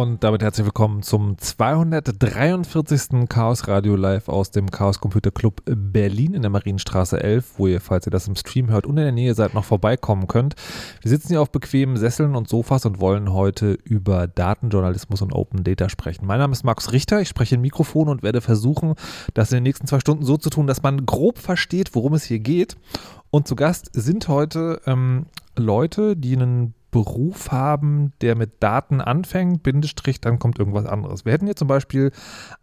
Und damit herzlich willkommen zum 243. Chaos Radio Live aus dem Chaos Computer Club Berlin in der Marienstraße 11, wo ihr, falls ihr das im Stream hört und in der Nähe seid, noch vorbeikommen könnt. Wir sitzen hier auf bequemen Sesseln und Sofas und wollen heute über Datenjournalismus und Open Data sprechen. Mein Name ist Markus Richter, ich spreche in Mikrofon und werde versuchen, das in den nächsten zwei Stunden so zu tun, dass man grob versteht, worum es hier geht. Und zu Gast sind heute ähm, Leute, die einen Beruf haben, der mit Daten anfängt, Bindestrich, dann kommt irgendwas anderes. Wir hätten hier zum Beispiel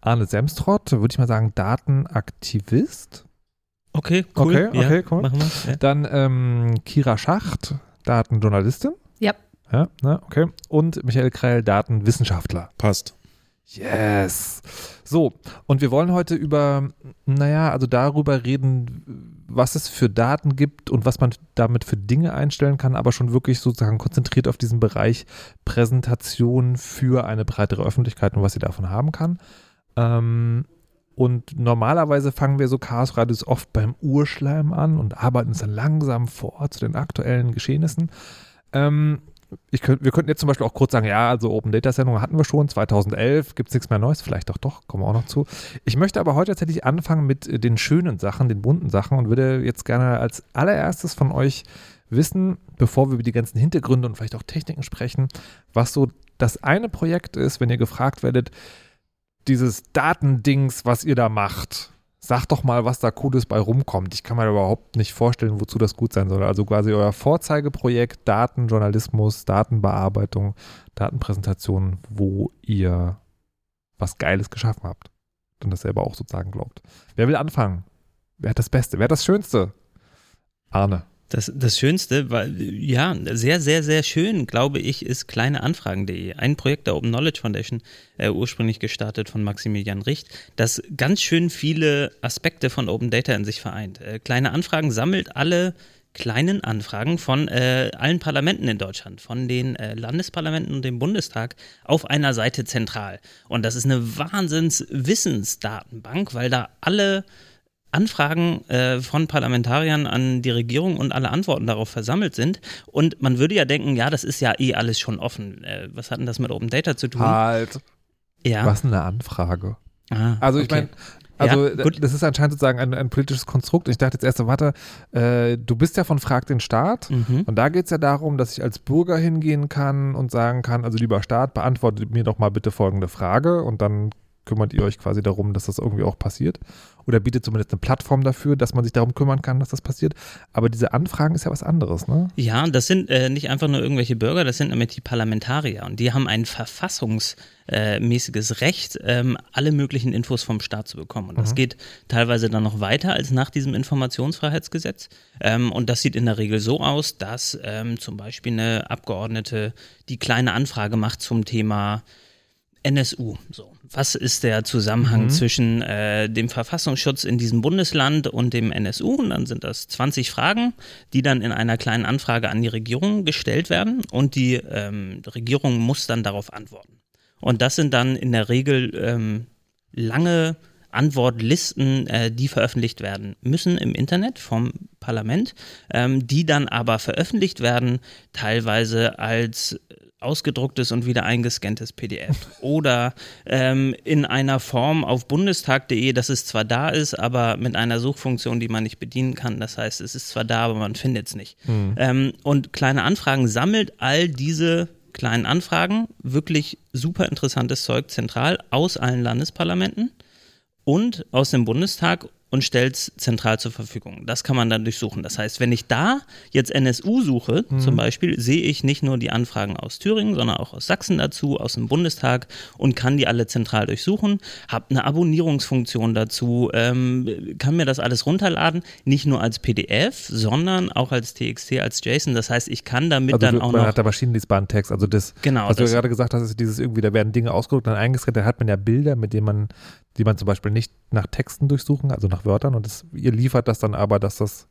Arne Semstrott, würde ich mal sagen, Datenaktivist. Okay, cool. Okay, okay, ja, cool. Machen wir. Ja. Dann ähm, Kira Schacht, Datenjournalistin. Ja. Ja, na, okay. Und Michael Kreil, Datenwissenschaftler. Passt. Yes. So, und wir wollen heute über, naja, also darüber reden, was es für Daten gibt und was man damit für Dinge einstellen kann, aber schon wirklich sozusagen konzentriert auf diesen Bereich Präsentation für eine breitere Öffentlichkeit und was sie davon haben kann. Ähm, und normalerweise fangen wir so Chaos-Radios oft beim Urschleim an und arbeiten uns dann langsam vor zu den aktuellen Geschehnissen. Ähm, ich könnt, wir könnten jetzt zum Beispiel auch kurz sagen, ja, also Open Data Sendung hatten wir schon, 2011, gibt es nichts mehr Neues, vielleicht doch doch, kommen wir auch noch zu. Ich möchte aber heute tatsächlich anfangen mit äh, den schönen Sachen, den bunten Sachen und würde jetzt gerne als allererstes von euch wissen, bevor wir über die ganzen Hintergründe und vielleicht auch Techniken sprechen, was so das eine Projekt ist, wenn ihr gefragt werdet, dieses Datendings, was ihr da macht, sagt doch mal, was da Cooles bei rumkommt. Ich kann mir überhaupt nicht vorstellen, wozu das gut sein soll. Also quasi euer Vorzeigeprojekt, Datenjournalismus, Datenbearbeitung, Datenpräsentation, wo ihr was Geiles geschaffen habt. Und das selber auch sozusagen glaubt. Wer will anfangen? Wer hat das Beste? Wer hat das Schönste? Arne. Das, das Schönste war, ja, sehr, sehr, sehr schön, glaube ich, ist kleineanfragen.de. Ein Projekt der Open Knowledge Foundation, äh, ursprünglich gestartet von Maximilian Richt, das ganz schön viele Aspekte von Open Data in sich vereint. Äh, Kleine Anfragen sammelt alle kleinen Anfragen von äh, allen Parlamenten in Deutschland, von den äh, Landesparlamenten und dem Bundestag auf einer Seite zentral. Und das ist eine Wahnsinns-Wissensdatenbank, weil da alle Anfragen äh, von Parlamentariern an die Regierung und alle Antworten darauf versammelt sind. Und man würde ja denken, ja, das ist ja eh alles schon offen. Äh, was hat denn das mit Open Data zu tun? Halt. ja. Was eine Anfrage. Ah, Also ich okay. meine, also Ja, gut. das ist anscheinend sozusagen ein, ein politisches Konstrukt. Ich dachte jetzt erst so, warte, äh, du bist ja von Frag den Staat. Mhm. Und da geht es ja darum, dass ich als Bürger hingehen kann und sagen kann, also lieber Staat, beantwortet mir doch mal bitte folgende Frage und dann kümmert ihr euch quasi darum, dass das irgendwie auch passiert. Oder bietet zumindest eine Plattform dafür, dass man sich darum kümmern kann, dass das passiert. Aber diese Anfragen ist ja was anderes, ne? Ja, das sind äh, nicht einfach nur irgendwelche Bürger, das sind nämlich die Parlamentarier. Und die haben ein verfassungsmäßiges Recht, ähm, alle möglichen Infos vom Staat zu bekommen. Und das geht teilweise dann noch weiter als nach diesem Informationsfreiheitsgesetz. Ähm, und das sieht in der Regel so aus, dass ähm, zum Beispiel eine Abgeordnete die kleine Anfrage macht zum Thema NSU. So. Was ist der Zusammenhang zwischen äh, dem Verfassungsschutz in diesem Bundesland und dem NSU? Und dann sind das 20 Fragen, die dann in einer kleinen Anfrage an die Regierung gestellt werden und die ähm, Regierung muss dann darauf antworten. Und das sind dann in der Regel ähm, lange Antwortlisten, äh, die veröffentlicht werden müssen im Internet vom Parlament, ähm, die dann aber veröffentlicht werden, teilweise als ausgedrucktes und wieder eingescanntes PDF oder ähm, in einer Form auf bundestag.de, dass es zwar da ist, aber mit einer Suchfunktion, die man nicht bedienen kann. Das heißt, es ist zwar da, aber man findet es nicht. Ähm, und kleine Anfragen sammelt all diese kleinen Anfragen, wirklich super interessantes Zeug zentral aus allen Landesparlamenten und aus dem Bundestag und stellt es zentral zur Verfügung. Das kann man dann durchsuchen. Das heißt, wenn ich da jetzt NSU suche, zum Beispiel, sehe ich nicht nur die Anfragen aus Thüringen, sondern auch aus Sachsen dazu, aus dem Bundestag und kann die alle zentral durchsuchen, habe eine Abonnierungsfunktion dazu, ähm, kann mir das alles runterladen, nicht nur als PDF, sondern auch als TXT, als JSON. Das heißt, ich kann damit Also dann du, auch man noch hat da maschinenlesbaren Text. Also das, Genau, was du ja das- gerade gesagt hast, ist dieses irgendwie, da werden Dinge ausgedruckt, dann eingescannt, da hat man ja Bilder, mit denen man, die man zum Beispiel nicht nach Texten durchsuchen, also nach Wörtern und das, ihr liefert das dann aber, dass das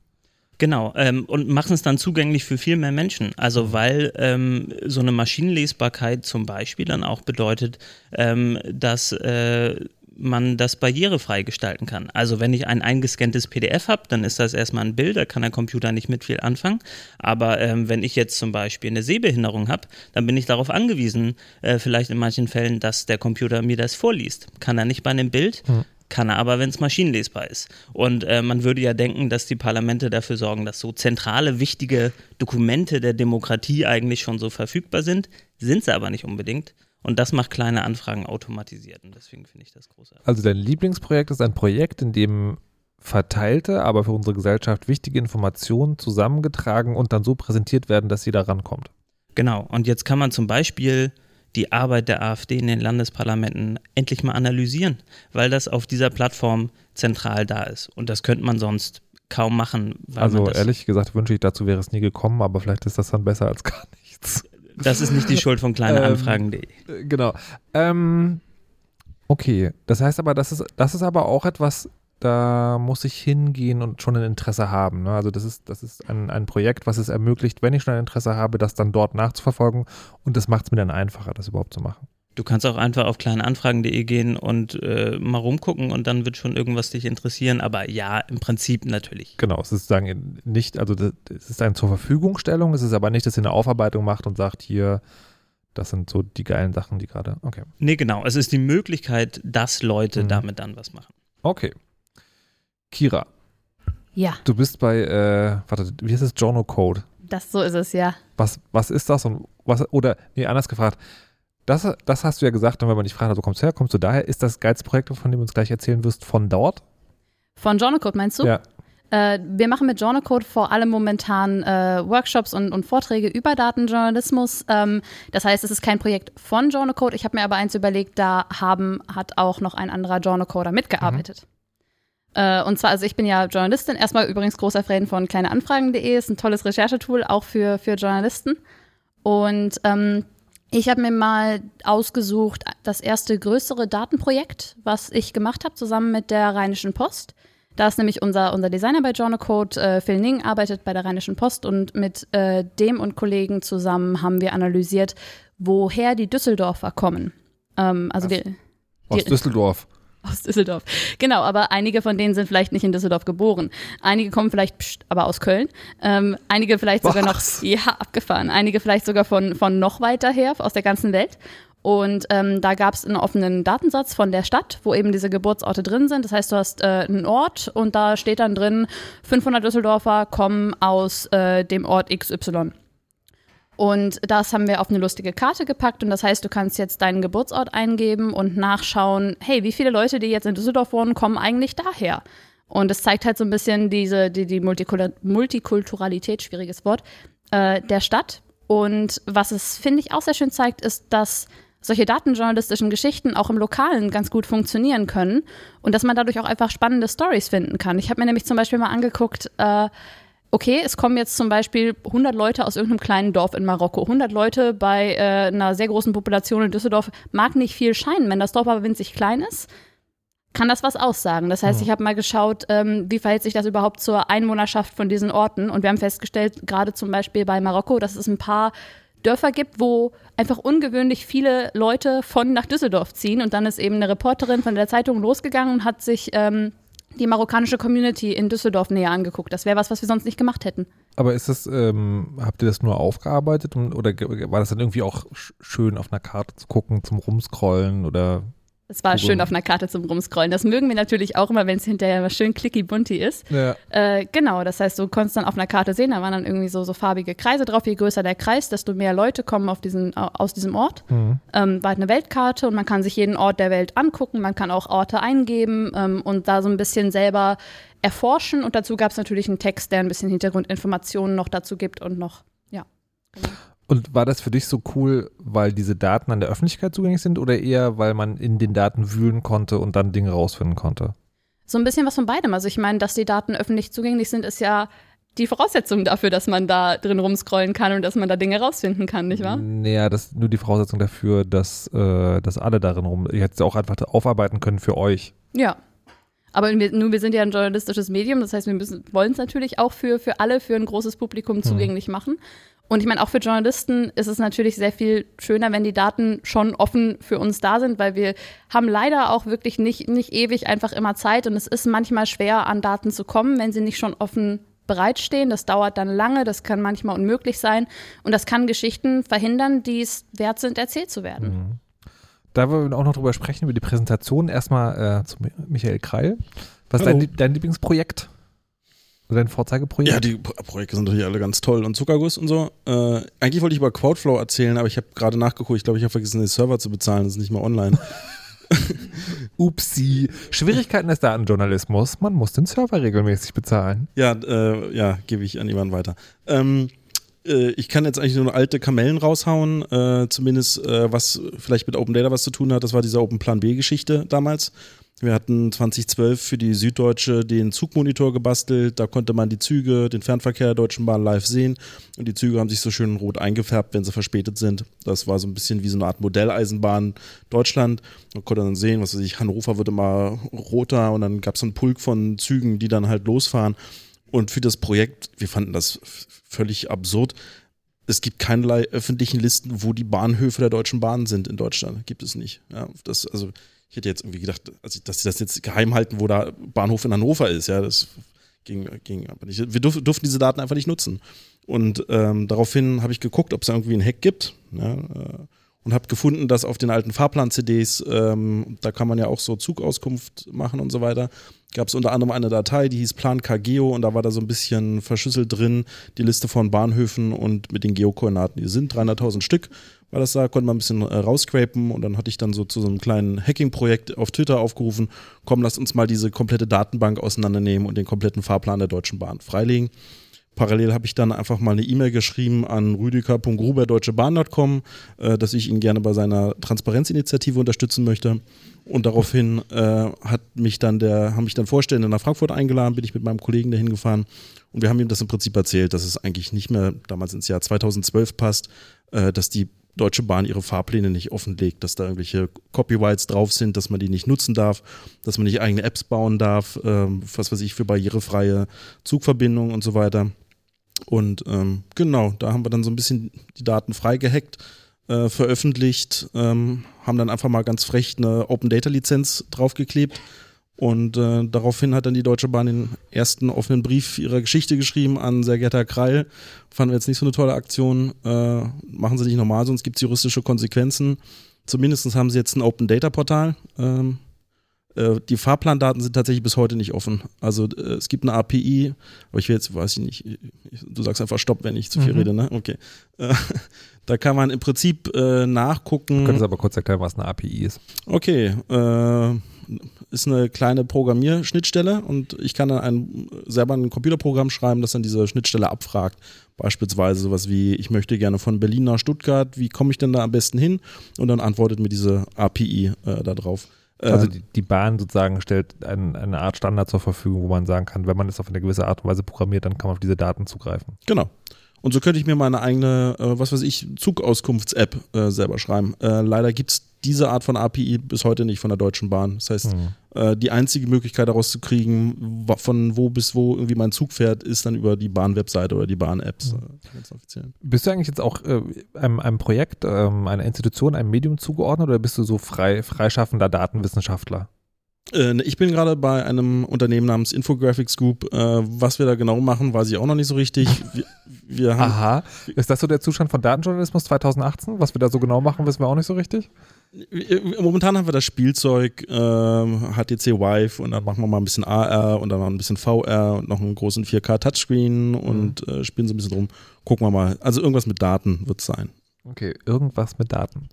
Genau, ähm, und machen es dann zugänglich für viel mehr Menschen. Also weil ähm, so eine Maschinenlesbarkeit zum Beispiel dann auch bedeutet, ähm, dass äh, man das barrierefrei gestalten kann. Also wenn ich ein eingescanntes PDF habe, dann ist das erstmal ein Bild, da kann der Computer nicht mit viel anfangen. Aber ähm, wenn ich jetzt zum Beispiel eine Sehbehinderung habe, dann bin ich darauf angewiesen, äh, vielleicht in manchen Fällen, dass der Computer mir das vorliest. Kann er nicht bei einem Bild, hm. Kann er aber, wenn es maschinenlesbar ist. Und äh, man würde ja denken, dass die Parlamente dafür sorgen, dass so zentrale, wichtige Dokumente der Demokratie eigentlich schon so verfügbar sind. Sind sie aber nicht unbedingt. Und das macht kleine Anfragen automatisiert. Und deswegen finde ich das großartig. Also dein Lieblingsprojekt ist ein Projekt, in dem verteilte, aber für unsere Gesellschaft wichtige Informationen zusammengetragen und dann so präsentiert werden, dass jeder rankommt. Genau. Und jetzt kann man zum Beispiel die Arbeit der AfD in den Landesparlamenten endlich mal analysieren, weil das auf dieser Plattform zentral da ist. Und das könnte man sonst kaum machen. also ehrlich gesagt wünsche ich, dazu wäre es nie gekommen, aber vielleicht ist das dann besser als gar nichts. Das ist nicht die Schuld von kleineanfragen.de. Ähm, genau. Ähm, okay, das heißt aber, das ist, das ist aber auch etwas, da muss ich hingehen und schon ein Interesse haben. Ne? Also das ist, das ist ein, ein Projekt, was es ermöglicht, wenn ich schon ein Interesse habe, das dann dort nachzuverfolgen und das macht es mir dann einfacher, das überhaupt zu machen. Du kannst auch einfach auf kleineanfragen.de gehen und äh, mal rumgucken und dann wird schon irgendwas dich interessieren. Aber ja, im Prinzip natürlich. Genau, es ist sagen nicht, also das, es ist eine zur Verfügungstellung, es ist aber nicht, dass ihr eine Aufarbeitung macht und sagt, hier, das sind so die geilen Sachen, die gerade, okay. Nee, genau, es ist die Möglichkeit, dass Leute mhm. damit dann was machen. Okay. Kira. Ja. Du bist bei, äh, warte, wie heißt es? Journal Code. Das, so ist es, ja. Was, was ist das und was, oder, nee, anders gefragt. Das, das hast du ja gesagt, und wenn man dich fragt, also kommst du her, kommst du daher, ist das Guides-Projekt, von dem du uns gleich erzählen wirst, von dort? Von Journal Code meinst du? Ja. Äh, wir machen mit Journal Code vor allem momentan äh, Workshops und, und, Vorträge über Datenjournalismus. Ähm, das heißt, es ist kein Projekt von Journal Code. Ich habe mir aber eins überlegt, da haben, hat auch noch ein anderer Journal Coder mitgearbeitet. Mhm. Äh, und zwar, also ich bin ja Journalistin, erstmal übrigens großer Fan von kleineanfragen.de, ist ein tolles Recherchetool, auch für, für Journalisten. Und ähm, ich habe mir mal ausgesucht, das erste größere Datenprojekt, was ich gemacht habe, zusammen mit der Rheinischen Post. Da ist nämlich unser, unser Designer bei Journal Code, äh, Phil Ning, arbeitet bei der Rheinischen Post und mit äh, dem und Kollegen zusammen haben wir analysiert, woher die Düsseldorfer kommen. Ähm, also die, Aus Düsseldorf aus Düsseldorf. Genau, aber einige von denen sind vielleicht nicht in Düsseldorf geboren. Einige kommen vielleicht pst, aber aus Köln. Ähm, einige vielleicht sogar Was? noch, ja, abgefahren. Einige vielleicht sogar von, von noch weiter her, aus der ganzen Welt. Und ähm, da gab es einen offenen Datensatz von der Stadt, wo eben diese Geburtsorte drin sind. Das heißt, du hast äh, einen Ort und da steht dann drin, 500 Düsseldorfer kommen aus äh, dem Ort XY. Und das haben wir auf eine lustige Karte gepackt. Und das heißt, du kannst jetzt deinen Geburtsort eingeben und nachschauen, hey, wie viele Leute, die jetzt in Düsseldorf wohnen, kommen eigentlich daher? Und es zeigt halt so ein bisschen diese, die, die Multikulturalität, schwieriges Wort, äh, der Stadt. Und was es, finde ich, auch sehr schön zeigt, ist, dass solche datenjournalistischen Geschichten auch im Lokalen ganz gut funktionieren können und dass man dadurch auch einfach spannende Stories finden kann. Ich habe mir nämlich zum Beispiel mal angeguckt, äh, okay, es kommen jetzt zum Beispiel 100 Leute aus irgendeinem kleinen Dorf in Marokko. 100 Leute bei äh, einer sehr großen Population in Düsseldorf mag nicht viel scheinen. Wenn das Dorf aber winzig klein ist, kann das was aussagen. Das heißt, ich habe mal geschaut, ähm, wie verhält sich das überhaupt zur Einwohnerschaft von diesen Orten. Und wir haben festgestellt, gerade zum Beispiel bei Marokko, dass es ein paar Dörfer gibt, wo einfach ungewöhnlich viele Leute von nach Düsseldorf ziehen. Und dann ist eben eine Reporterin von der Zeitung losgegangen und hat sich ähm, die marokkanische Community in Düsseldorf näher angeguckt. Das wäre was, was wir sonst nicht gemacht hätten. Aber ist das, ähm, habt ihr das nur aufgearbeitet oder war das dann irgendwie auch schön auf einer Karte zu gucken, zum Rumscrollen oder es war schön auf einer Karte zum Rumscrollen. Das mögen wir natürlich auch immer, wenn es hinterher mal schön clicky bunty ist. Ja. Äh, genau, das heißt, du konntest dann auf einer Karte sehen, da waren dann irgendwie so, so farbige Kreise drauf. Je größer der Kreis, desto mehr Leute kommen auf diesen, aus diesem Ort. Mhm. Ähm, war halt eine Weltkarte und man kann sich jeden Ort der Welt angucken. Man kann auch Orte eingeben ähm, und da so ein bisschen selber erforschen. Und dazu gab es natürlich einen Text, der ein bisschen Hintergrundinformationen noch dazu gibt und noch, ja. Genau. Und war das für dich so cool, weil diese Daten an der Öffentlichkeit zugänglich sind oder eher, weil man in den Daten wühlen konnte und dann Dinge rausfinden konnte? So ein bisschen was von beidem. Also ich meine, dass die Daten öffentlich zugänglich sind, ist ja die Voraussetzung dafür, dass man da drin rumscrollen kann und dass man da Dinge rausfinden kann, nicht wahr? Naja, das ist nur die Voraussetzung dafür, dass, äh, dass alle darin rum, ihr hättet auch einfach aufarbeiten können für euch. Ja. Aber wir, nun, wir sind ja ein journalistisches Medium, das heißt, wir wollen es natürlich auch für, für alle, für ein großes Publikum hm. zugänglich hm. machen. Und ich meine, auch für Journalisten ist es natürlich sehr viel schöner, wenn die Daten schon offen für uns da sind, weil wir haben leider auch wirklich nicht, nicht ewig einfach immer Zeit und es ist manchmal schwer, an Daten zu kommen, wenn sie nicht schon offen bereitstehen. Das dauert dann lange, das kann manchmal unmöglich sein und das kann Geschichten verhindern, die es wert sind, erzählt zu werden. Mhm. Da wollen wir auch noch drüber sprechen, über die Präsentation. Erstmal äh, zu Michael Kreil. Was ist dein, dein Lieblingsprojekt? Dein Vorzeigeprojekt? Ja, die Projekte sind natürlich alle ganz toll. Und Zuckerguss und so. Äh, eigentlich wollte ich über Crowdflow erzählen, aber ich habe gerade nachgeguckt. Ich glaube, ich habe vergessen, den Server zu bezahlen. Das ist nicht mehr online. Upsi. Schwierigkeiten des Datenjournalismus. Man muss den Server regelmäßig bezahlen. Ja, äh, ja, gebe ich an jemanden weiter. Ähm, äh, ich kann jetzt eigentlich nur alte Kamellen raushauen, äh, zumindest äh, was vielleicht mit Open Data was zu tun hat. Das war diese Open Plan B-Geschichte damals. Wir hatten 2012 für die Süddeutsche den Zugmonitor gebastelt. Da konnte man die Züge, den Fernverkehr der Deutschen Bahn live sehen. Und die Züge haben sich so schön rot eingefärbt, wenn sie verspätet sind. Das war so ein bisschen wie so eine Art Modelleisenbahn Deutschland. Man konnte dann sehen, was weiß ich, Hannover wird immer roter und dann gab es einen Pulk von Zügen, die dann halt losfahren. Und für das Projekt, wir fanden das völlig absurd. Es gibt keinerlei öffentlichen Listen, wo die Bahnhöfe der Deutschen Bahn sind in Deutschland. Gibt es nicht. Ja, das, also ich hätte jetzt irgendwie gedacht, also, dass sie das jetzt geheim halten, wo da Bahnhof in Hannover ist. Ja, das ging, ging aber nicht. Wir durf, durften diese Daten einfach nicht nutzen. Und ähm, daraufhin habe ich geguckt, ob es irgendwie einen Hack gibt. Ja, äh, und habe gefunden, dass auf den alten Fahrplan-CDs, ähm, da kann man ja auch so Zugauskunft machen und so weiter, gab es unter anderem eine Datei, die hieß Plan KGeo und da war da so ein bisschen verschlüsselt drin die Liste von Bahnhöfen und mit den Geokoordinaten. Die sind 300.000 Stück war das da, konnte man ein bisschen äh, rausscrapen und dann hatte ich dann so zu so einem kleinen Hacking-Projekt auf Twitter aufgerufen, komm, lass uns mal diese komplette Datenbank auseinandernehmen und den kompletten Fahrplan der Deutschen Bahn freilegen. Parallel habe ich dann einfach mal eine E-Mail geschrieben an rüdiger.gruber.deutschebahn.com, äh, dass ich ihn gerne bei seiner Transparenzinitiative unterstützen möchte. Und daraufhin äh, hat mich dann der, haben mich dann Vorstände nach Frankfurt eingeladen, bin ich mit meinem Kollegen dahin gefahren und wir haben ihm das im Prinzip erzählt, dass es eigentlich nicht mehr damals ins Jahr 2012 passt, äh, dass die Deutsche Bahn ihre Fahrpläne nicht offenlegt, dass da irgendwelche Copyrights drauf sind, dass man die nicht nutzen darf, dass man nicht eigene Apps bauen darf, ähm, was weiß ich, für barrierefreie Zugverbindungen und so weiter. Und ähm, genau, da haben wir dann so ein bisschen die Daten frei gehackt, äh, veröffentlicht, ähm, haben dann einfach mal ganz frech eine Open Data Lizenz draufgeklebt und äh, daraufhin hat dann die Deutsche Bahn den ersten offenen Brief ihrer Geschichte geschrieben an sehr geehrter Kreil. Fanden wir jetzt nicht so eine tolle Aktion. Äh, machen Sie nicht normal, sonst gibt es juristische Konsequenzen. Zumindest haben sie jetzt ein Open Data Portal. Ähm, äh, die Fahrplandaten sind tatsächlich bis heute nicht offen. Also äh, es gibt eine API, aber ich will jetzt, weiß ich nicht, du sagst einfach Stopp, wenn ich zu viel mhm. rede, ne? Okay. Äh, da kann man im Prinzip nachgucken. Du könntest aber kurz erklären, was eine API ist. Okay. Äh, ist eine kleine Programmierschnittstelle und ich kann dann ein, selber ein Computerprogramm schreiben, das dann diese Schnittstelle abfragt. Beispielsweise sowas wie, ich möchte gerne von Berlin nach Stuttgart, wie komme ich denn da am besten hin? Und dann antwortet mir diese API äh, da drauf. Also die, die, Bahn sozusagen stellt ein, eine Art Standard zur Verfügung, wo man sagen kann, wenn man es auf eine gewisse Art und Weise programmiert, dann kann man auf diese Daten zugreifen. Genau. Und so könnte ich mir meine eigene, äh, was weiß ich, Zugauskunfts-App äh, selber schreiben. Äh, leider gibt es diese Art von API bis heute nicht von der Deutschen Bahn. Das heißt, mhm. äh, die einzige Möglichkeit daraus zu kriegen, von wo bis wo irgendwie mein Zug fährt, ist dann über die Bahn-Webseite oder die Bahn-Apps. Mhm. Äh, bist du eigentlich jetzt auch äh, einem, einem, Projekt, ähm, einer Institution, einem Medium zugeordnet oder bist du so frei, freischaffender Datenwissenschaftler? Äh, ne, ich bin gerade bei einem Unternehmen namens Infographics Group. Äh, was wir da genau machen, weiß ich auch noch nicht so richtig. Wir, wir Aha. Ist das so der Zustand von Datenjournalismus 2018? Was wir da so genau machen, wissen wir auch nicht so richtig? Momentan haben wir das Spielzeug äh, HTC Vive und dann machen wir mal ein bisschen AR und dann noch ein bisschen VR und noch einen großen 4K Touchscreen und mhm. äh, spielen so ein bisschen drum. Gucken wir mal. Also irgendwas mit Daten wird es sein. Okay, irgendwas mit Daten.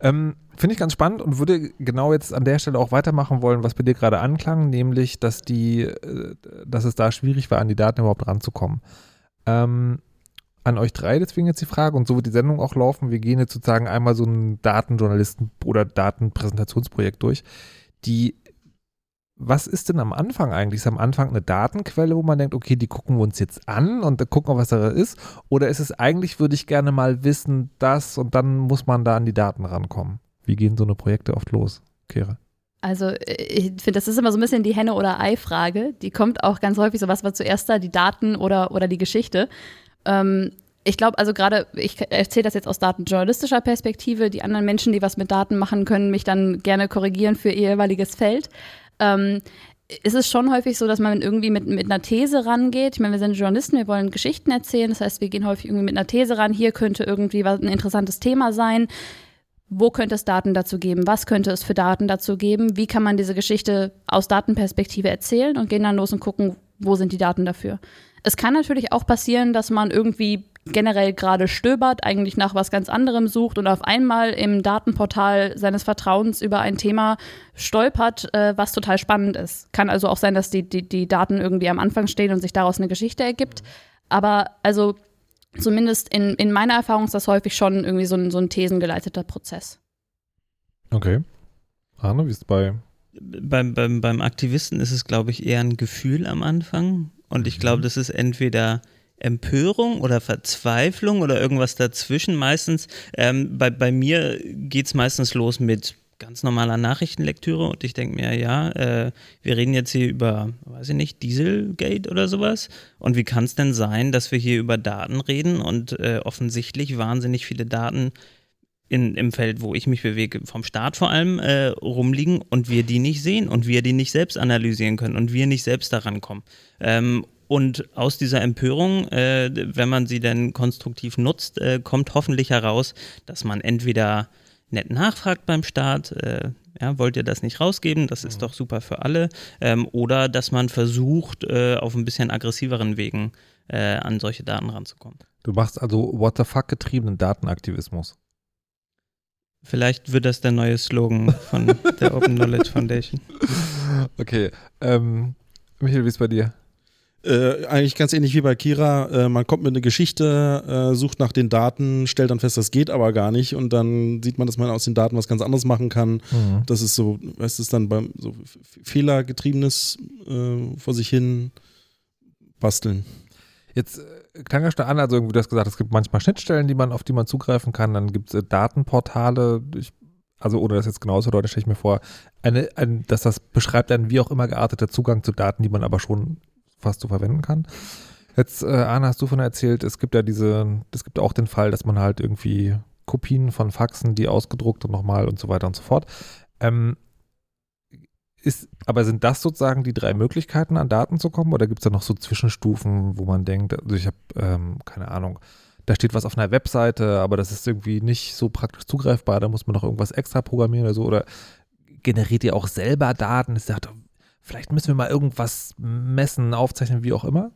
Ähm, Finde ich ganz spannend und würde genau jetzt an der Stelle auch weitermachen wollen, was bei dir gerade anklang, nämlich, dass die, äh, dass es da schwierig war, an die Daten überhaupt ranzukommen. Ähm, an euch drei deswegen jetzt die Frage und so wird die Sendung auch laufen. Wir gehen jetzt sozusagen einmal so ein Datenjournalisten- oder Datenpräsentationsprojekt durch. Die was ist denn am Anfang eigentlich? Ist am Anfang eine Datenquelle, wo man denkt, okay, die gucken wir uns jetzt an und gucken, was da ist? Oder ist es eigentlich, würde ich gerne mal wissen, das und dann muss man da an die Daten rankommen? Wie gehen so eine Projekte oft los, Kehre? Also ich finde, das ist immer so ein bisschen die Henne- oder Ei-Frage. Die kommt auch ganz häufig so, was war zuerst da, die Daten oder, oder die Geschichte. Ähm, ich glaube, also gerade, ich erzähle das jetzt aus datenjournalistischer Perspektive, die anderen Menschen, die was mit Daten machen, können mich dann gerne korrigieren für ihr jeweiliges Feld. Ähm, ist es schon häufig so, dass man irgendwie mit, mit einer These rangeht. Ich meine, wir sind Journalisten, wir wollen Geschichten erzählen. Das heißt, wir gehen häufig irgendwie mit einer These ran. Hier könnte irgendwie was, ein interessantes Thema sein. Wo könnte es Daten dazu geben? Was könnte es für Daten dazu geben? Wie kann man diese Geschichte aus Datenperspektive erzählen und gehen dann los und gucken, wo sind die Daten dafür? Es kann natürlich auch passieren, dass man irgendwie generell gerade stöbert, eigentlich nach was ganz anderem sucht und auf einmal im Datenportal seines Vertrauens über ein Thema stolpert, äh, was total spannend ist. Kann also auch sein, dass die, die, die Daten irgendwie am Anfang stehen und sich daraus eine Geschichte ergibt. Aber also zumindest in, in meiner Erfahrung ist das häufig schon irgendwie so ein, so ein thesengeleiteter Prozess. Okay. Arne, wie ist es bei? Beim, beim, beim Aktivisten ist es, glaube ich, eher ein Gefühl am Anfang. Und ich glaube, mhm. das ist entweder Empörung oder Verzweiflung oder irgendwas dazwischen meistens. Ähm, bei, bei mir geht es meistens los mit ganz normaler Nachrichtenlektüre und ich denke mir, ja, äh, wir reden jetzt hier über, weiß ich nicht, Dieselgate oder sowas. Und wie kann es denn sein, dass wir hier über Daten reden und äh, offensichtlich wahnsinnig viele Daten in, im Feld, wo ich mich bewege, vom Staat vor allem äh, rumliegen und wir die nicht sehen und wir die nicht selbst analysieren können und wir nicht selbst daran kommen. Ähm, und aus dieser Empörung, äh, wenn man sie dann konstruktiv nutzt, äh, kommt hoffentlich heraus, dass man entweder nett nachfragt beim Staat, äh, ja, wollt ihr das nicht rausgeben, das ist mhm. doch super für alle, ähm, oder dass man versucht, äh, auf ein bisschen aggressiveren Wegen äh, an solche Daten ranzukommen. Du machst also what the fuck getriebenen Datenaktivismus. Vielleicht wird das der neue Slogan von der Open Knowledge Foundation. Okay. Ähm, Michael, wie ist bei dir? Äh, eigentlich ganz ähnlich wie bei Kira. Äh, man kommt mit einer Geschichte, äh, sucht nach den Daten, stellt dann fest, das geht aber gar nicht und dann sieht man, dass man aus den Daten was ganz anderes machen kann. Mhm. Das ist so, weißt du, dann beim so fehlergetriebenes äh, vor sich hin basteln. Jetzt äh, klang ja schon an, also irgendwie du hast gesagt, es gibt manchmal Schnittstellen, die man, auf die man zugreifen kann, dann gibt es äh, Datenportale, ich also ohne das jetzt genauso deutlich, stelle ich mir vor, eine, ein, dass das beschreibt einen wie auch immer gearteter Zugang zu Daten, die man aber schon was du verwenden kann. Jetzt, äh, Arne, hast du von erzählt, es gibt ja diese, es gibt auch den Fall, dass man halt irgendwie Kopien von Faxen, die ausgedruckt und nochmal und so weiter und so fort. Ähm, ist, aber sind das sozusagen die drei Möglichkeiten, an Daten zu kommen? Oder gibt es da noch so Zwischenstufen, wo man denkt, also ich habe, ähm, keine Ahnung, da steht was auf einer Webseite, aber das ist irgendwie nicht so praktisch zugreifbar, da muss man noch irgendwas extra programmieren oder so. Oder generiert ihr auch selber Daten? Ich dachte, vielleicht müssen wir mal irgendwas messen, aufzeichnen, wie auch immer?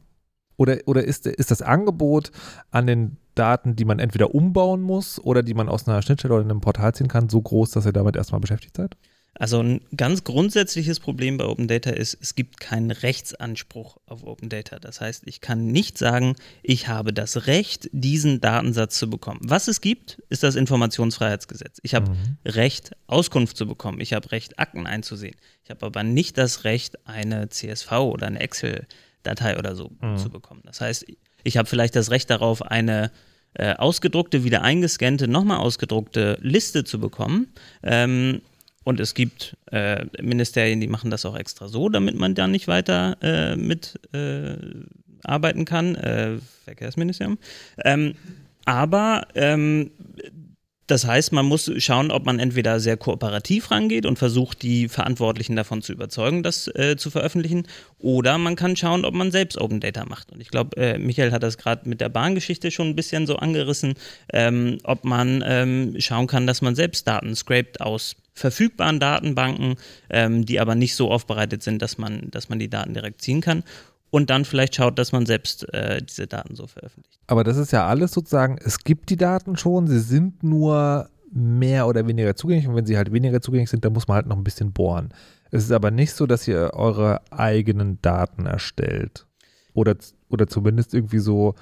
Oder, oder ist, ist das Angebot an den Daten, die man entweder umbauen muss oder die man aus einer Schnittstelle oder einem Portal ziehen kann, so groß, dass ihr damit erstmal beschäftigt seid? Also ein ganz grundsätzliches Problem bei Open Data ist, es gibt keinen Rechtsanspruch auf Open Data. Das heißt, ich kann nicht sagen, ich habe das Recht, diesen Datensatz zu bekommen. Was es gibt, ist das Informationsfreiheitsgesetz. Ich habe mhm. Recht, Auskunft zu bekommen. Ich habe Recht, Akten einzusehen. Ich habe aber nicht das Recht, eine CSV oder eine Excel-Datei oder so mhm. zu bekommen. Das heißt, ich habe vielleicht das Recht darauf, eine äh, ausgedruckte, wieder eingescannte, nochmal ausgedruckte Liste zu bekommen. Ähm, und es gibt äh, Ministerien, die machen das auch extra so, damit man da nicht weiter äh, mit äh, arbeiten kann. Äh, Verkehrsministerium. Ähm, aber ähm, das heißt, man muss schauen, ob man entweder sehr kooperativ rangeht und versucht, die Verantwortlichen davon zu überzeugen, das äh, zu veröffentlichen, oder man kann schauen, ob man selbst Open Data macht. Und ich glaube, äh, Michael hat das gerade mit der Bahngeschichte schon ein bisschen so angerissen, ähm, ob man ähm, schauen kann, dass man selbst Daten scrapt aus verfügbaren Datenbanken, ähm, die aber nicht so aufbereitet sind, dass man, dass man die Daten direkt ziehen kann. Und dann vielleicht schaut, dass man selbst äh, diese Daten so veröffentlicht. Aber das ist ja alles sozusagen, es gibt die Daten schon, sie sind nur mehr oder weniger zugänglich. Und wenn sie halt weniger zugänglich sind, dann muss man halt noch ein bisschen bohren. Es ist aber nicht so, dass ihr eure eigenen Daten erstellt. Oder, oder zumindest irgendwie so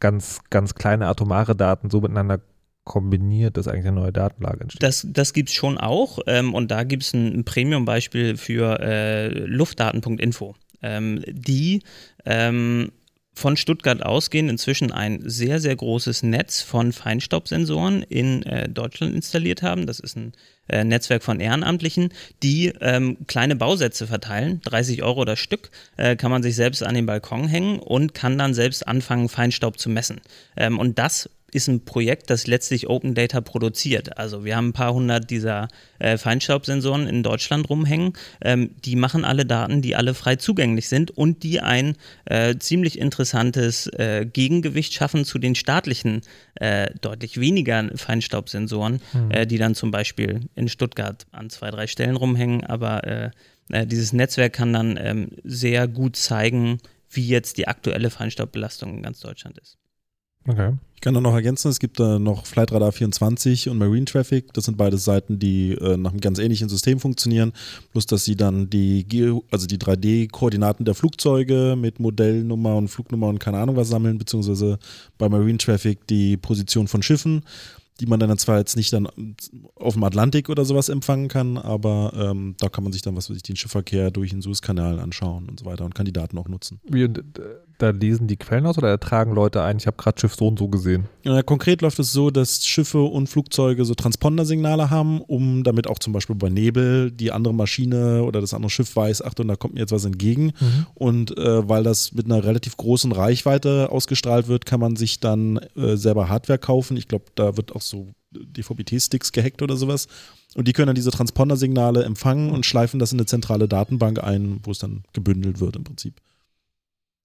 ganz, ganz kleine atomare Daten so miteinander kombiniert, dass eigentlich eine neue Datenlage entsteht. Das, das gibt es schon auch ähm, und da gibt es ein, Premium-Beispiel für äh, Luftdaten.info. Ähm, die ähm, von Stuttgart ausgehend inzwischen ein sehr, sehr großes Netz von Feinstaubsensoren in äh, Deutschland installiert haben. Das ist ein äh, Netzwerk von Ehrenamtlichen, die ähm, kleine Bausätze verteilen. 30 Euro das Stück äh, kann man sich selbst an den Balkon hängen und kann dann selbst anfangen, Feinstaub zu messen. Ähm, und das ist ein Projekt, das letztlich Open Data produziert. Also wir haben ein paar hundert dieser äh, Feinstaubsensoren in Deutschland rumhängen. Ähm, die machen alle Daten, die alle frei zugänglich sind und die ein äh, ziemlich interessantes äh, Gegengewicht schaffen zu den staatlichen, äh, deutlich weniger Feinstaubsensoren, mhm. die dann zum Beispiel in Stuttgart an zwei, drei Stellen rumhängen. Aber äh, dieses Netzwerk kann dann ähm, sehr gut zeigen, wie jetzt die aktuelle Feinstaubbelastung in ganz Deutschland ist. Okay. Ich kann da noch ergänzen, es gibt da noch Flightradar 24 und Marine Traffic. Das sind beide Seiten, die äh, nach einem ganz ähnlichen System funktionieren. Plus, dass sie dann die, Geo also die 3D-Koordinaten der Flugzeuge mit Modellnummer und Flugnummer und keine Ahnung was sammeln, beziehungsweise bei Marine Traffic die Position von Schiffen die man dann zwar jetzt nicht dann auf dem Atlantik oder sowas empfangen kann, aber ähm, da kann man sich dann, was weiß ich, den Schiffverkehr durch den Suezkanal anschauen und so weiter und kann die Daten auch nutzen. Wie, da lesen die Quellen aus oder ertragen Leute ein, ich habe gerade Schiff so und so gesehen? Ja, konkret läuft es so, dass Schiffe und Flugzeuge so Transpondersignale haben, um damit auch zum Beispiel bei Nebel die andere Maschine oder das andere Schiff weiß, Achtung, da kommt mir jetzt was entgegen. Mhm. Und äh, weil das mit einer relativ großen Reichweite ausgestrahlt wird, kann man sich dann äh, selber Hardware kaufen. Ich glaube, da wird auch so DVB-T-Sticks gehackt oder sowas. Und die können dann diese Transponder-Signale empfangen und schleifen das in eine zentrale Datenbank ein, wo es dann gebündelt wird im Prinzip.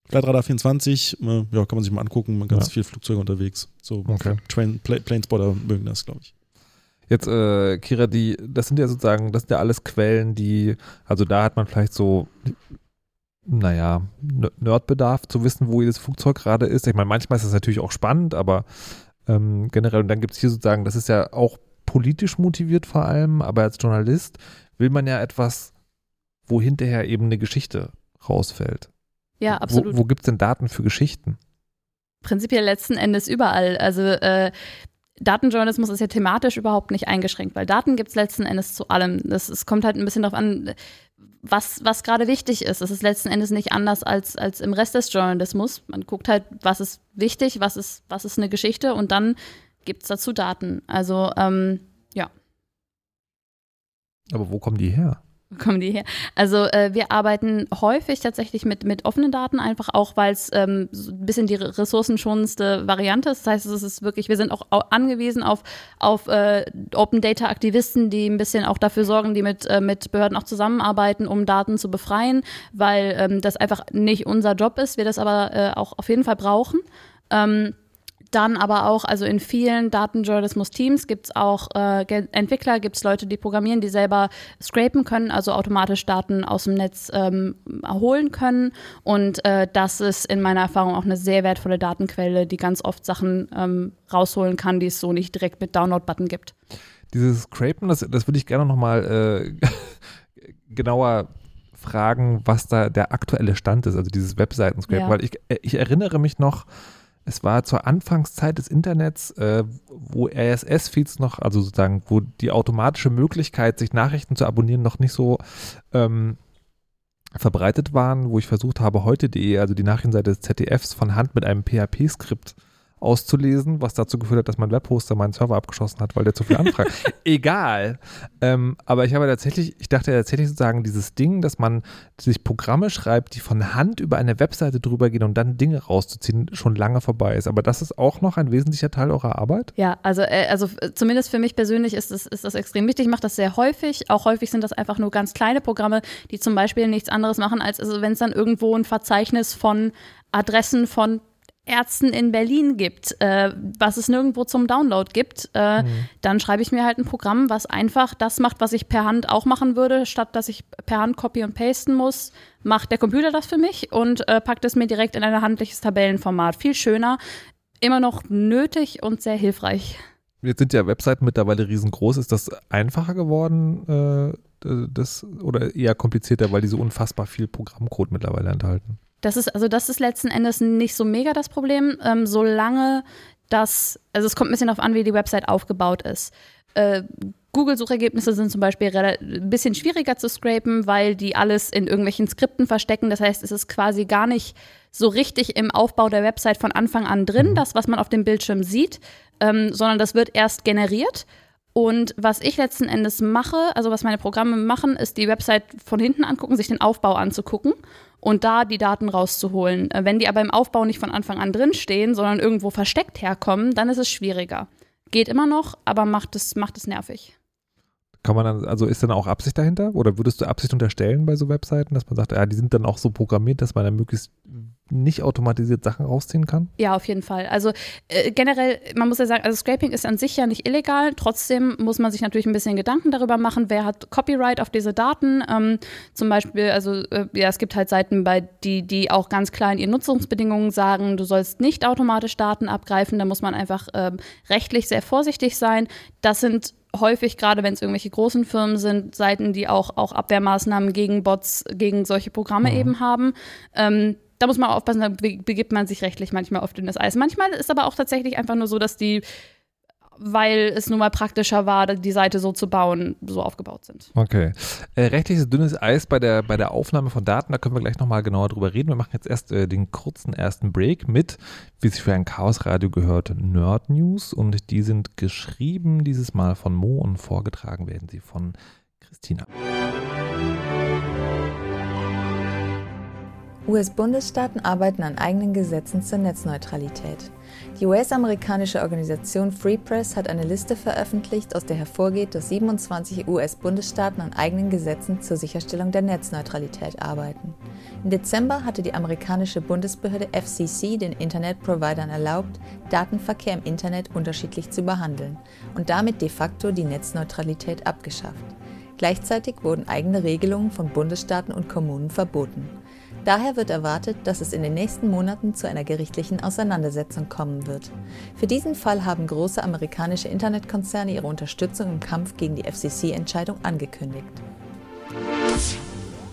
Flightradar 24, äh, ja, kann man sich mal angucken, man ganz ja. viel Flugzeuge unterwegs. So okay. Train, Pla Planespotter mögen das, glaube ich. Jetzt, äh, Kira, die, das sind ja sozusagen, das sind ja alles Quellen, die, also da hat man vielleicht so, naja, Nerdbedarf zu wissen, wo jedes Flugzeug gerade ist. Ich meine, manchmal ist das natürlich auch spannend, aber ähm, generell, und dann gibt es hier sozusagen, das ist ja auch politisch motiviert vor allem, aber als Journalist will man ja etwas, wo hinterher eben eine Geschichte rausfällt. Ja, absolut. Wo, wo gibt es denn Daten für Geschichten? Prinzipiell letzten Endes überall. Also äh, Datenjournalismus ist ja thematisch überhaupt nicht eingeschränkt, weil Daten gibt es letzten Endes zu allem. Das, es kommt halt ein bisschen darauf an, was, was gerade wichtig ist. Es ist letzten Endes nicht anders als, als im Rest des Journalismus. Man guckt halt, was ist wichtig, was ist, was ist eine Geschichte und dann gibt es dazu Daten. Also, ähm, ja. Aber wo kommen die her? kommen die her? Also äh, wir arbeiten häufig tatsächlich mit, mit offenen Daten, einfach auch, weil es ähm, so ein bisschen die ressourcenschonendste Variante ist. Das heißt, es ist wirklich, wir sind auch angewiesen auf, auf äh, Open Data Aktivisten, die ein bisschen auch dafür sorgen, die mit, äh, mit Behörden auch zusammenarbeiten, um Daten zu befreien, weil ähm, das einfach nicht unser Job ist, wir das aber äh, auch auf jeden Fall brauchen. Ähm, dann aber auch, also in vielen Datenjournalismus-Teams gibt es auch äh, Entwickler, gibt es Leute, die programmieren, die selber scrapen können, also automatisch Daten aus dem Netz ähm, erholen können. Und äh, das ist in meiner Erfahrung auch eine sehr wertvolle Datenquelle, die ganz oft Sachen ähm, rausholen kann, die es so nicht direkt mit Download-Button gibt. Dieses Scrapen, das, das würde ich gerne nochmal äh, genauer fragen, was da der aktuelle Stand ist, also dieses Webseiten-Scrapen, ja. weil ich, äh, ich erinnere mich noch, es war zur Anfangszeit des Internets, äh, wo RSS-Feeds noch, also sozusagen, wo die automatische Möglichkeit, sich Nachrichten zu abonnieren, noch nicht so ähm, verbreitet waren, wo ich versucht habe, heute.de, also die Nachrichtenseite des ZDFs, von Hand mit einem PHP-Skript auszulesen, was dazu geführt hat, dass mein Webhoster meinen Server abgeschossen hat, weil der zu viel anfragt. Egal. Ähm, aber ich habe tatsächlich, ich dachte tatsächlich sozusagen, dieses Ding, dass man sich Programme schreibt, die von Hand über eine Webseite drüber gehen, um dann Dinge rauszuziehen, schon lange vorbei ist. Aber das ist auch noch ein wesentlicher Teil eurer Arbeit? Ja, also, äh, also zumindest für mich persönlich ist das, ist das extrem wichtig. Ich mache das sehr häufig. Auch häufig sind das einfach nur ganz kleine Programme, die zum Beispiel nichts anderes machen, als also wenn es dann irgendwo ein Verzeichnis von Adressen von Ärzten in Berlin gibt, äh, was es nirgendwo zum Download gibt, äh, mhm. dann schreibe ich mir halt ein Programm, was einfach das macht, was ich per Hand auch machen würde, statt dass ich per Hand copy und pasten muss, macht der Computer das für mich und äh, packt es mir direkt in ein handliches Tabellenformat. Viel schöner, immer noch nötig und sehr hilfreich. Jetzt sind ja Webseiten mittlerweile riesengroß. Ist das einfacher geworden, äh, das, oder eher komplizierter, weil die so unfassbar viel Programmcode mittlerweile enthalten? Das ist, also das ist letzten Endes nicht so mega das Problem, ähm, solange das, also es kommt ein bisschen darauf an, wie die Website aufgebaut ist. Äh, Google-Suchergebnisse sind zum Beispiel ein bisschen schwieriger zu scrapen, weil die alles in irgendwelchen Skripten verstecken. Das heißt, es ist quasi gar nicht so richtig im Aufbau der Website von Anfang an drin, mhm. das, was man auf dem Bildschirm sieht, ähm, sondern das wird erst generiert. Und was ich letzten Endes mache, also was meine Programme machen, ist die Website von hinten angucken, sich den Aufbau anzugucken und da die Daten rauszuholen. Äh, wenn die aber im Aufbau nicht von Anfang an drinstehen, sondern irgendwo versteckt herkommen, dann ist es schwieriger. Geht immer noch, aber macht es, macht es nervig. Kann man dann, also ist dann auch Absicht dahinter? Oder würdest du Absicht unterstellen bei so Webseiten, dass man sagt, ja, die sind dann auch so programmiert, dass man dann möglichst nicht automatisiert Sachen rausziehen kann? Ja, auf jeden Fall. Also äh, generell, man muss ja sagen, also Scraping ist an sich ja nicht illegal. Trotzdem muss man sich natürlich ein bisschen Gedanken darüber machen, wer hat Copyright auf diese Daten. Ähm, zum Beispiel, also äh, ja, es gibt halt Seiten, bei die, die auch ganz klar in ihren Nutzungsbedingungen sagen, du sollst nicht automatisch Daten abgreifen. Da muss man einfach äh, rechtlich sehr vorsichtig sein. Das sind häufig, gerade wenn es irgendwelche großen Firmen sind, Seiten, die auch, auch Abwehrmaßnahmen gegen Bots, gegen solche Programme mhm. eben haben. Ähm, da muss man aufpassen, da begibt man sich rechtlich manchmal auf dünnes Eis. Manchmal ist aber auch tatsächlich einfach nur so, dass die weil es nun mal praktischer war, die Seite so zu bauen, so aufgebaut sind. Okay. Äh, rechtliches dünnes Eis bei der, bei der Aufnahme von Daten, da können wir gleich nochmal genauer drüber reden. Wir machen jetzt erst äh, den kurzen ersten Break mit, wie sich für ein Chaosradio gehört, Nerd News und die sind geschrieben dieses Mal von Mo und vorgetragen werden sie von Christina. US-Bundesstaaten arbeiten an eigenen Gesetzen zur Netzneutralität. Die US-amerikanische Organisation Free Press hat eine Liste veröffentlicht, aus der hervorgeht, dass 27 US-Bundesstaaten an eigenen Gesetzen zur Sicherstellung der Netzneutralität arbeiten. Im Dezember hatte die amerikanische Bundesbehörde FCC den Internetprovidern erlaubt, Datenverkehr im Internet unterschiedlich zu behandeln und damit de facto die Netzneutralität abgeschafft. Gleichzeitig wurden eigene Regelungen von Bundesstaaten und Kommunen verboten. Daher wird erwartet, dass es in den nächsten Monaten zu einer gerichtlichen Auseinandersetzung kommen wird. Für diesen Fall haben große amerikanische Internetkonzerne ihre Unterstützung im Kampf gegen die FCC-Entscheidung angekündigt.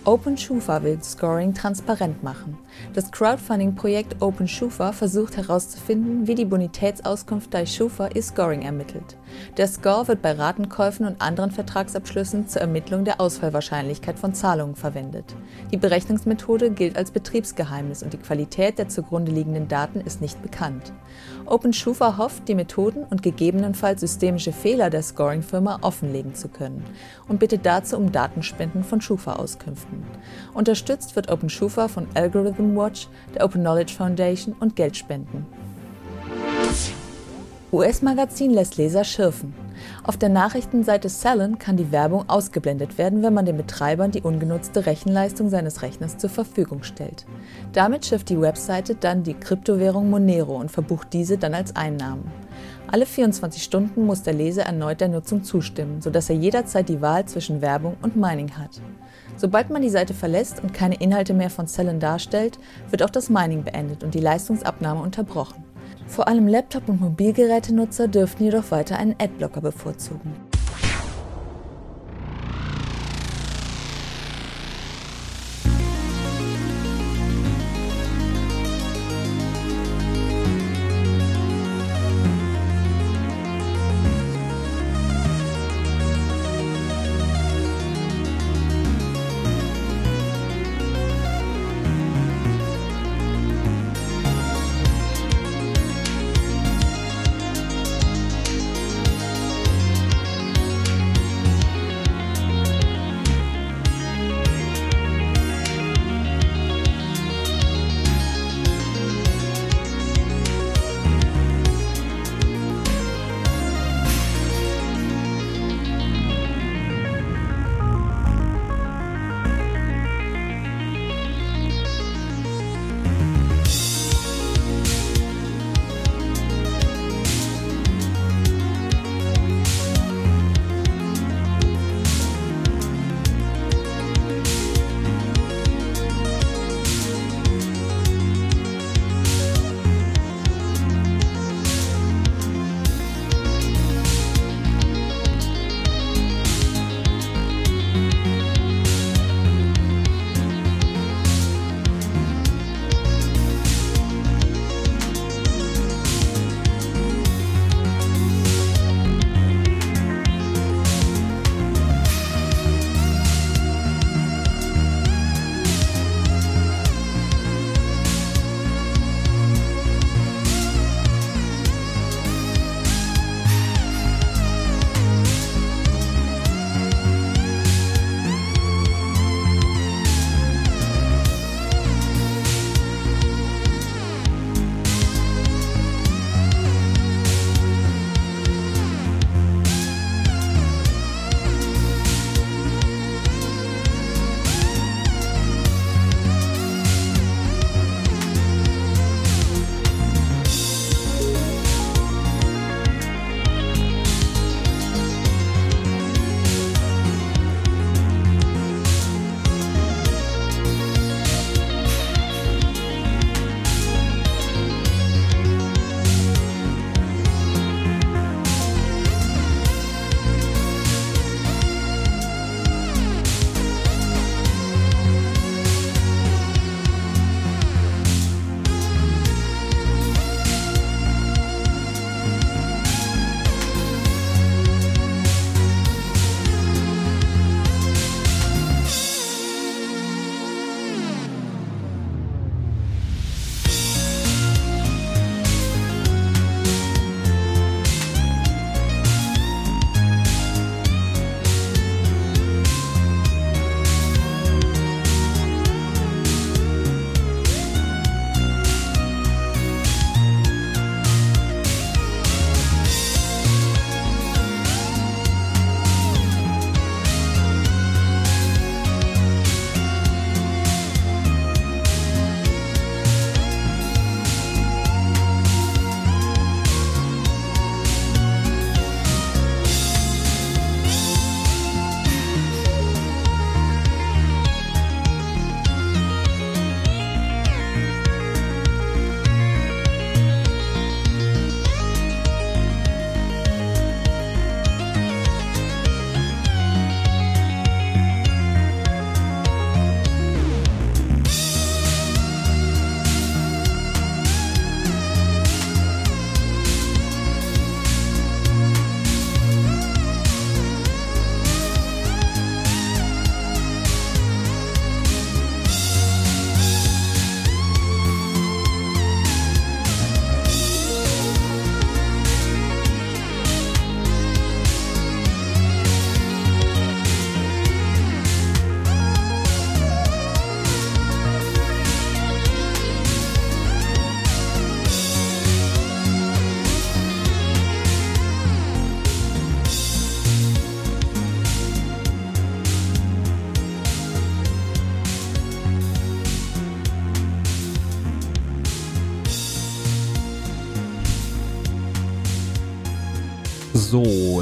OpenSchufa will Scoring transparent machen. Das Crowdfunding-Projekt OpenSchufa versucht herauszufinden, wie die Bonitätsauskunft bei Schufa ihr Scoring ermittelt. Der Score wird bei Ratenkäufen und anderen Vertragsabschlüssen zur Ermittlung der Ausfallwahrscheinlichkeit von Zahlungen verwendet. Die Berechnungsmethode gilt als Betriebsgeheimnis und die Qualität der zugrunde liegenden Daten ist nicht bekannt. OpenSchufa hofft, die Methoden und gegebenenfalls systemische Fehler der Scoring-Firma offenlegen zu können und bittet dazu um Datenspenden von Schufa-Auskünften. Unterstützt wird OpenSchufa von Algorithm Watch, der Open Knowledge Foundation und Geldspenden. US-Magazin lässt Leser schürfen. Auf der Nachrichtenseite Salon kann die Werbung ausgeblendet werden, wenn man den Betreibern die ungenutzte Rechenleistung seines Rechners zur Verfügung stellt. Damit schifft die Webseite dann die Kryptowährung Monero und verbucht diese dann als Einnahmen. Alle 24 Stunden muss der Leser erneut der Nutzung zustimmen, sodass er jederzeit die Wahl zwischen Werbung und Mining hat. Sobald man die Seite verlässt und keine Inhalte mehr von Cellen darstellt, wird auch das Mining beendet und die Leistungsabnahme unterbrochen. Vor allem Laptop- und Mobilgerätenutzer dürften jedoch weiter einen Adblocker bevorzugen.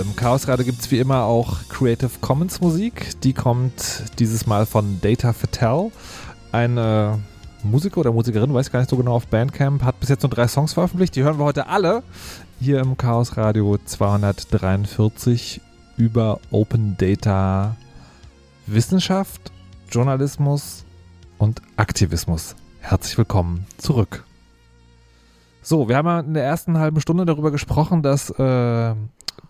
Im Chaos gerade gibt es wie immer auch Creative Commons Musik. Die kommt dieses Mal von Data Fatal. Eine Musiker oder Musikerin, weiß gar nicht so genau, auf Bandcamp, hat bis jetzt nur drei Songs veröffentlicht. Die hören wir heute alle hier im Chaos Radio 243 über Open Data Wissenschaft, Journalismus und Aktivismus. Herzlich willkommen zurück. So, wir haben ja in der ersten halben Stunde darüber gesprochen, dass äh,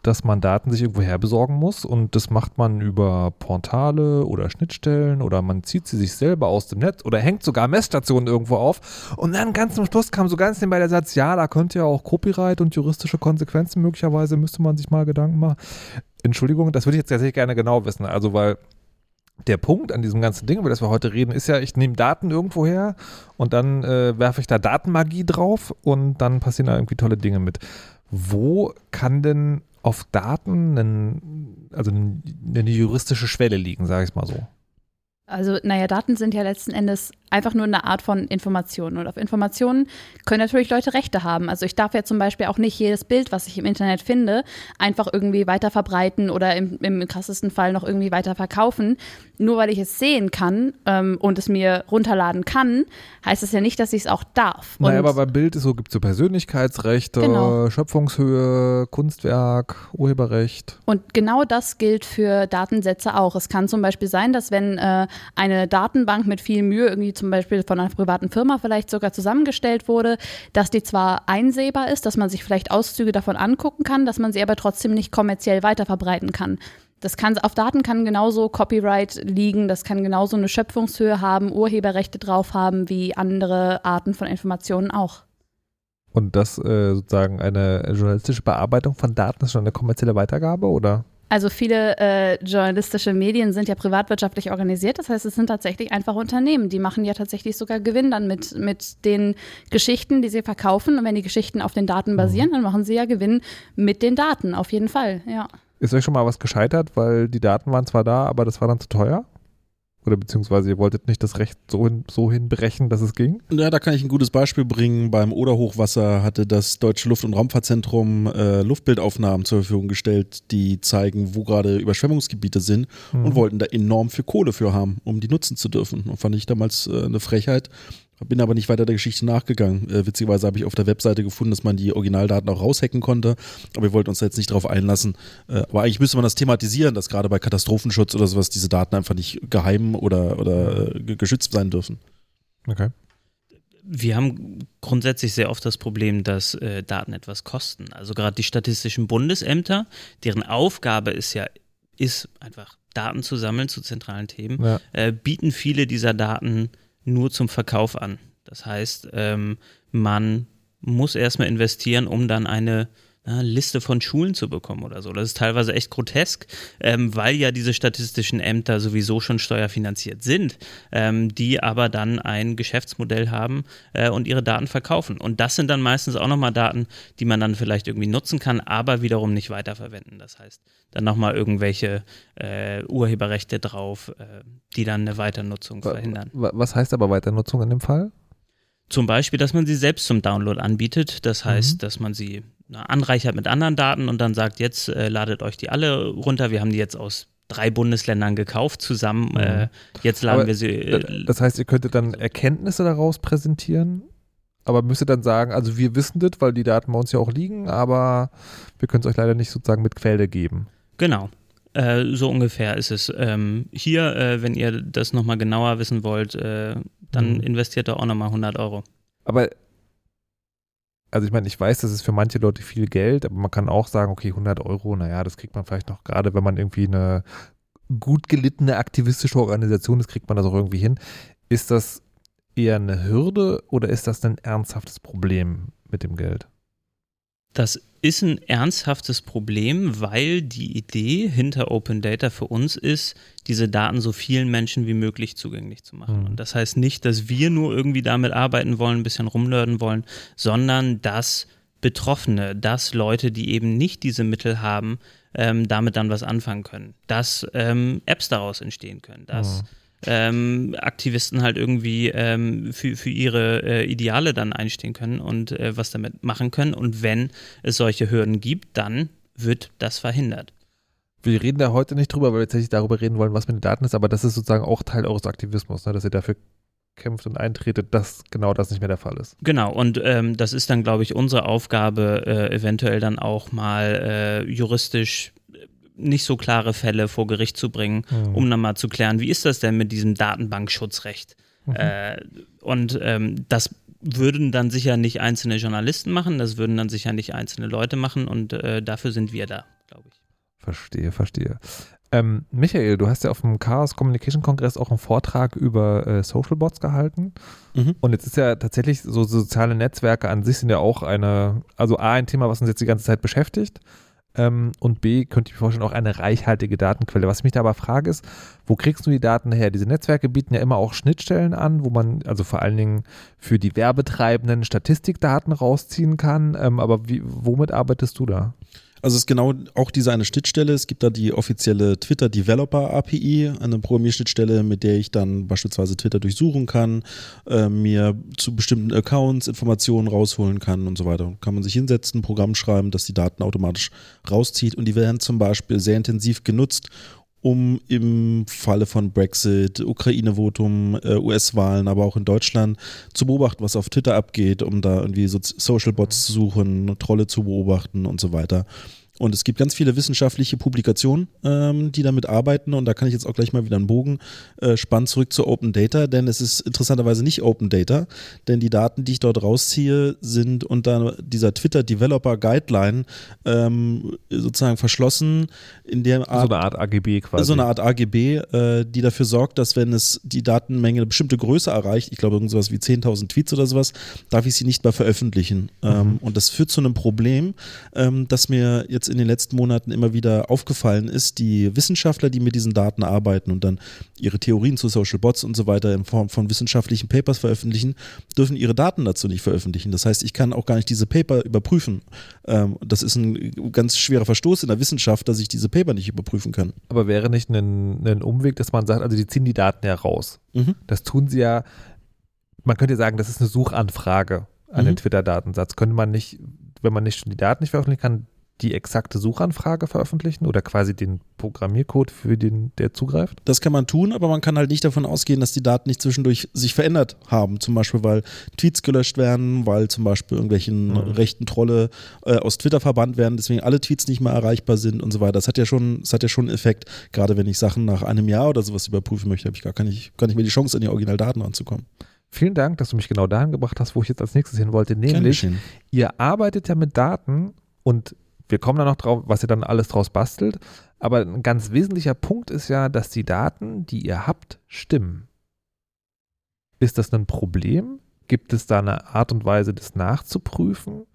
dass man Daten sich irgendwo her besorgen muss und das macht man über Portale oder Schnittstellen oder man zieht sie sich selber aus dem Netz oder hängt sogar Messstationen irgendwo auf und dann ganz zum Schluss kam so ganz nebenbei der Satz, ja, da könnte ja auch Copyright und juristische Konsequenzen möglicherweise, müsste man sich mal Gedanken machen. Entschuldigung, das würde ich jetzt tatsächlich gerne genau wissen, also weil der Punkt an diesem ganzen Ding, über das wir heute reden, ist ja, ich nehme Daten irgendwo her und dann äh, werfe ich da Datenmagie drauf und dann passieren da irgendwie tolle Dinge mit. Wo kann denn auf Daten einen, also eine juristische Schwelle liegen, sage ich mal so. Also, naja, Daten sind ja letzten Endes einfach nur eine Art von Informationen. Und auf Informationen können natürlich Leute Rechte haben. Also ich darf ja zum Beispiel auch nicht jedes Bild, was ich im Internet finde, einfach irgendwie weiter verbreiten oder im, im krassesten Fall noch irgendwie weiter verkaufen. Nur weil ich es sehen kann ähm, und es mir runterladen kann, heißt das ja nicht, dass ich es auch darf. naja, aber beim Bild ist so, gibt es so Persönlichkeitsrechte, genau. Schöpfungshöhe, Kunstwerk, Urheberrecht. Und genau das gilt für Datensätze auch. Es kann zum Beispiel sein, dass wenn äh, eine Datenbank mit viel Mühe irgendwie zum Beispiel von einer privaten Firma vielleicht sogar zusammengestellt wurde, dass die zwar einsehbar ist, dass man sich vielleicht Auszüge davon angucken kann, dass man sie aber trotzdem nicht kommerziell weiterverbreiten kann. Das kann, auf Daten kann genauso Copyright liegen, das kann genauso eine Schöpfungshöhe haben, Urheberrechte drauf haben, wie andere Arten von Informationen auch. Und das äh, sozusagen eine journalistische Bearbeitung von Daten ist schon eine kommerzielle Weitergabe, oder? Also viele äh, journalistische Medien sind ja privatwirtschaftlich organisiert. Das heißt, es sind tatsächlich einfach Unternehmen. Die machen ja tatsächlich sogar Gewinn dann mit, mit den Geschichten, die sie verkaufen. Und wenn die Geschichten auf den Daten mhm. basieren, dann machen sie ja Gewinn mit den Daten, auf jeden Fall, ja. Ist euch schon mal was gescheitert, weil die Daten waren zwar da, aber das war dann zu teuer? Oder beziehungsweise ihr wolltet nicht das Recht so, hin, so hinbrechen, dass es ging? Ja, da kann ich ein gutes Beispiel bringen. Beim Oderhochwasser hatte das Deutsche Luft- und Raumfahrtzentrum äh, Luftbildaufnahmen zur Verfügung gestellt, die zeigen, wo gerade Überschwemmungsgebiete sind mhm. und wollten da enorm viel Kohle für haben, um die nutzen zu dürfen. Und fand ich damals äh, eine Frechheit. Bin aber nicht weiter der Geschichte nachgegangen. Äh, witzigerweise habe ich auf der Webseite gefunden, dass man die Originaldaten auch raushacken konnte. Aber wir wollten uns da jetzt nicht drauf einlassen. Äh, aber eigentlich müsste man das thematisieren, dass gerade bei Katastrophenschutz oder sowas diese Daten einfach nicht geheim oder, oder äh, geschützt sein dürfen. Okay. Wir haben grundsätzlich sehr oft das Problem, dass äh, Daten etwas kosten. Also gerade die statistischen Bundesämter, deren Aufgabe ist ja, ist einfach Daten zu sammeln zu zentralen Themen, ja. äh, bieten viele dieser Daten nur zum Verkauf an. Das heißt, ähm, man muss erstmal investieren, um dann eine na, Liste von Schulen zu bekommen oder so. Das ist teilweise echt grotesk, ähm, weil ja diese statistischen Ämter sowieso schon steuerfinanziert sind, ähm, die aber dann ein Geschäftsmodell haben äh, und ihre Daten verkaufen. Und das sind dann meistens auch nochmal Daten, die man dann vielleicht irgendwie nutzen kann, aber wiederum nicht weiterverwenden. Das heißt, dann nochmal irgendwelche äh, Urheberrechte drauf, äh, die dann eine Weiternutzung verhindern. Was heißt aber Weiternutzung in dem Fall? Zum Beispiel, dass man sie selbst zum Download anbietet. Das heißt, mhm. dass man sie anreichert mit anderen Daten und dann sagt, jetzt äh, ladet euch die alle runter. Wir haben die jetzt aus drei Bundesländern gekauft zusammen. Mhm. Äh, jetzt laden aber wir sie. Äh, das heißt, ihr könntet dann Erkenntnisse daraus präsentieren, aber müsstet dann sagen, also wir wissen das, weil die Daten bei uns ja auch liegen, aber wir können es euch leider nicht sozusagen mit Quelle geben. Genau. Äh, so ungefähr ist es. Ähm, hier, äh, wenn ihr das nochmal genauer wissen wollt, äh, dann mhm. investiert ihr auch nochmal 100 Euro. Aber, also ich meine, ich weiß, das ist für manche Leute viel Geld, aber man kann auch sagen, okay, 100 Euro, naja, das kriegt man vielleicht noch, gerade wenn man irgendwie eine gut gelittene aktivistische Organisation ist, kriegt man das auch irgendwie hin. Ist das eher eine Hürde oder ist das ein ernsthaftes Problem mit dem Geld? Das ist ein ernsthaftes Problem, weil die Idee hinter Open Data für uns ist, diese Daten so vielen Menschen wie möglich zugänglich zu machen. Mhm. Und das heißt nicht, dass wir nur irgendwie damit arbeiten wollen, ein bisschen rumnörden wollen, sondern dass Betroffene, dass Leute, die eben nicht diese Mittel haben, ähm, damit dann was anfangen können. Dass ähm, Apps daraus entstehen können, dass mhm ähm, Aktivisten halt irgendwie ähm, für, für ihre äh, Ideale dann einstehen können und äh, was damit machen können. Und wenn es solche Hürden gibt, dann wird das verhindert. Wir reden da heute nicht drüber, weil wir tatsächlich darüber reden wollen, was mit den Daten ist, aber das ist sozusagen auch Teil eures Aktivismus, ne, dass ihr dafür kämpft und eintretet, dass genau das nicht mehr der Fall ist. Genau, und ähm, das ist dann, glaube ich, unsere Aufgabe, äh, eventuell dann auch mal äh, juristisch nicht so klare Fälle vor Gericht zu bringen, mhm. um dann mal zu klären, wie ist das denn mit diesem Datenbankschutzrecht? Mhm. Äh, und ähm, das würden dann sicher nicht einzelne Journalisten machen, das würden dann sicher nicht einzelne Leute machen und äh, dafür sind wir da, glaube ich. Verstehe, verstehe. Ähm, Michael, du hast ja auf dem Chaos Communication Kongress auch einen Vortrag über äh, Social Bots gehalten. Mhm. Und jetzt ist ja tatsächlich so soziale Netzwerke an sich sind ja auch eine, also A, ein Thema, was uns jetzt die ganze Zeit beschäftigt. Ähm, und B, könnte ich mir vorstellen, auch eine reichhaltige Datenquelle. Was ich mich da aber frage ist, wo kriegst du die Daten her? Diese Netzwerke bieten ja immer auch Schnittstellen an, wo man also vor allen Dingen für die Werbetreibenden Statistikdaten rausziehen kann. Ähm, aber wie, womit arbeitest du da? Also es ist genau auch diese eine Schnittstelle. Es gibt da die offizielle Twitter Developer API, eine Programmierschnittstelle, mit der ich dann beispielsweise Twitter durchsuchen kann, äh, mir zu bestimmten Accounts Informationen rausholen kann und so weiter. Kann man sich hinsetzen, ein Programm schreiben, das die Daten automatisch rauszieht und die werden zum Beispiel sehr intensiv genutzt, um im Falle von Brexit, Ukraine-Votum, äh, US-Wahlen, aber auch in Deutschland zu beobachten, was auf Twitter abgeht, um da irgendwie so Social Bots zu suchen, Trolle zu beobachten und so weiter. Und es gibt ganz viele wissenschaftliche Publikationen, ähm, die damit arbeiten. Und da kann ich jetzt auch gleich mal wieder einen Bogen äh, spannen zurück zu Open Data, denn es ist interessanterweise nicht Open Data, denn die Daten, die ich dort rausziehe, sind unter dieser Twitter Developer Guideline ähm, sozusagen verschlossen, in der Art, so eine Art AGB quasi. So eine Art AGB, äh, die dafür sorgt, dass wenn es die Datenmenge eine bestimmte Größe erreicht, ich glaube irgendwas wie 10.000 Tweets oder sowas, darf ich sie nicht mehr veröffentlichen. Mhm. Ähm, und das führt zu einem Problem, ähm, dass mir jetzt jetzt in den letzten Monaten immer wieder aufgefallen ist, die Wissenschaftler, die mit diesen Daten arbeiten und dann ihre Theorien zu Social Bots und so weiter in Form von wissenschaftlichen Papers veröffentlichen, dürfen ihre Daten dazu nicht veröffentlichen. Das heißt, ich kann auch gar nicht diese Paper überprüfen. Ähm, das ist ein ganz schwerer Verstoß in der Wissenschaft, dass ich diese Paper nicht überprüfen kann. Aber wäre nicht ein, ein Umweg, dass man sagt, also die ziehen die Daten ja raus. Mhm. Das tun sie ja, man könnte sagen, das ist eine Suchanfrage an mhm. den Twitter-Datensatz. Könnte man nicht, wenn man nicht schon die Daten nicht veröffentlichen kann, die exakte Suchanfrage veröffentlichen oder quasi den Programmiercode für den, der zugreift? Das kann man tun, aber man kann halt nicht davon ausgehen, dass die Daten nicht zwischendurch sich verändert haben. Zum Beispiel, weil Tweets gelöscht werden, weil zum Beispiel irgendwelchen mhm. rechten Trolle äh, aus Twitter verbannt werden, deswegen alle Tweets nicht mehr erreichbar sind und so weiter. Das hat ja schon, das hat ja schon einen Effekt. Gerade wenn ich Sachen nach einem Jahr oder sowas überprüfen möchte, habe ich gar nicht, gar nicht mehr die Chance, an die Originaldaten ranzukommen. Vielen Dank, dass du mich genau dahin gebracht hast, wo ich jetzt als nächstes hin wollte. Nämlich, ihr arbeitet ja mit Daten und wir kommen dann noch drauf, was ihr dann alles draus bastelt. Aber ein ganz wesentlicher Punkt ist ja, dass die Daten, die ihr habt, stimmen. Ist das ein Problem? Gibt es da eine Art und Weise, das nachzuprüfen?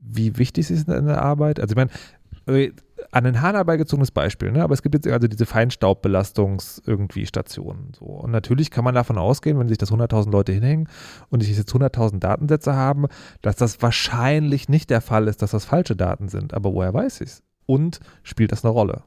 Wie wichtig ist es in der Arbeit? Also ich meine, an den Hahn herbeigezogenes Beispiel, ne? aber es gibt jetzt also diese Feinstaubbelastungs irgendwie Stationen. So. Und natürlich kann man davon ausgehen, wenn sich das 100.000 Leute hinhängen und ich jetzt 100.000 Datensätze haben, dass das wahrscheinlich nicht der Fall ist, dass das falsche Daten sind. Aber woher weiß ich es? Und spielt das eine Rolle?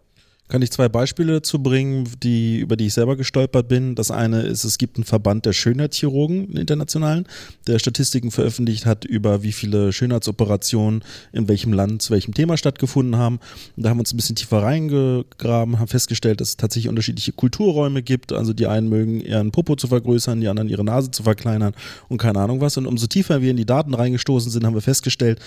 Kann ich zwei Beispiele dazu bringen, die, über die ich selber gestolpert bin. Das eine ist, es gibt einen Verband der Schönheitschirurgen, einen internationalen, der Statistiken veröffentlicht hat über wie viele Schönheitsoperationen in welchem Land zu welchem Thema stattgefunden haben. Und da haben wir uns ein bisschen tiefer reingegraben, haben festgestellt, dass es tatsächlich unterschiedliche Kulturräume gibt. Also die einen mögen ihren Popo zu vergrößern, die anderen ihre Nase zu verkleinern und keine Ahnung was. Und umso tiefer wir in die Daten reingestoßen sind, haben wir festgestellt,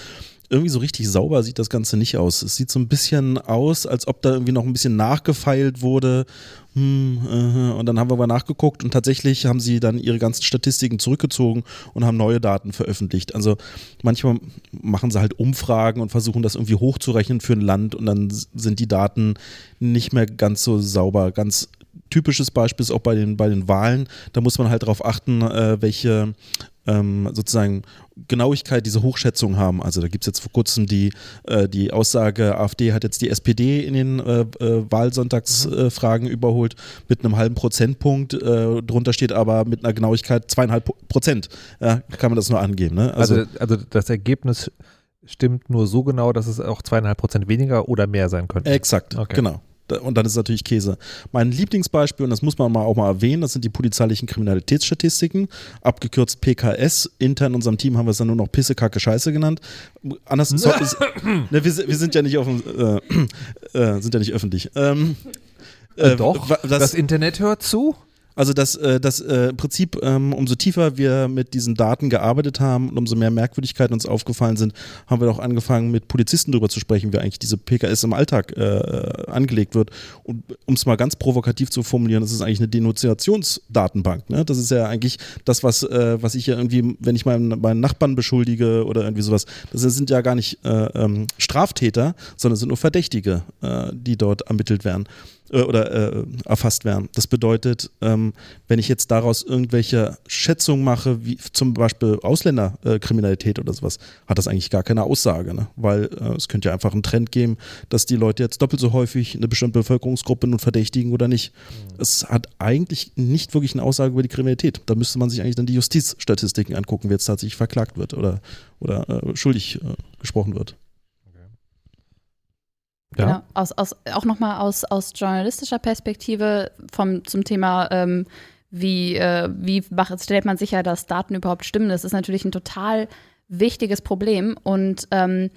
irgendwie so richtig sauber sieht das Ganze nicht aus. Es sieht so ein bisschen aus, als ob da irgendwie noch ein bisschen nachgefeilt wurde. Hm, uh, und dann haben wir mal nachgeguckt und tatsächlich haben sie dann ihre ganzen Statistiken zurückgezogen und haben neue Daten veröffentlicht. Also manchmal machen sie halt Umfragen und versuchen das irgendwie hochzurechnen für ein Land und dann sind die Daten nicht mehr ganz so sauber, ganz typisches Beispiel ist auch bei den, bei den Wahlen. Da muss man halt darauf achten, äh, welche ähm, sozusagen Genauigkeit diese Hochschätzung haben. Also da gibt es jetzt vor kurzem die, äh, die Aussage, AfD hat jetzt die SPD in den äh, äh, Wahlsonntagsfragen mhm. überholt mit einem halben Prozentpunkt. Äh, drunter steht aber mit einer Genauigkeit zweieinhalb Prozent. Ja, kann man das nur angeben. Ne? Also, also, also das Ergebnis stimmt nur so genau, dass es auch zweieinhalb Prozent weniger oder mehr sein könnte. Exakt, okay. genau. Und dann ist es natürlich Käse. Mein Lieblingsbeispiel, und das muss man mal auch mal erwähnen, das sind die polizeilichen Kriminalitätsstatistiken, abgekürzt PKS. Intern in unserem Team haben wir es dann nur noch Pisse, Kacke, Scheiße genannt. Anders, so, ist, ne, wir, wir, sind ja nicht auf, äh, äh, sind ja nicht öffentlich. Ähm, äh, Doch, das, das Internet hört zu. Also das, äh, das äh, Prinzip, ähm, umso tiefer wir mit diesen Daten gearbeitet haben und umso mehr Merkwürdigkeiten uns aufgefallen sind, haben wir auch angefangen, mit Polizisten darüber zu sprechen, wie eigentlich diese PKS im Alltag äh, angelegt wird. Und um es mal ganz provokativ zu formulieren, das ist eigentlich eine Denunziationsdatenbank. Ne? Das ist ja eigentlich das, was, äh, was ich ja irgendwie, wenn ich meinen, meinen Nachbarn beschuldige oder irgendwie sowas, das sind ja gar nicht äh, ähm, Straftäter, sondern sind nur Verdächtige, äh, die dort ermittelt werden äh, oder äh, erfasst werden. Das bedeutet, ähm, wenn ich jetzt daraus irgendwelche Schätzungen mache, wie zum Beispiel Ausländerkriminalität oder sowas, hat das eigentlich gar keine Aussage, ne? weil äh, es könnte ja einfach einen Trend geben, dass die Leute jetzt doppelt so häufig eine bestimmte Bevölkerungsgruppe nun verdächtigen oder nicht. Mhm. Es hat eigentlich nicht wirklich eine Aussage über die Kriminalität. Da müsste man sich eigentlich dann die Justizstatistiken angucken, wer jetzt tatsächlich verklagt wird oder, oder äh, schuldig gesprochen wird. Ja. Genau. Aus, aus, auch nochmal aus, aus journalistischer Perspektive vom, zum Thema, ähm, wie, äh, wie macht, stellt man sicher, dass Daten überhaupt stimmen. Das ist natürlich ein total wichtiges Problem und ähm,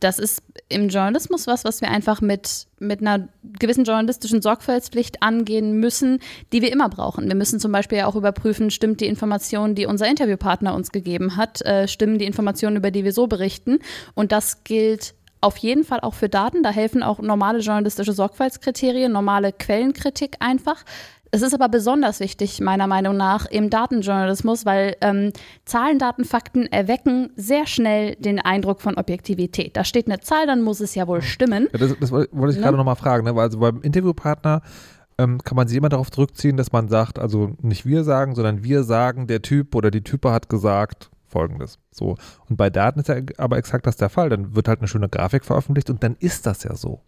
das ist im Journalismus was, was wir einfach mit, mit einer gewissen journalistischen Sorgfaltspflicht angehen müssen, die wir immer brauchen. Wir müssen zum Beispiel auch überprüfen, stimmt die Information, die unser Interviewpartner uns gegeben hat, äh, stimmen die Informationen, über die wir so berichten. Und das gilt auf jeden Fall auch für Daten. Da helfen auch normale journalistische Sorgfaltskriterien, normale Quellenkritik einfach. Es ist aber besonders wichtig, meiner Meinung nach, im Datenjournalismus, weil ähm, Zahlen, Daten, Fakten erwecken sehr schnell den Eindruck von Objektivität. Da steht eine Zahl, dann muss es ja wohl stimmen. Ja, das, das, wollte ich ne? gerade nochmal fragen, ne? weil also beim Interviewpartner ähm, kann man sich immer darauf zurückziehen, dass man sagt, also nicht wir sagen, sondern wir sagen, der Typ oder die Type hat gesagt, folgendes. So. Und bei Daten ist ja aber exakt das der Fall. Dann wird halt eine schöne Grafik veröffentlicht und dann ist das ja so.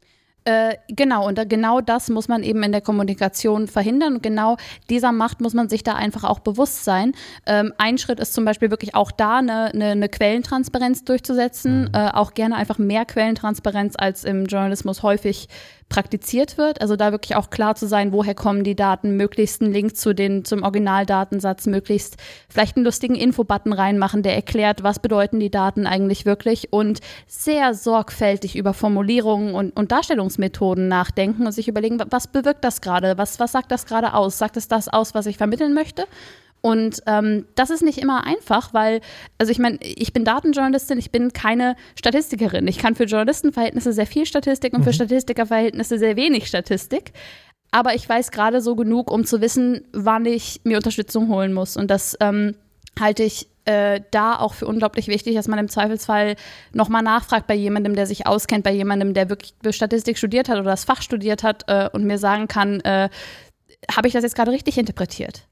Äh, genau, und da, genau das muss man eben in der Kommunikation verhindern. Und genau dieser Macht muss man sich da einfach auch bewusst sein. Ähm, ein Schritt ist zum Beispiel wirklich auch da eine, eine, eine Quellentransparenz durchzusetzen. Mhm. Äh, auch gerne einfach mehr Quellentransparenz als im Journalismus häufig praktiziert wird. Also da wirklich auch klar zu sein, woher kommen die Daten, möglichst einen Link zu den, zum Originaldatensatz, möglichst vielleicht einen lustigen Infobutton reinmachen, der erklärt, was bedeuten die Daten eigentlich wirklich und sehr sorgfältig über Formulierungen und, und Darstellungsmethoden nachdenken und sich überlegen, was bewirkt das gerade, was, was sagt das gerade aus? Sagt es das aus, was ich vermitteln möchte? Und ähm, das ist nicht immer einfach, weil, also ich meine, ich bin Datenjournalistin, ich bin keine Statistikerin. Ich kann für Journalistenverhältnisse sehr viel Statistik und mhm. für Statistikerverhältnisse sehr wenig Statistik. Aber ich weiß gerade so genug, um zu wissen, wann ich mir Unterstützung holen muss. Und das ähm, halte ich äh, da auch für unglaublich wichtig, dass man im Zweifelsfall nochmal nachfragt bei jemandem, der sich auskennt, bei jemandem, der wirklich Statistik studiert hat oder das Fach studiert hat äh, und mir sagen kann, äh, habe ich das jetzt gerade richtig interpretiert?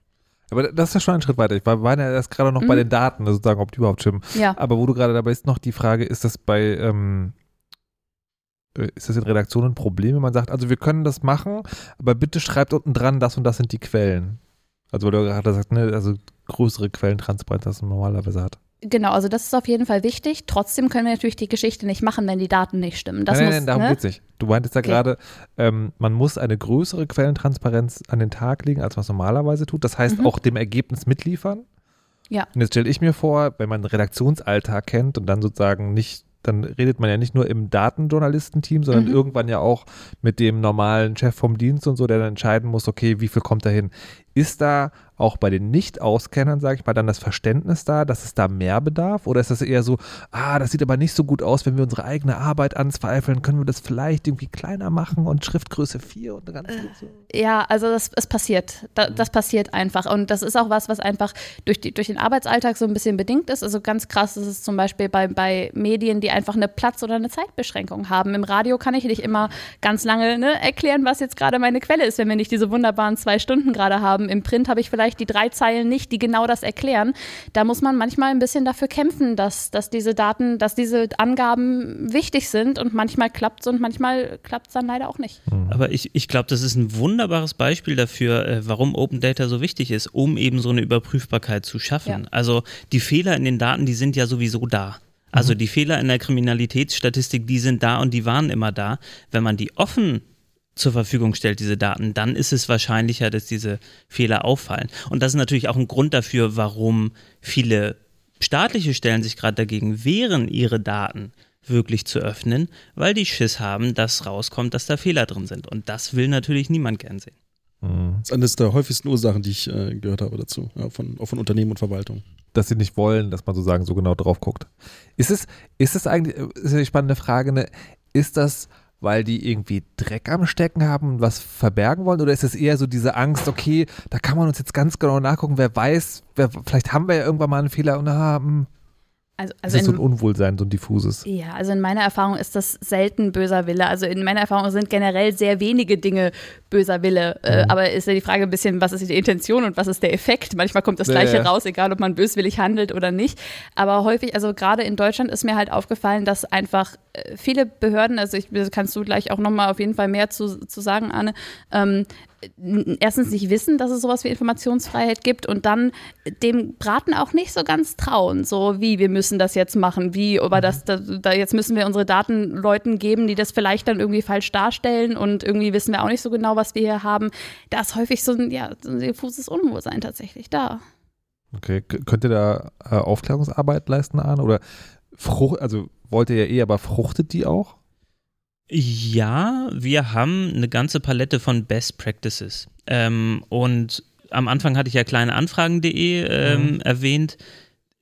Aber das ist ja schon ein Schritt weiter. Ich war, war ja erst gerade noch mhm. bei den Daten, also sozusagen, ob die überhaupt stimmen. Ja. Aber wo du gerade dabei bist, noch die Frage, ist das bei, ähm, äh, ist das in Redaktionen ein Problem, wenn man sagt, also wir können das machen, aber bitte schreibt unten dran, das und das sind die Quellen. Also weil du gerade sagst, ne, also größere Quellentransparenz, als man normalerweise hat. Genau, also das ist auf jeden Fall wichtig. Trotzdem können wir natürlich die Geschichte nicht machen, wenn die Daten nicht stimmen. Das nein, nein, nein, darum ne? geht es nicht. Du meintest ja okay. gerade, ähm, man muss eine größere Quellentransparenz an den Tag legen, als man es normalerweise tut. Das heißt, mhm. auch dem Ergebnis mitliefern. Ja. Und jetzt stelle ich mir vor, wenn man Redaktionsalltag kennt und dann sozusagen nicht dann redet man ja nicht nur im Datenjournalistenteam, sondern mhm. irgendwann ja auch mit dem normalen Chef vom Dienst und so, der dann entscheiden muss, okay, wie viel kommt da hin? Ist da auch bei den Nicht-Auskennern, sage ich mal, dann das Verständnis da, dass es da mehr bedarf? Oder ist das eher so, ah, das sieht aber nicht so gut aus, wenn wir unsere eigene Arbeit anzweifeln, können wir das vielleicht irgendwie kleiner machen und Schriftgröße 4 und ganz so? Ja, also das, das passiert. Das, das passiert einfach. Und das ist auch was, was einfach durch, die, durch den Arbeitsalltag so ein bisschen bedingt ist. Also ganz krass ist es zum Beispiel bei, bei Medien, die einfach eine Platz- oder eine Zeitbeschränkung haben. Im Radio kann ich nicht immer ganz lange ne, erklären, was jetzt gerade meine Quelle ist, wenn wir nicht diese wunderbaren zwei Stunden gerade haben. Im Print habe ich vielleicht vielleicht die drei Zeilen nicht, die genau das erklären. Da muss man manchmal ein bisschen dafür kämpfen, dass, dass diese Daten, dass diese Angaben wichtig sind und manchmal klappt es und manchmal klappt es dann leider auch nicht. Mhm. Aber ich, ich glaube, das ist ein wunderbares Beispiel dafür, äh, warum Open Data so wichtig ist, um eben so eine Überprüfbarkeit zu schaffen. Ja. Also die Fehler in den Daten, die sind ja sowieso da. Also mhm. die Fehler in der Kriminalitätsstatistik, die sind da und die waren immer da. Wenn man die offen zur Verfügung stellt, diese Daten, dann ist es wahrscheinlicher, dass diese Fehler auffallen. Und das ist natürlich auch ein Grund dafür, warum viele staatliche Stellen sich gerade dagegen wehren, ihre Daten wirklich zu öffnen, weil die Schiss haben, dass rauskommt, dass da Fehler drin sind. Und das will natürlich niemand gern sehen. Mhm. Das ist eine der häufigsten Ursachen, die ich äh, gehört habe dazu, ja, von, auch von Unternehmen und Verwaltung. Dass sie nicht wollen, dass man sozusagen so genau drauf guckt. Ist es, ist es eigentlich, ist eine spannende Frage, ne? ist das, weil die irgendwie Dreck am Stecken haben und was verbergen wollen? Oder ist es eher so diese Angst, okay, da kann man uns jetzt ganz genau nachgucken, wer weiß, wer, vielleicht haben wir ja irgendwann mal einen Fehler und haben. Also, also das ist so ein Unwohlsein, so ein diffuses. Ja, also in meiner Erfahrung ist das selten böser Wille. Also in meiner Erfahrung sind generell sehr wenige Dinge böser Wille. Äh, mhm. aber ist ja die Frage ein bisschen, was ist die Intention und was ist der Effekt? Manchmal kommt das Gleiche ja, ja. raus, egal ob man böswillig handelt oder nicht. Aber häufig, also gerade in Deutschland ist mir halt aufgefallen, dass einfach äh, viele Behörden, also ich, kannst du gleich auch nochmal auf jeden Fall mehr zu, zu sagen, Anne, ähm, erstens nicht wissen, dass es sowas wie Informationsfreiheit gibt und dann dem Braten auch nicht so ganz trauen. So wie, wir müssen das jetzt machen, wie, aber das, da, da, jetzt müssen wir unsere Daten Leuten geben, die das vielleicht dann irgendwie falsch darstellen und irgendwie wissen wir auch nicht so genau, was wir hier haben. Da ist häufig so ein, ja, so ein diffuses Unwohlsein tatsächlich da. Okay, könnt ihr da äh, Aufklärungsarbeit leisten, Arne? Oder Frucht, also wollt ihr ja eh, aber fruchtet die auch? Ja, wir haben eine ganze Palette von Best Practices. Ähm, und am Anfang hatte ich ja kleineanfragen.de ähm, mhm. erwähnt.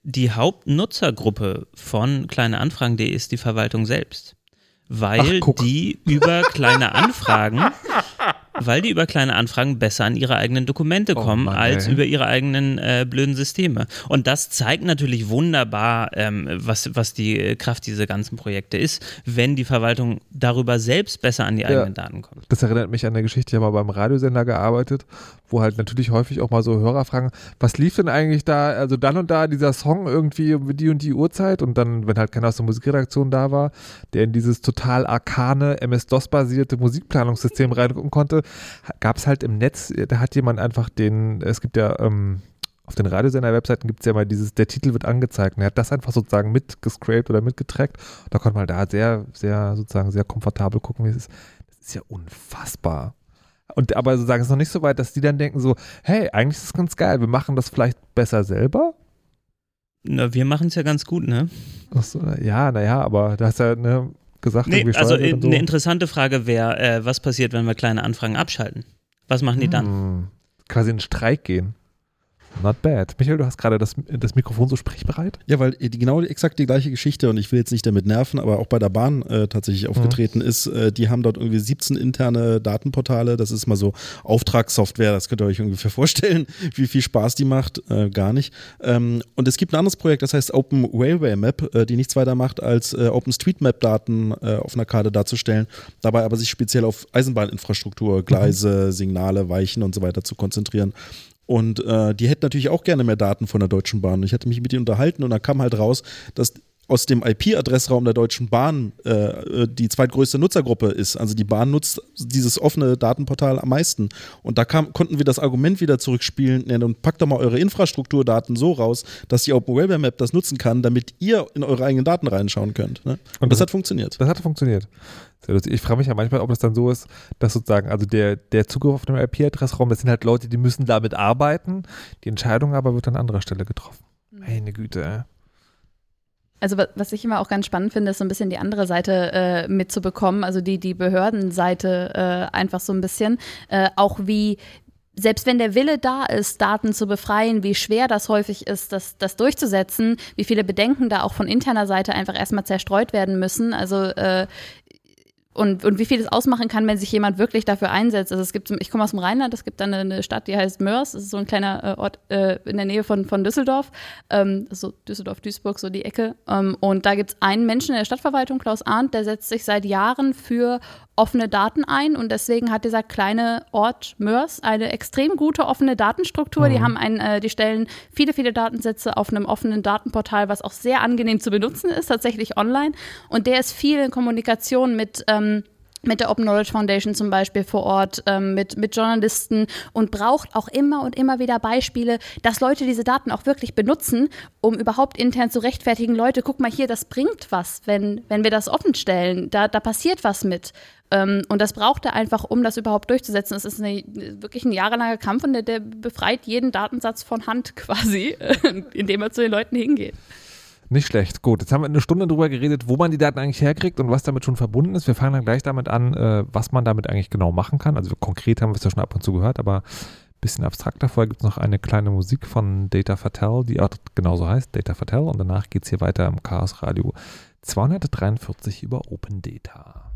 Die Hauptnutzergruppe von kleineanfragen.de ist die Verwaltung selbst. Weil Ach, die über kleine Anfragen weil die über kleine Anfragen besser an ihre eigenen Dokumente oh kommen, Mann, als über ihre eigenen äh, blöden Systeme. Und das zeigt natürlich wunderbar, ähm, was, was die Kraft dieser ganzen Projekte ist, wenn die Verwaltung darüber selbst besser an die ja, eigenen Daten kommt. Das erinnert mich an eine Geschichte, ich habe mal beim Radiosender gearbeitet, wo halt natürlich häufig auch mal so Hörer fragen, was lief denn eigentlich da, also dann und da dieser Song irgendwie um die und die Uhrzeit und dann, wenn halt keiner aus der Musikredaktion da war, der in dieses total arkane MS-DOS-basierte Musikplanungssystem reingucken konnte, gab es halt im Netz, da hat jemand einfach den, es gibt ja ähm, auf den Radiosender-Webseiten gibt es ja mal dieses, der Titel wird angezeigt und er hat das einfach sozusagen mitgescraped oder mitgetrackt. Da konnte man da sehr, sehr, sozusagen sehr komfortabel gucken, wie es ist. Das ist ja unfassbar. Und aber sozusagen es ist noch nicht so weit, dass die dann denken so, hey, eigentlich ist es ganz geil, wir machen das vielleicht besser selber. Na, wir machen es ja ganz gut, ne? Achso, ja, naja, aber da ist ja, ne, gesagt, nee, also äh, so. eine interessante Frage wäre, äh, was passiert, wenn wir kleine Anfragen abschalten? Was machen die dann? Hm, quasi in Streik gehen. Not bad. Michael, du hast gerade das, das Mikrofon so sprechbereit? Ja, weil die, genau exakt die gleiche Geschichte und ich will jetzt nicht damit nerven, aber auch bei der Bahn äh, tatsächlich mhm. aufgetreten mhm. ist. Äh, die haben dort irgendwie 17 interne Datenportale. Das ist mal so Auftragssoftware. Das könnt ihr euch ungefähr vorstellen, wie viel Spaß die macht. Äh, gar nicht. Ähm, und es gibt ein anderes Projekt, das heißt Open Railway Map, äh, die nichts weiter macht, als äh, OpenStreetMap-Daten äh, auf einer Karte darzustellen. Dabei aber sich speziell auf Eisenbahninfrastruktur, Gleise, mhm. Signale, Weichen und so weiter zu konzentrieren. Und äh, die hätten natürlich auch gerne mehr Daten von der Deutschen Bahn. Ich hatte mich mit ihnen unterhalten und da kam halt raus, dass aus dem IP-Adressraum der Deutschen Bahn äh, äh, die zweitgrößte Nutzergruppe ist. Also die Bahn nutzt dieses offene Datenportal am meisten. Und da kam, konnten wir das Argument wieder zurückspielen, ja, dann packt doch mal eure Infrastrukturdaten so raus, dass die Open Web Map das nutzen kann, damit ihr in eure eigenen Daten reinschauen könnt. Ne? Und das, das, hat funktioniert. Das hat funktioniert. Ich frage mich ja manchmal, ob das dann so ist, dass sozusagen, also der, der Zugriff auf den IP-Adressraum, das sind halt Leute, die müssen damit arbeiten. Die Entscheidung aber wird an anderer Stelle getroffen. Meine Güte, ey. Also was ich immer auch ganz spannend finde, ist so ein bisschen die andere Seite äh, mitzubekommen, also die, die Behördenseite äh, einfach so ein bisschen, äh, auch wie, selbst wenn der Wille da ist, Daten zu befreien, wie schwer das häufig ist, das, das durchzusetzen, wie viele Bedenken da auch von interner Seite einfach erstmal zerstreut werden müssen. Also äh, und, und wie viel es ausmachen kann, wenn sich jemand wirklich dafür einsetzt. Also es gibt, ich komme aus dem Rheinland, es gibt da eine, eine, Stadt, die heißt Mörs, das ist so ein kleiner äh, Ort äh, in der Nähe von, von Düsseldorf, ähm, so Düsseldorf, Duisburg, so die Ecke. Ähm, und da gibt es einen Menschen in der Stadtverwaltung, Klaus Arndt, der setzt sich seit Jahren für offene Daten ein und deswegen hat dieser kleine Ort Mörs eine extrem gute offene Datenstruktur. Mhm. Die haben ein, äh, die stellen viele, viele Datensätze auf einem offenen Datenportal, was auch sehr angenehm zu benutzen ist, tatsächlich online. Und der ist viel in Kommunikation mit ähm, mit der Open Knowledge Foundation zum Beispiel vor Ort, ähm, mit, mit Journalisten und braucht auch immer und immer wieder Beispiele, dass Leute diese Daten auch wirklich benutzen, um überhaupt intern zu rechtfertigen, Leute, guck mal hier, das bringt was, wenn, wenn wir das offen stellen, da, da passiert was mit. Ähm, und das braucht er einfach, um das überhaupt durchzusetzen. Es ist eine, wirklich ein jahrelanger Kampf und der, der befreit jeden Datensatz von Hand quasi, indem er zu den Leuten hingeht. Nicht schlecht. Gut, jetzt haben wir eine Stunde drüber geredet, wo man die Daten eigentlich herkriegt und was damit schon verbunden ist. Wir fangen dann gleich damit an, äh, was man damit eigentlich genau machen kann. Also konkret haben wir es ja schon ab und zu gehört, aber ein bisschen abstrakter. Vorher gibt es noch eine kleine Musik von Data Fatel, die auch genauso heißt, Data Fatel. Und danach geht es hier weiter im Chaos Radio 243 über Open Data.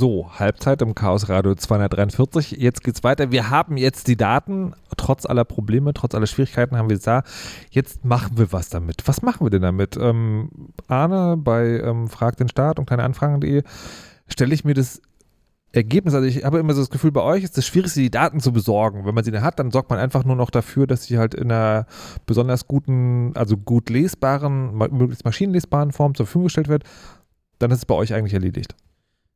So, Halbzeit im Chaos Radio 243. Jetzt geht's weiter. Wir haben jetzt die Daten. Trotz aller Probleme, trotz aller Schwierigkeiten haben wir es da. Jetzt machen wir was damit. Was machen wir denn damit? Ähm, Arne bei ähm, Frag den Staat und kleineanfragen.de stelle ich mir das Ergebnis, also ich habe immer so das Gefühl, bei euch ist das Schwierigste, die Daten zu besorgen. Wenn man sie dann hat, dann sorgt man einfach nur noch dafür, dass sie halt in einer besonders guten, also gut lesbaren, möglichst maschinenlesbaren Form zur Verfügung gestellt wird. Dann ist es bei euch eigentlich erledigt.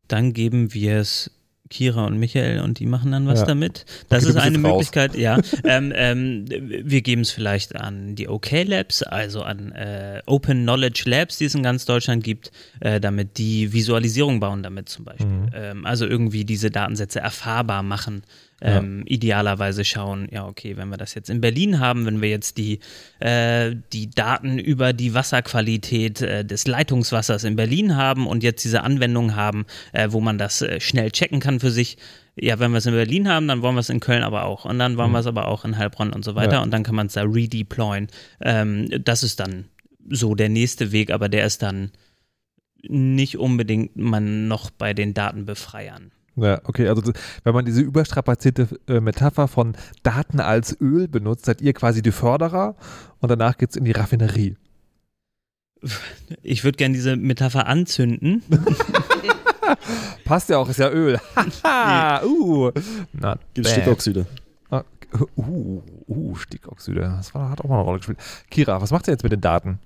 Dann geben wir es Kira und Michael und die machen dann was ja. damit. Das okay, ist eine Möglichkeit, ja. ähm, ähm, wir geben es vielleicht an die OK Labs, also an äh, Open Knowledge Labs, die es in ganz Deutschland gibt, äh, damit die Visualisierung bauen damit zum Beispiel. Mhm. Ähm, also irgendwie diese Datensätze erfahrbar machen ähm, ja. idealerweise schauen, ja, okay, wenn wir das jetzt in Berlin haben, wenn wir jetzt die, äh, die Daten über die Wasserqualität äh, des Leitungswassers in Berlin haben und jetzt diese Anwendung haben, äh, wo man das äh, schnell checken kann für sich, ja, wenn wir es in Berlin haben, dann wollen wir es in Köln aber auch. Und dann wollen mhm. wir es aber auch in Heilbronn und so weiter. Ja. Und dann kann man es da redeployen. Ähm, das ist dann so der nächste Weg, aber der ist dann nicht unbedingt man noch bei den Datenbefreiern. Ja, okay, also wenn man diese überstrapazierte äh, Metapher von Daten als Öl benutzt, seid ihr quasi die Förderer und danach geht es in die Raffinerie. Ich würde gerne diese Metapher anzünden. Passt ja auch, ist ja Öl. uh, Gibt Stickoxide. Ah, uh, uh, Stickoxide. Das war, hat auch mal eine Rolle gespielt. Kira, was macht ihr jetzt mit den Daten?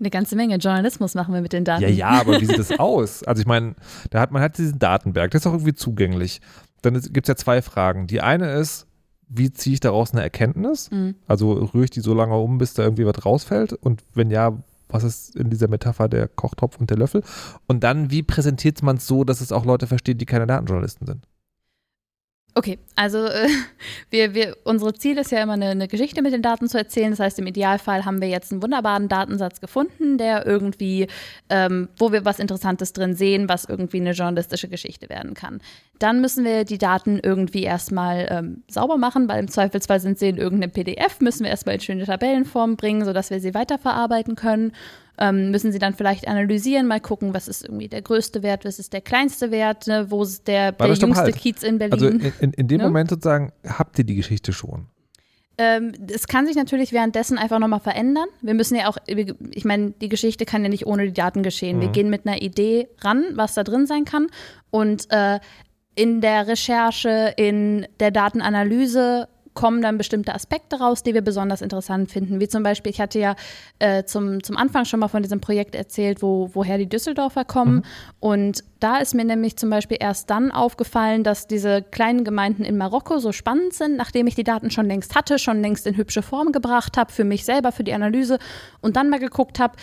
Eine ganze Menge Journalismus machen wir mit den Daten. Ja, ja, aber wie sieht das aus? Also ich meine, da hat man hat diesen Datenberg, der ist auch irgendwie zugänglich. Dann gibt es ja zwei Fragen. Die eine ist, wie ziehe ich daraus eine Erkenntnis? Mhm. Also rühre ich die so lange um, bis da irgendwie was rausfällt? Und wenn ja, was ist in dieser Metapher der Kochtopf und der Löffel? Und dann, wie präsentiert man es so, dass es auch Leute verstehen, die keine Datenjournalisten sind? Okay, also äh, wir, wir, unsere Ziel ist ja immer eine, eine, Geschichte mit den Daten zu erzählen. Das heißt, im Idealfall haben wir jetzt einen wunderbaren Datensatz gefunden, der irgendwie, ähm, wo wir was Interessantes drin sehen, was irgendwie eine journalistische Geschichte werden kann. Dann müssen wir die Daten irgendwie erstmal ähm, sauber machen, weil im Zweifelsfall sind sie in irgendeinem PDF, müssen wir erstmal in schöne Tabellenform bringen, sodass wir sie weiterverarbeiten können ähm, müssen sie dann vielleicht analysieren, mal gucken, was ist irgendwie der größte Wert, was ist der kleinste Wert, ne? wo ist der, der jüngste halt. Kiez in Berlin. Also in, in, in dem ne? Moment sozusagen habt ihr die Geschichte schon. Ähm, es kann sich natürlich währenddessen einfach nochmal verändern. Wir müssen ja auch, ich meine, die Geschichte kann ja nicht ohne die Daten geschehen. Mhm. Wir gehen mit einer Idee ran, was da drin sein kann. Und äh, in der Recherche, in der Datenanalyse kommen dann bestimmte Aspekte raus, die wir besonders interessant finden. Wie zum Beispiel, ich hatte ja äh, zum, zum Anfang schon mal von diesem Projekt erzählt, wo, woher die Düsseldorfer kommen. Mhm. Und da ist mir nämlich zum Beispiel erst dann aufgefallen, dass diese kleinen Gemeinden in Marokko so spannend sind, nachdem ich die Daten schon längst hatte, schon längst in hübsche Form gebracht habe, für mich selber, für die Analyse und dann mal geguckt habe,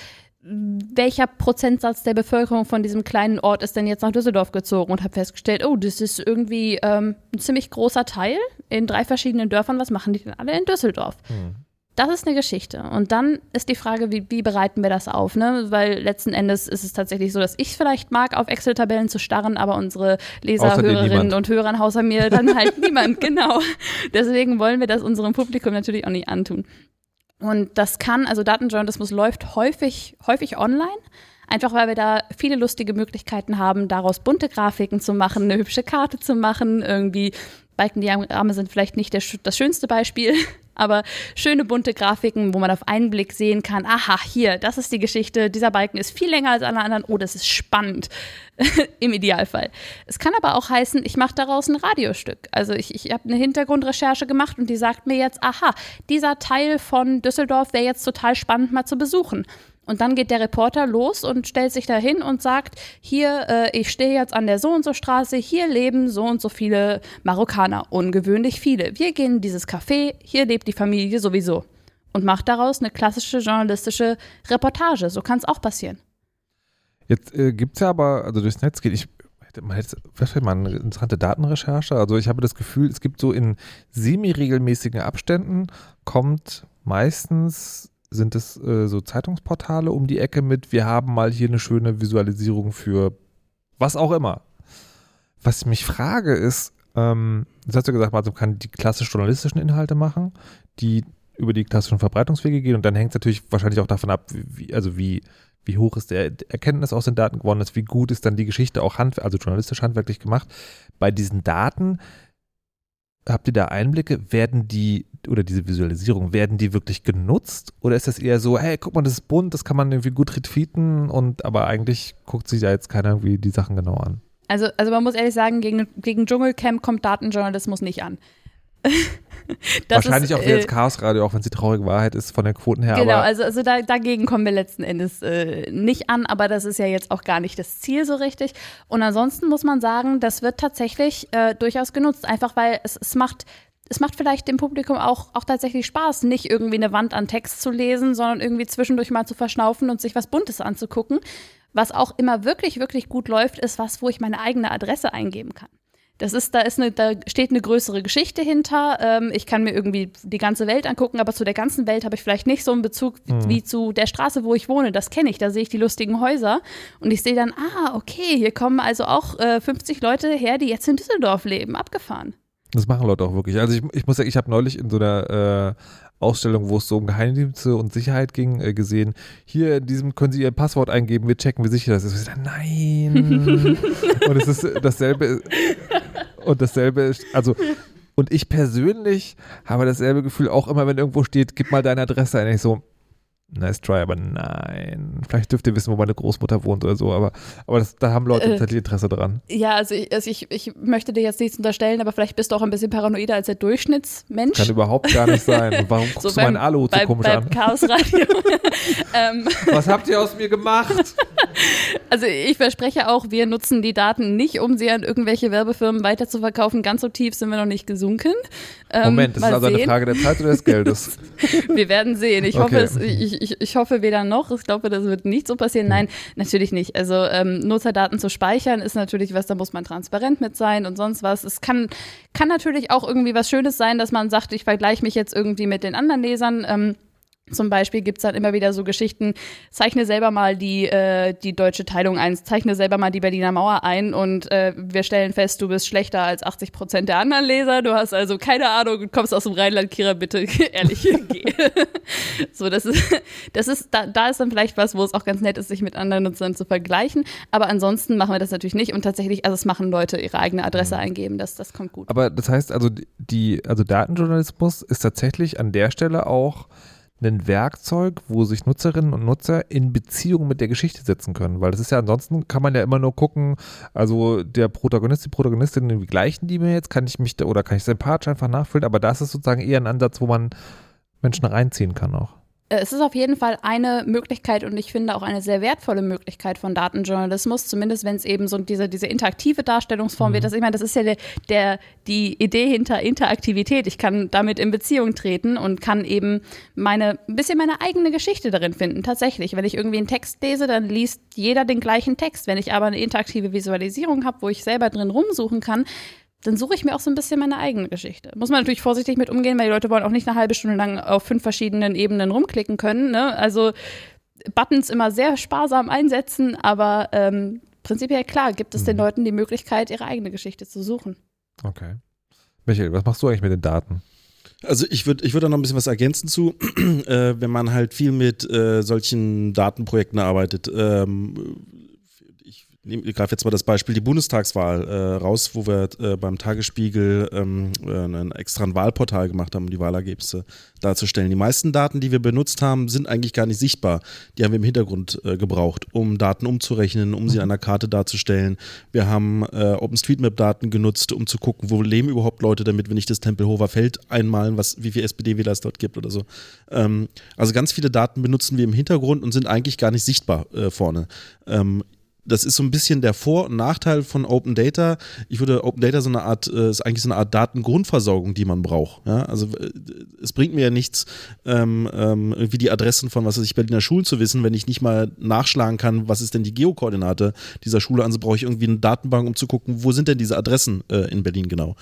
welcher Prozentsatz der Bevölkerung von diesem kleinen Ort ist denn jetzt nach Düsseldorf gezogen und habe festgestellt, oh, das ist irgendwie ähm, ein ziemlich großer Teil in drei verschiedenen Dörfern. Was machen die denn alle in Düsseldorf? Hm. Das ist eine Geschichte. Und dann ist die Frage, wie, wie bereiten wir das auf? Ne? Weil letzten Endes ist es tatsächlich so, dass ich vielleicht mag, auf Excel-Tabellen zu starren, aber unsere Leser, Hörerinnen und Hörer außer mir dann halt niemand. Genau. Deswegen wollen wir das unserem Publikum natürlich auch nicht antun. Und das kann, also Datenjournalismus läuft häufig, häufig online. Einfach weil wir da viele lustige Möglichkeiten haben, daraus bunte Grafiken zu machen, eine hübsche Karte zu machen, irgendwie Balkendiagramme sind vielleicht nicht der, das schönste Beispiel, aber schöne bunte Grafiken, wo man auf einen Blick sehen kann, aha, hier, das ist die Geschichte, dieser Balken ist viel länger als alle anderen, oh, das ist spannend, im Idealfall. Es kann aber auch heißen, ich mache daraus ein Radiostück. Also ich, ich habe eine Hintergrundrecherche gemacht und die sagt mir jetzt, aha, dieser Teil von Düsseldorf wäre jetzt total spannend mal zu besuchen. Und dann geht der Reporter los und stellt sich dahin und sagt, hier, äh, ich stehe jetzt an der so und so Straße, hier leben so und so viele Marokkaner, ungewöhnlich viele. Wir gehen in dieses Café, hier lebt die Familie sowieso. Und macht daraus eine klassische journalistische Reportage. So kann es auch passieren. Jetzt äh, gibt es ja aber, also durchs Netz geht, ich man hätte vielleicht mal eine interessante Datenrecherche. Also ich habe das Gefühl, es gibt so in semi-regelmäßigen Abständen kommt meistens sind es äh, so Zeitungsportale um die Ecke mit, wir haben mal hier eine schöne Visualisierung für was auch immer. Was ich mich frage ist, ähm, das hast du gesagt, man kann die klassisch journalistischen Inhalte machen, die über die klassischen Verbreitungswege gehen und dann hängt es natürlich wahrscheinlich auch davon ab, wie, also wie, wie hoch ist der Erkenntnis aus den Daten geworden ist, wie gut ist dann die Geschichte auch hand, also journalistisch handwerklich gemacht. Bei diesen Daten habt ihr da Einblicke? Werden die oder diese Visualisierung, werden die wirklich genutzt? Oder ist das eher so, hey, guck mal, das ist bunt, das kann man irgendwie gut retweeten und aber eigentlich guckt sich da jetzt keiner irgendwie die Sachen genau an? Also, also man muss ehrlich sagen, gegen, gegen Dschungelcamp kommt Datenjournalismus nicht an. Wahrscheinlich ist, auch wie jetzt äh, Chaos Radio, auch wenn es die traurige Wahrheit ist von den Quoten her. Genau, also, also da, dagegen kommen wir letzten Endes äh, nicht an, aber das ist ja jetzt auch gar nicht das Ziel so richtig. Und ansonsten muss man sagen, das wird tatsächlich äh, durchaus genutzt, einfach weil es, es macht es macht vielleicht dem Publikum auch, auch tatsächlich Spaß, nicht irgendwie eine Wand an Text zu lesen, sondern irgendwie zwischendurch mal zu verschnaufen und sich was Buntes anzugucken. Was auch immer wirklich, wirklich gut läuft, ist was, wo ich meine eigene Adresse eingeben kann. Das ist, da ist eine, da steht eine größere Geschichte hinter. Ähm, ich kann mir irgendwie die ganze Welt angucken, aber zu der ganzen Welt habe ich vielleicht nicht so einen Bezug mhm. wie zu der Straße, wo ich wohne. Das kenne ich. Da sehe ich die lustigen Häuser und ich sehe dann, ah, okay, hier kommen also auch äh, 50 Leute her, die jetzt in Düsseldorf leben. Abgefahren. Das machen Leute auch wirklich. Also ich, ich muss sagen, ich habe neulich in so einer äh, Ausstellung, wo es so um Geheimdienste und Sicherheit ging, äh, gesehen. Hier in diesem können Sie Ihr Passwort eingeben, wir checken, wie sicher das ist. Ich sage, nein. und es ist dasselbe. Und dasselbe ist, also und ich persönlich habe dasselbe Gefühl auch immer, wenn irgendwo steht, gib mal deine Adresse ein. Ich so, Nice try, aber nein. Vielleicht dürft ihr wissen, wo meine Großmutter wohnt oder so, aber, aber das, da haben Leute äh, tatsächlich Interesse dran. Ja, also, ich, also ich, ich möchte dir jetzt nichts unterstellen, aber vielleicht bist du auch ein bisschen paranoider als der Durchschnittsmensch. Kann überhaupt gar nicht sein. warum guckst so du meinen Alu so komisch beim an? Chaos Radio. ähm. Was habt ihr aus mir gemacht? Also ich verspreche auch, wir nutzen die Daten nicht, um sie an irgendwelche Werbefirmen weiterzuverkaufen. Ganz so tief sind wir noch nicht gesunken. Ähm, Moment, das ist also sehen. eine Frage der Zeit oder des Geldes? wir werden sehen. Ich okay. hoffe, es, ich, ich, ich hoffe weder noch. Ich glaube, das wird nicht so passieren. Nein, natürlich nicht. Also ähm, Nutzerdaten zu speichern ist natürlich was, da muss man transparent mit sein und sonst was. Es kann, kann natürlich auch irgendwie was Schönes sein, dass man sagt, ich vergleiche mich jetzt irgendwie mit den anderen Lesern. Ähm, zum Beispiel gibt es dann immer wieder so Geschichten, zeichne selber mal die, äh, die deutsche Teilung ein, zeichne selber mal die Berliner Mauer ein und äh, wir stellen fest, du bist schlechter als 80 Prozent der anderen Leser, du hast also keine Ahnung und kommst aus dem Rheinland, Kira, bitte ehrlich, geh. so, das ist, das ist, da, da ist dann vielleicht was, wo es auch ganz nett ist, sich mit anderen Nutzern zu vergleichen, aber ansonsten machen wir das natürlich nicht und tatsächlich, also es machen Leute ihre eigene Adresse mhm. eingeben, das, das kommt gut. Aber das heißt also, die, also Datenjournalismus ist tatsächlich an der Stelle auch ein Werkzeug, wo sich Nutzerinnen und Nutzer in Beziehung mit der Geschichte setzen können. Weil das ist ja ansonsten, kann man ja immer nur gucken, also der Protagonist, die Protagonistin, wie gleichen die mir jetzt? Kann ich mich da, oder kann ich sympathisch einfach nachfühlen? Aber das ist sozusagen eher ein Ansatz, wo man Menschen reinziehen kann auch. Äh, es ist auf jeden Fall eine Möglichkeit und ich finde auch eine sehr wertvolle Möglichkeit von Datenjournalismus, zumindest wenn es eben so diese, diese interaktive Darstellungsform mhm. wird. Das, ich meine, das ist ja der, der, die Idee hinter Interaktivität. Ich kann damit in Beziehung treten und kann eben meine, ein bisschen meine eigene Geschichte darin finden. Tatsächlich. Wenn ich irgendwie einen Text lese, dann liest jeder den gleichen Text. Wenn ich aber eine interaktive Visualisierung habe, wo ich selber drin rumsuchen kann, dann suche ich mir auch so ein bisschen meine eigene Geschichte. Muss man natürlich vorsichtig mit umgehen, weil die Leute wollen auch nicht eine halbe Stunde lang auf fünf verschiedenen Ebenen rumklicken können. Ne? Also Buttons immer sehr sparsam einsetzen, aber ähm, prinzipiell klar gibt es den mhm. Leuten die Möglichkeit, ihre eigene Geschichte zu suchen. Okay. Michael, was machst du eigentlich mit den Daten? Also ich würde ich würd da noch ein bisschen was ergänzen zu, äh, wenn man halt viel mit äh, solchen Datenprojekten arbeitet. Ähm, ich greife jetzt mal das Beispiel die Bundestagswahl äh, raus, wo wir äh, beim Tagesspiegel ähm, äh, ein extra ein Wahlportal gemacht haben, um die Wahlergebnisse darzustellen. Die meisten Daten, die wir benutzt haben, sind eigentlich gar nicht sichtbar. Die haben wir im Hintergrund äh, gebraucht, um Daten umzurechnen, um sie mhm. an der Karte darzustellen. Wir haben äh, OpenStreetMap-Daten genutzt, um zu gucken, wo leben überhaupt Leute, damit wir nicht das Tempelhofer Feld einmalen, was, wie viele SPD-Wähler es dort gibt oder so. Ähm, also ganz viele Daten benutzen wir im Hintergrund und sind eigentlich gar nicht sichtbar äh, vorne. Ähm, das ist so ein bisschen der Vor- und Nachteil von Open Data. Ich würde Open Data so eine Art, äh, ist eigentlich so eine Art Datengrundversorgung, die man braucht. Ja? Also äh, es bringt mir ja nichts, ähm, ähm, irgendwie die Adressen von was weiß ich, Berliner Schulen zu wissen, wenn ich nicht mal nachschlagen kann, was ist denn die Geokoordinate dieser Schule. Also brauche ich irgendwie eine Datenbank, um zu gucken, wo sind denn diese Adressen äh, in Berlin genau.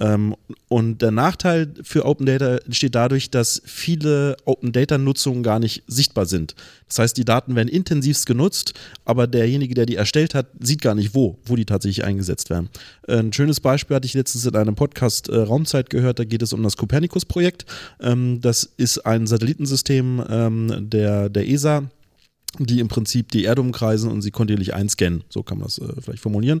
Ähm, und der Nachteil für Open Data entsteht dadurch, dass viele Open Data Nutzungen gar nicht sichtbar sind. Das heißt, die Daten werden intensivst genutzt, aber derjenige, der die erstellt hat, sieht gar nicht, wo, wo die tatsächlich eingesetzt werden. Ein schönes Beispiel hatte ich letztens in einem Podcast äh, Raumzeit gehört, da geht es um das Copernicus-Projekt. Ähm, das ist ein Satellitensystem ähm, der, der ESA die im Prinzip die Erde umkreisen und sie kontinuierlich einscannen. So kann man das äh, vielleicht formulieren.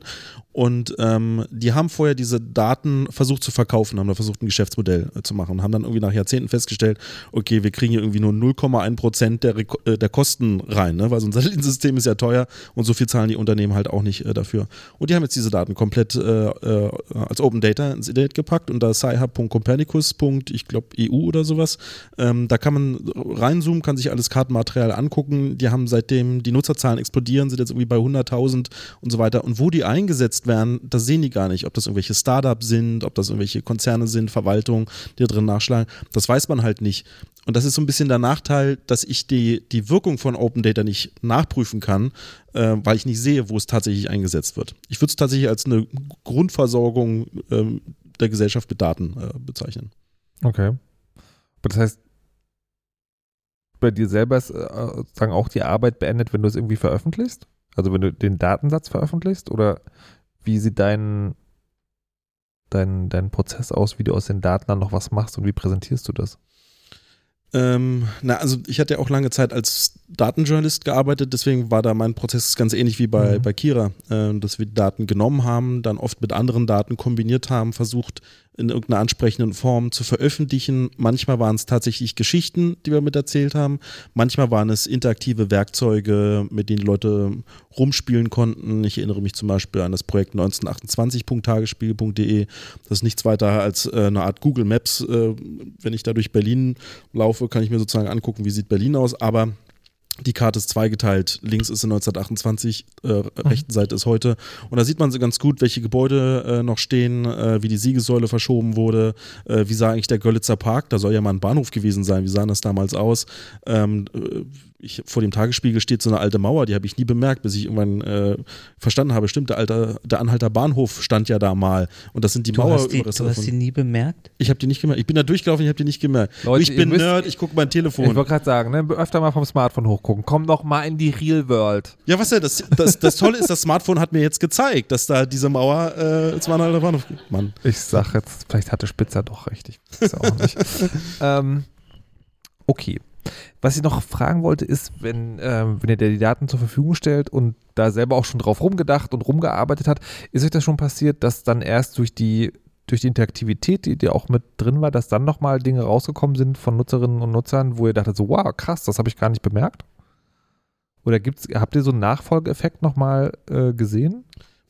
Und ähm, die haben vorher diese Daten versucht zu verkaufen, haben da versucht, ein Geschäftsmodell äh, zu machen, haben dann irgendwie nach Jahrzehnten festgestellt, okay, wir kriegen hier irgendwie nur 0,1 Prozent der, äh, der Kosten rein, ne? weil so ein Satellitensystem ist ja teuer und so viel zahlen die Unternehmen halt auch nicht äh, dafür. Und die haben jetzt diese Daten komplett äh, äh, als Open Data ins Internet gepackt und da sci-hub.copernicus. ich glaube EU oder sowas, ähm, da kann man reinzoomen, kann sich alles Kartenmaterial angucken. Die haben seitdem die Nutzerzahlen explodieren, sind jetzt irgendwie bei 100.000 und so weiter. Und wo die eingesetzt werden, das sehen die gar nicht. Ob das irgendwelche Startups sind, ob das irgendwelche Konzerne sind, Verwaltung, die da drin nachschlagen, das weiß man halt nicht. Und das ist so ein bisschen der Nachteil, dass ich die, die Wirkung von Open Data nicht nachprüfen kann, äh, weil ich nicht sehe, wo es tatsächlich eingesetzt wird. Ich würde es tatsächlich als eine Grundversorgung ähm, der Gesellschaft mit Daten äh, bezeichnen. Okay. Aber das heißt, bei dir selber ist äh, sagen auch die Arbeit beendet, wenn du es irgendwie veröffentlichst? Also wenn du den Datensatz veröffentlichst? Oder wie sieht dein, dein, dein Prozess aus, wie du aus den Daten dann noch was machst und wie präsentierst du das? Ähm, na, also ich hatte ja auch lange Zeit als Datenjournalist gearbeitet, deswegen war da mein Prozess ganz ähnlich wie bei, mhm. bei Kira, äh, dass wir Daten genommen haben, dann oft mit anderen Daten kombiniert haben, versucht in irgendeiner ansprechenden Form zu veröffentlichen. Manchmal waren es tatsächlich Geschichten, die wir mit erzählt haben. Manchmal waren es interaktive Werkzeuge, mit denen Leute rumspielen konnten. Ich erinnere mich zum Beispiel an das Projekt 1928.tagesspiel.de. Das ist nichts weiter als äh, eine Art Google Maps. Äh, wenn ich da durch Berlin laufe, kann ich mir sozusagen angucken, wie sieht Berlin aus. Aber die Karte ist zweigeteilt. Links ist in 1928, äh, mhm. rechten Seite ist heute. Und da sieht man so ganz gut, welche Gebäude äh, noch stehen, äh, wie die Siegessäule verschoben wurde, äh, wie sah eigentlich der Görlitzer Park, da soll ja mal ein Bahnhof gewesen sein, wie sah das damals aus. Ähm, äh, ich, vor dem Tagesspiegel steht so eine alte Mauer, die habe ich nie bemerkt, bis ich irgendwann äh, verstanden habe, stimmt, der, Alter, der Anhalter Bahnhof stand ja da mal. Und das sind die Mauer. Hast die, du hast die nie bemerkt? Ich habe die nicht gemerkt. Ich bin da durchgelaufen, ich habe die nicht gemerkt. Leute, ich bin müsst, Nerd, ich gucke mein Telefon. Ich wollte gerade sagen, ne, öfter mal vom Smartphone hochgucken. Komm doch mal in die Real World. Ja, was ja, das, das, das Tolle ist, das Smartphone hat mir jetzt gezeigt, dass da diese Mauer äh, zum Anhalter Bahnhof. Mann. Ich sag jetzt, vielleicht hatte Spitzer doch recht. Ich weiß auch nicht. ähm, okay. Was ich noch fragen wollte, ist, wenn, ähm, wenn ihr die Daten zur Verfügung stellt und da selber auch schon drauf rumgedacht und rumgearbeitet hat, ist euch das schon passiert, dass dann erst durch die durch die Interaktivität, die, die auch mit drin war, dass dann nochmal Dinge rausgekommen sind von Nutzerinnen und Nutzern, wo ihr dachtet so, wow, krass, das habe ich gar nicht bemerkt? Oder gibt's, habt ihr so einen Nachfolgeeffekt nochmal äh, gesehen?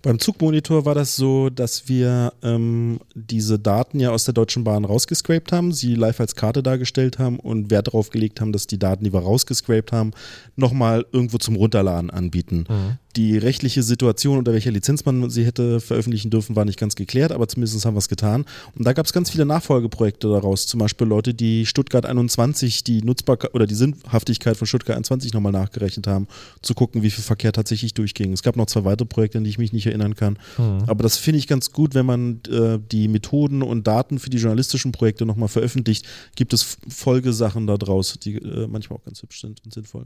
Beim Zugmonitor war das so, dass wir ähm, diese Daten ja aus der Deutschen Bahn rausgescraped haben, sie live als Karte dargestellt haben und Wert darauf gelegt haben, dass die Daten, die wir rausgescraped haben, nochmal irgendwo zum Runterladen anbieten. Mhm die rechtliche Situation, unter welcher Lizenz man sie hätte veröffentlichen dürfen, war nicht ganz geklärt, aber zumindest haben wir es getan. Und da gab es ganz viele Nachfolgeprojekte daraus. Zum Beispiel Leute, die Stuttgart 21, die Nutzbarkeit oder die Sinnhaftigkeit von Stuttgart 21 nochmal nachgerechnet haben, zu gucken, wie viel Verkehr tatsächlich durchging. Es gab noch zwei weitere Projekte, an die ich mich nicht erinnern kann. Mhm. Aber das finde ich ganz gut, wenn man äh, die Methoden und Daten für die journalistischen Projekte nochmal veröffentlicht, gibt es Folgesachen daraus, die äh, manchmal auch ganz hübsch sind und sinnvoll.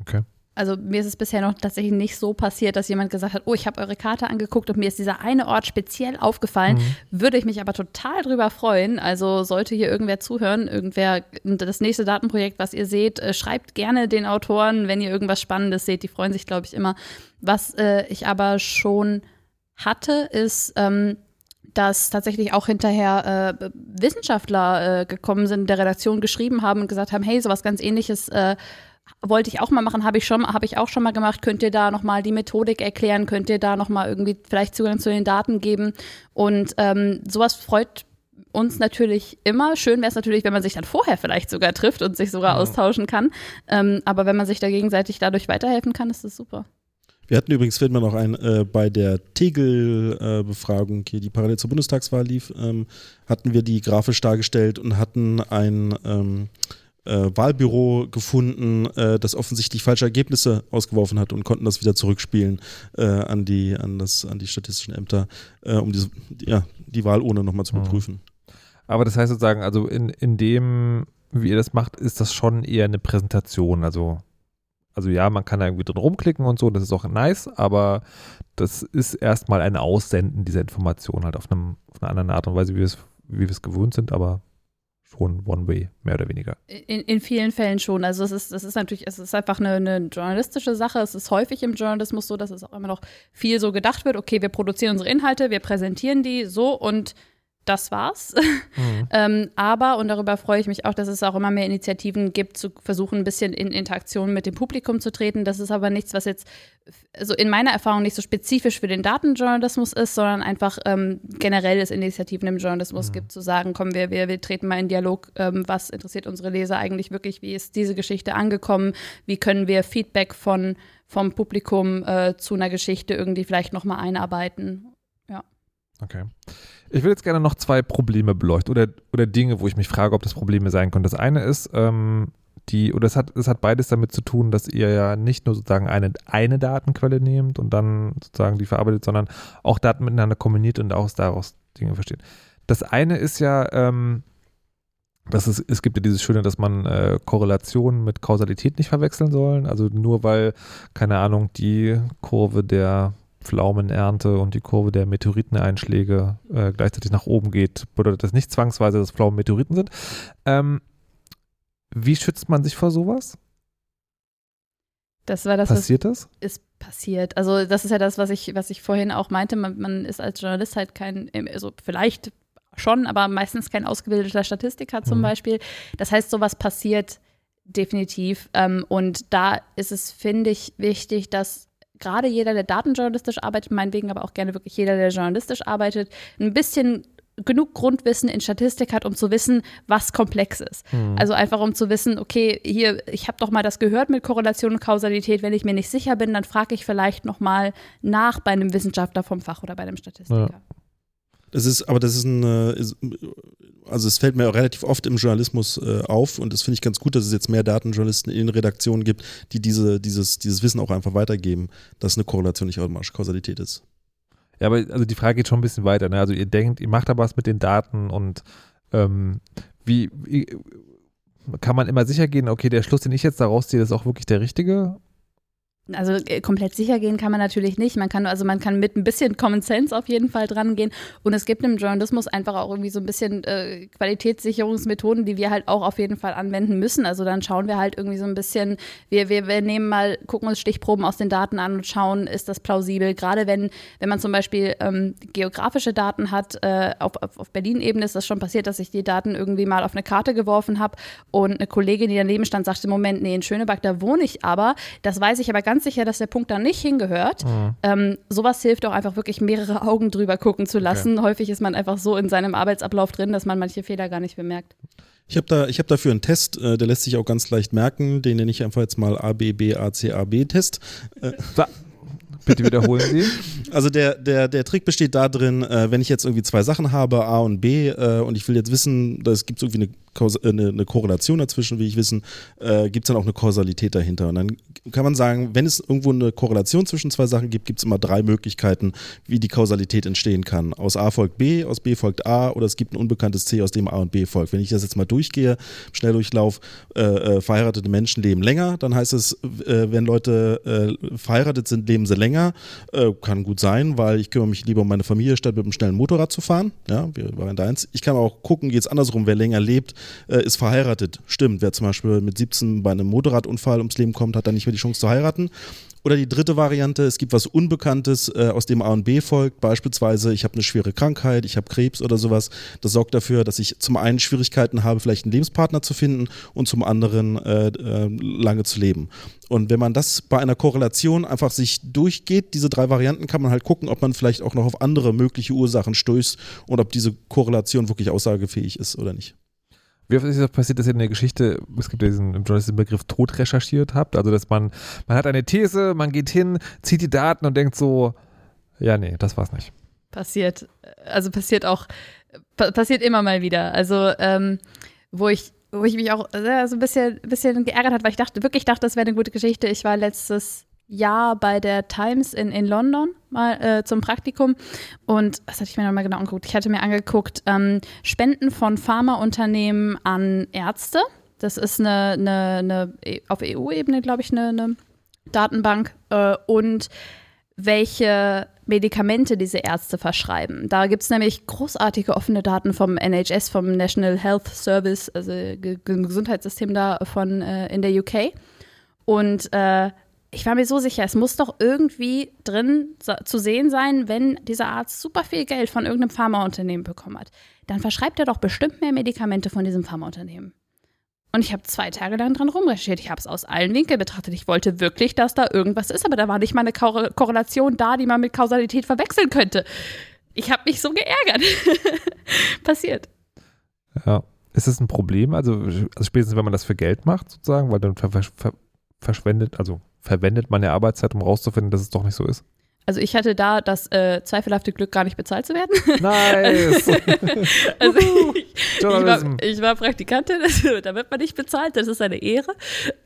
Okay. Also mir ist es bisher noch tatsächlich nicht so passiert, dass jemand gesagt hat, oh, ich habe eure Karte angeguckt und mir ist dieser eine Ort speziell aufgefallen. Mhm. Würde ich mich aber total drüber freuen. Also sollte hier irgendwer zuhören, irgendwer das nächste Datenprojekt, was ihr seht, äh, schreibt gerne den Autoren, wenn ihr irgendwas Spannendes seht. Die freuen sich, glaube ich, immer. Was äh, ich aber schon hatte, ist, ähm, dass tatsächlich auch hinterher äh, Wissenschaftler äh, gekommen sind, der Redaktion geschrieben haben und gesagt haben, hey, sowas ganz ähnliches äh, wollte ich auch mal machen, habe ich schon, habe ich auch schon mal gemacht. Könnt ihr da nochmal die Methodik erklären? Könnt ihr da nochmal irgendwie vielleicht Zugang zu den Daten geben? Und ähm, sowas freut uns natürlich immer. Schön wäre es natürlich, wenn man sich dann vorher vielleicht sogar trifft und sich sogar ja. austauschen kann. Ähm, aber wenn man sich da gegenseitig dadurch weiterhelfen kann, ist das super. Wir hatten übrigens, fällt mir noch ein, äh, bei der Tegel-Befragung, äh, die parallel zur Bundestagswahl lief, ähm, hatten wir die grafisch dargestellt und hatten ein ähm, äh, Wahlbüro gefunden, äh, das offensichtlich falsche Ergebnisse ausgeworfen hat und konnten das wieder zurückspielen äh, an, die, an, das, an die statistischen Ämter, äh, um diese, ja, die Wahlurne nochmal zu überprüfen. Aber das heißt sozusagen, also in, in dem, wie ihr das macht, ist das schon eher eine Präsentation. Also, also ja, man kann da irgendwie drin rumklicken und so, das ist auch nice, aber das ist erstmal ein Aussenden dieser Information halt auf, einem, auf einer anderen Art und Weise, wie wir es, wie wir es gewohnt sind, aber schon One-Way, mehr oder weniger. In, in vielen Fällen schon. Also es ist, es ist natürlich, es ist einfach eine, eine, journalistische Sache. Es ist häufig im Journalismus so, dass es auch immer noch viel so gedacht wird, okay, wir produzieren unsere Inhalte, wir präsentieren die so und das war's. Mhm. ähm, aber, und darüber freue ich mich auch, dass es auch immer mehr Initiativen gibt, zu versuchen, ein bisschen in Interaktion mit dem Publikum zu treten. Das ist aber nichts, was jetzt also in meiner Erfahrung nicht so spezifisch für den Datenjournalismus ist, sondern einfach ähm, generell es Initiativen im Journalismus mhm. gibt, zu sagen, komm, wir, wir, wir treten mal in Dialog, ähm, was interessiert unsere Leser eigentlich wirklich, wie ist diese Geschichte angekommen, wie können wir Feedback von, vom Publikum äh, zu einer Geschichte irgendwie vielleicht nochmal einarbeiten. Ja. Okay. Ich will jetzt gerne noch zwei Probleme beleuchten oder, oder Dinge, wo ich mich frage, ob das Probleme sein können. Das eine ist, ähm, die, oder es hat, es hat beides damit zu tun, dass ihr ja nicht nur sozusagen eine, eine Datenquelle nehmt und dann sozusagen die verarbeitet, sondern auch Daten miteinander kombiniert und auch daraus Dinge versteht. Das eine ist ja, ähm, dass es, es gibt ja dieses Schöne, dass man äh, Korrelation mit Kausalität nicht verwechseln soll. Also nur weil, keine Ahnung, die Kurve der Pflaumenernte und die Kurve der Meteoriteneinschläge äh, gleichzeitig nach oben geht, bedeutet das nicht zwangsweise, dass Pflaumen Meteoriten sind. Ähm, wie schützt man sich vor sowas? Das war das, passiert das? Ist passiert. Also das ist ja das, was ich, was ich vorhin auch meinte. Man, man ist als Journalist halt kein, also vielleicht schon, aber meistens kein ausgebildeter Statistiker zum mhm. Beispiel. Das heißt, sowas passiert definitiv. Ähm, und da ist es, finde ich, wichtig, dass gerade jeder, der datenjournalistisch arbeitet, meinetwegen aber auch gerne wirklich jeder, der journalistisch arbeitet, ein bisschen genug Grundwissen in Statistik hat, um zu wissen, was komplex ist. Mhm. Also einfach um zu wissen, okay, hier, ich habe doch mal das gehört mit Korrelation und Kausalität. Wenn ich mir nicht sicher bin, dann frage ich vielleicht noch mal nach bei einem Wissenschaftler vom Fach oder bei einem Statistiker. Ja. Das ist, aber das ist ein, also es fällt mir auch relativ oft im Journalismus äh, auf und das finde ich ganz gut, dass es jetzt mehr Datenjournalisten in Redaktionen gibt, die diese, dieses, dieses Wissen auch einfach weitergeben, dass eine Korrelation nicht automatisch Kausalität ist. Ja, aber also die Frage geht schon ein bisschen weiter. Ne? Also ihr denkt, ihr macht da was mit den Daten und ähm, wie, wie kann man immer sicher gehen, okay, der Schluss, den ich jetzt daraus ziehe, ist auch wirklich der richtige? Also äh, komplett sicher gehen kann man natürlich nicht. Man kann also man kann mit ein bisschen Common Sense auf jeden Fall dran gehen. Und es gibt im Journalismus einfach auch irgendwie so ein bisschen äh, Qualitätssicherungsmethoden, die wir halt auch auf jeden Fall anwenden müssen. Also dann schauen wir halt irgendwie so ein bisschen, wir, wir, wir nehmen mal, gucken uns Stichproben aus den Daten an und schauen, ist das plausibel. Gerade wenn, wenn man zum Beispiel ähm, geografische Daten hat, äh, auf, auf, Berlin-Ebene ist das schon passiert, dass ich die Daten irgendwie mal auf eine Karte geworfen habe und eine Kollegin, die daneben stand, sagte, Moment, nee, in Schöneberg, da wohne ich aber. Das weiß ich aber ganz ganz sicher, dass der Punkt da nicht hingehört. Mhm. Ähm, sowas hilft auch einfach wirklich mehrere Augen drüber gucken zu lassen. Okay. Häufig ist man einfach so in seinem Arbeitsablauf drin, dass man manche Fehler gar nicht bemerkt. Ich habe da, hab dafür einen Test, äh, der lässt sich auch ganz leicht merken. Den nenne ich einfach jetzt mal ABBACAB-Test. Äh, Bitte wiederholen Sie. Also der, der, der Trick besteht darin, äh, wenn ich jetzt irgendwie zwei Sachen habe, A und B, äh, und ich will jetzt wissen, es gibt irgendwie eine eine, eine, Korrelation dazwischen, wie ich wissen, äh, gibt es dann auch eine Kausalität dahinter. Und dann kann man sagen, wenn es irgendwo eine Korrelation zwischen zwei Sachen gibt, gibt es immer drei Möglichkeiten, wie die Kausalität entstehen kann. Aus A folgt B, aus B folgt A oder es gibt ein unbekanntes C, aus dem A und B folgt. Wenn ich das jetzt mal durchgehe, Schnelldurchlauf, äh, äh, verheiratete Menschen leben länger, dann heißt es, äh, wenn Leute äh, verheiratet sind, leben sie länger. kann gut sein, weil ich kümmere mich lieber um meine Familie, statt mit einem schnellen Motorrad zu fahren. Ja, wir waren da eins. Ich kann auch gucken, geht es andersrum, wer länger lebt, äh, ist verheiratet. Stimmt, wer zum Beispiel mit 17 bei einem Motorradunfall ums Leben kommt, hat dann nicht mehr die Chance zu heiraten. Oder die dritte Variante, es gibt was Unbekanntes, äh, aus dem A und B folgt. Beispielsweise, ich habe eine schwere Krankheit, ich habe Krebs oder sowas. Das sorgt dafür, dass ich zum einen Schwierigkeiten habe, vielleicht einen Lebenspartner zu finden und zum anderen äh, äh, lange zu leben. Und wenn man das bei einer Korrelation einfach sich durchgeht, diese drei Varianten, kann man halt gucken, ob man vielleicht auch noch auf andere mögliche Ursachen stößt und ob diese Korrelation wirklich aussagefähig ist oder nicht. Wie oft ist das passiert, dass ihr in der Geschichte, es gibt ja diesen im Journalistischen Begriff tot recherchiert habt, also dass man, man hat eine These, man geht hin, zieht die Daten und denkt so, ja, nee, das war's nicht. Passiert, also passiert auch, passiert immer mal wieder. Also, ähm, wo ich, wo ich mich auch so ein bisschen, bisschen geärgert hat, weil ich dachte, wirklich dachte, das wäre eine gute Geschichte. Ich war letztes Jahr bei der Times in, in London mal äh, zum Praktikum und das hatte ich mir nochmal genau angeguckt. Ich hatte mir angeguckt, ähm, Spenden von Pharmaunternehmen an Ärzte. Das ist eine, eine, eine e, auf EU-Ebene, glaube ich, eine, eine Datenbank äh, und welche Medikamente diese Ärzte verschreiben. Da gibt es nämlich großartige offene Daten vom NHS, vom National Health Service, also Gesundheitssystem da von äh, in der UK. Und äh, ich war mir so sicher, es muss doch irgendwie drin zu sehen sein, wenn dieser Arzt super viel Geld von irgendeinem Pharmaunternehmen bekommen hat. Dann verschreibt er doch bestimmt mehr Medikamente von diesem Pharmaunternehmen. Und ich habe zwei Tage lang dran rumrecherchiert. Ich habe es aus allen Winkeln betrachtet. Ich wollte wirklich, dass da irgendwas ist, aber da war nicht mal eine Korrelation da, die man mit Kausalität verwechseln könnte. Ich habe mich so geärgert. Passiert. Ja. Ist es ein Problem? Also, also, spätestens, wenn man das für Geld macht, sozusagen, weil dann ver ver verschwendet, also verwendet man ja Arbeitszeit, um rauszufinden, dass es doch nicht so ist. Also ich hatte da das äh, zweifelhafte Glück, gar nicht bezahlt zu werden. Nice. also ich, ich, war, ich, war, Praktikantin, also da wird man nicht bezahlt, das ist eine Ehre.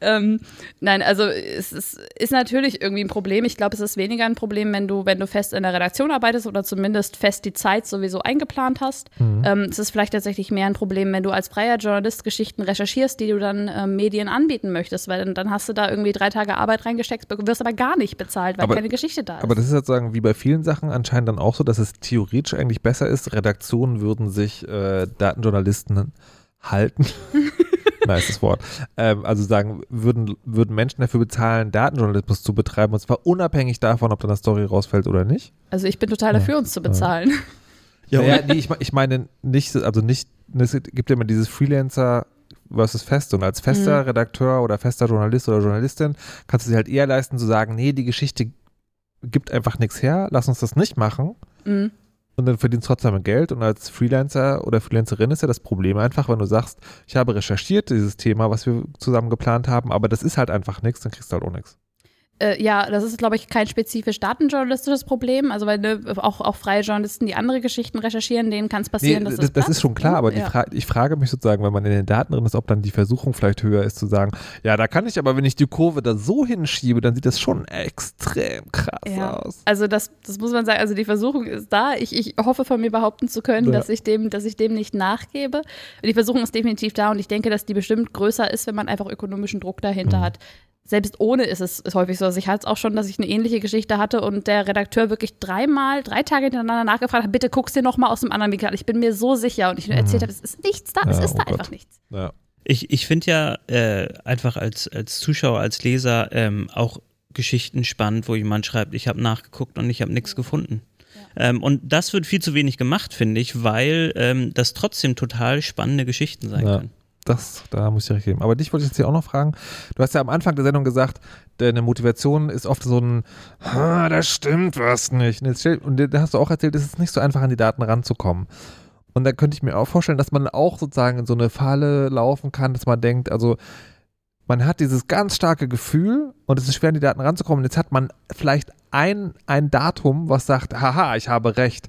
Ähm, nein, also es ist, ist, natürlich irgendwie ein Problem. Ich glaube, es ist weniger ein Problem, wenn du, wenn du fest in der Redaktion arbeitest oder zumindest fest die Zeit sowieso eingeplant hast. Mhm. Ähm, es ist vielleicht tatsächlich mehr ein Problem, wenn du als freier Journalist Geschichten recherchierst, die du dann ähm, Medien anbieten möchtest, weil dann, dann, hast du da irgendwie drei Tage Arbeit reingesteckt, wirst aber gar nicht bezahlt, weil aber, keine Geschichte da ist ist sozusagen wie bei vielen Sachen anscheinend dann auch so, dass es theoretisch eigentlich besser ist. Redaktionen würden sich äh, Datenjournalisten halten. nice Wort. Ähm, also sagen, würden, würden Menschen dafür bezahlen, Datenjournalismus zu betreiben, und zwar unabhängig davon, ob dann eine Story rausfällt oder nicht. Also ich bin total dafür, ja. uns zu bezahlen. Ja, ja nee, ich, ich meine nicht, also nicht, es gibt ja immer dieses Freelancer versus Fest und als fester mhm. Redakteur oder fester Journalist oder Journalistin kannst du dir halt eher leisten zu sagen, nee, die Geschichte gibt einfach nichts her, lass uns das nicht machen. Mhm. Und dann verdienst du trotzdem Geld. Und als Freelancer oder Freelancerin ist ja das Problem einfach, wenn du sagst, ich habe recherchiert dieses Thema, was wir zusammen geplant haben, aber das ist halt einfach nichts, dann kriegst du halt auch nichts. Äh, ja, das ist, glaube ich, kein spezifisch datenjournalistisches Problem. Also, weil ne, auch, auch freie Journalisten, die andere Geschichten recherchieren, denen kann es passieren, nee, dass das, es das ist schon klar, aber ja. Fra ich frage mich sozusagen, wenn man in den Daten drin ist, ob dann die Versuchung vielleicht höher ist, zu sagen, ja, da kann ich aber, wenn ich die Kurve da so hinschiebe, dann sieht das schon extrem krass ja. aus. Also, das, das muss man sagen, also die Versuchung ist da. Ich, ich hoffe von mir behaupten zu können, ja. dass, ich dem, dass ich dem nicht nachgebe. Die Versuchung ist definitiv da und ich denke, dass die bestimmt größer ist, wenn man einfach ökonomischen Druck dahinter mhm. hat selbst ohne ist es ist häufig so. Also ich hatte es auch schon, dass ich eine ähnliche Geschichte hatte und der Redakteur wirklich dreimal, drei Tage hintereinander nachgefragt hat, bitte guck's dir nochmal aus dem anderen Winkel an. Ich bin mir so sicher und ich nur mhm. erzählt habe, es ist nichts da, ja, es ist oh da Gott. einfach nichts. Ja. Ich, ich finde ja äh, einfach als, als Zuschauer, als Leser ähm, auch Geschichten spannend, wo jemand schreibt, ich habe nachgeguckt und ich habe nichts gefunden. Ja. Ähm, und das wird viel zu wenig gemacht, finde ich, weil ähm, das trotzdem total spannende Geschichten sein können das, da muss ich recht geben. Aber dich wollte ich jetzt hier auch noch fragen. Du hast ja am Anfang der Sendung gesagt, deine Motivation ist oft so ein, da stimmt was nicht. Und da hast du auch erzählt, es ist nicht so einfach, an die Daten ranzukommen. Und da könnte ich mir auch vorstellen, dass man auch sozusagen in so eine Falle laufen kann, dass man denkt, also man hat dieses ganz starke Gefühl und es ist schwer, an die Daten ranzukommen. Jetzt hat man vielleicht ein, ein Datum, was sagt, haha, ich habe recht.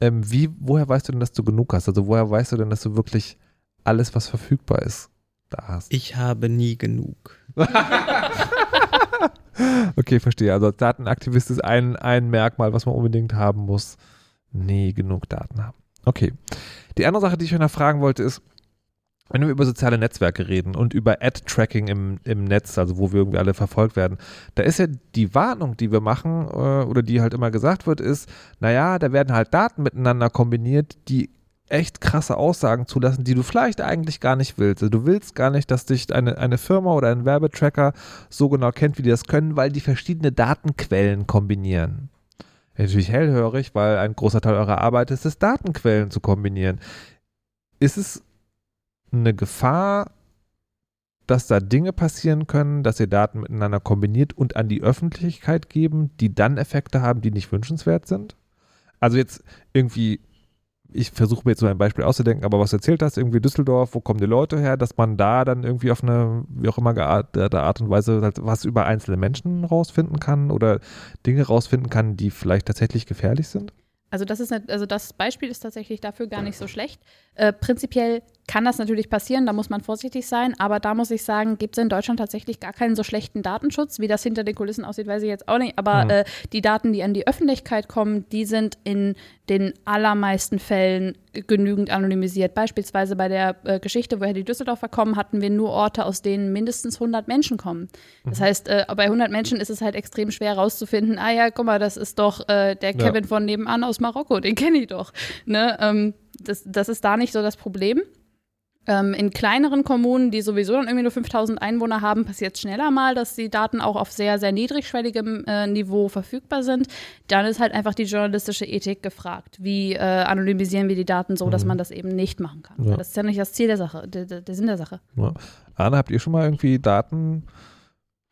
Ähm, wie, woher weißt du denn, dass du genug hast? Also woher weißt du denn, dass du wirklich alles, was verfügbar ist, da hast. Ich habe nie genug. okay, verstehe. Also Datenaktivist ist ein, ein Merkmal, was man unbedingt haben muss. Nie genug Daten haben. Okay. Die andere Sache, die ich noch fragen wollte, ist, wenn wir über soziale Netzwerke reden und über Ad-Tracking im, im Netz, also wo wir irgendwie alle verfolgt werden, da ist ja die Warnung, die wir machen äh, oder die halt immer gesagt wird, ist, naja, da werden halt Daten miteinander kombiniert, die echt krasse Aussagen zulassen, die du vielleicht eigentlich gar nicht willst. Also du willst gar nicht, dass dich eine, eine Firma oder ein Werbetracker so genau kennt, wie die das können, weil die verschiedene Datenquellen kombinieren. Natürlich hellhörig, weil ein großer Teil eurer Arbeit ist es, Datenquellen zu kombinieren. Ist es eine Gefahr, dass da Dinge passieren können, dass ihr Daten miteinander kombiniert und an die Öffentlichkeit geben, die dann Effekte haben, die nicht wünschenswert sind? Also jetzt irgendwie ich versuche mir jetzt so ein Beispiel auszudenken, aber was erzählt hast, irgendwie Düsseldorf, wo kommen die Leute her, dass man da dann irgendwie auf eine, wie auch immer geartete Art und Weise halt was über einzelne Menschen rausfinden kann oder Dinge rausfinden kann, die vielleicht tatsächlich gefährlich sind? Also das ist eine, also das Beispiel ist tatsächlich dafür gar nicht so schlecht. Äh, prinzipiell kann das natürlich passieren, da muss man vorsichtig sein, aber da muss ich sagen, gibt es in Deutschland tatsächlich gar keinen so schlechten Datenschutz, wie das hinter den Kulissen aussieht, weiß ich jetzt auch nicht, aber mhm. äh, die Daten, die an die Öffentlichkeit kommen, die sind in den allermeisten Fällen genügend anonymisiert. Beispielsweise bei der äh, Geschichte, woher die Düsseldorfer kommen, hatten wir nur Orte, aus denen mindestens 100 Menschen kommen. Das mhm. heißt, äh, bei 100 Menschen ist es halt extrem schwer herauszufinden, ah ja, guck mal, das ist doch äh, der Kevin ja. von nebenan aus Marokko, den kenne ich doch. Ne? Ähm, das, das ist da nicht so das Problem. Ähm, in kleineren Kommunen, die sowieso dann irgendwie nur 5000 Einwohner haben, passiert es schneller mal, dass die Daten auch auf sehr, sehr niedrigschwelligem äh, Niveau verfügbar sind. Dann ist halt einfach die journalistische Ethik gefragt. Wie äh, anonymisieren wir die Daten so, mhm. dass man das eben nicht machen kann? Ja. Das ist ja nicht das Ziel der Sache, der, der Sinn der Sache. Ja. Anne, habt ihr schon mal irgendwie Daten,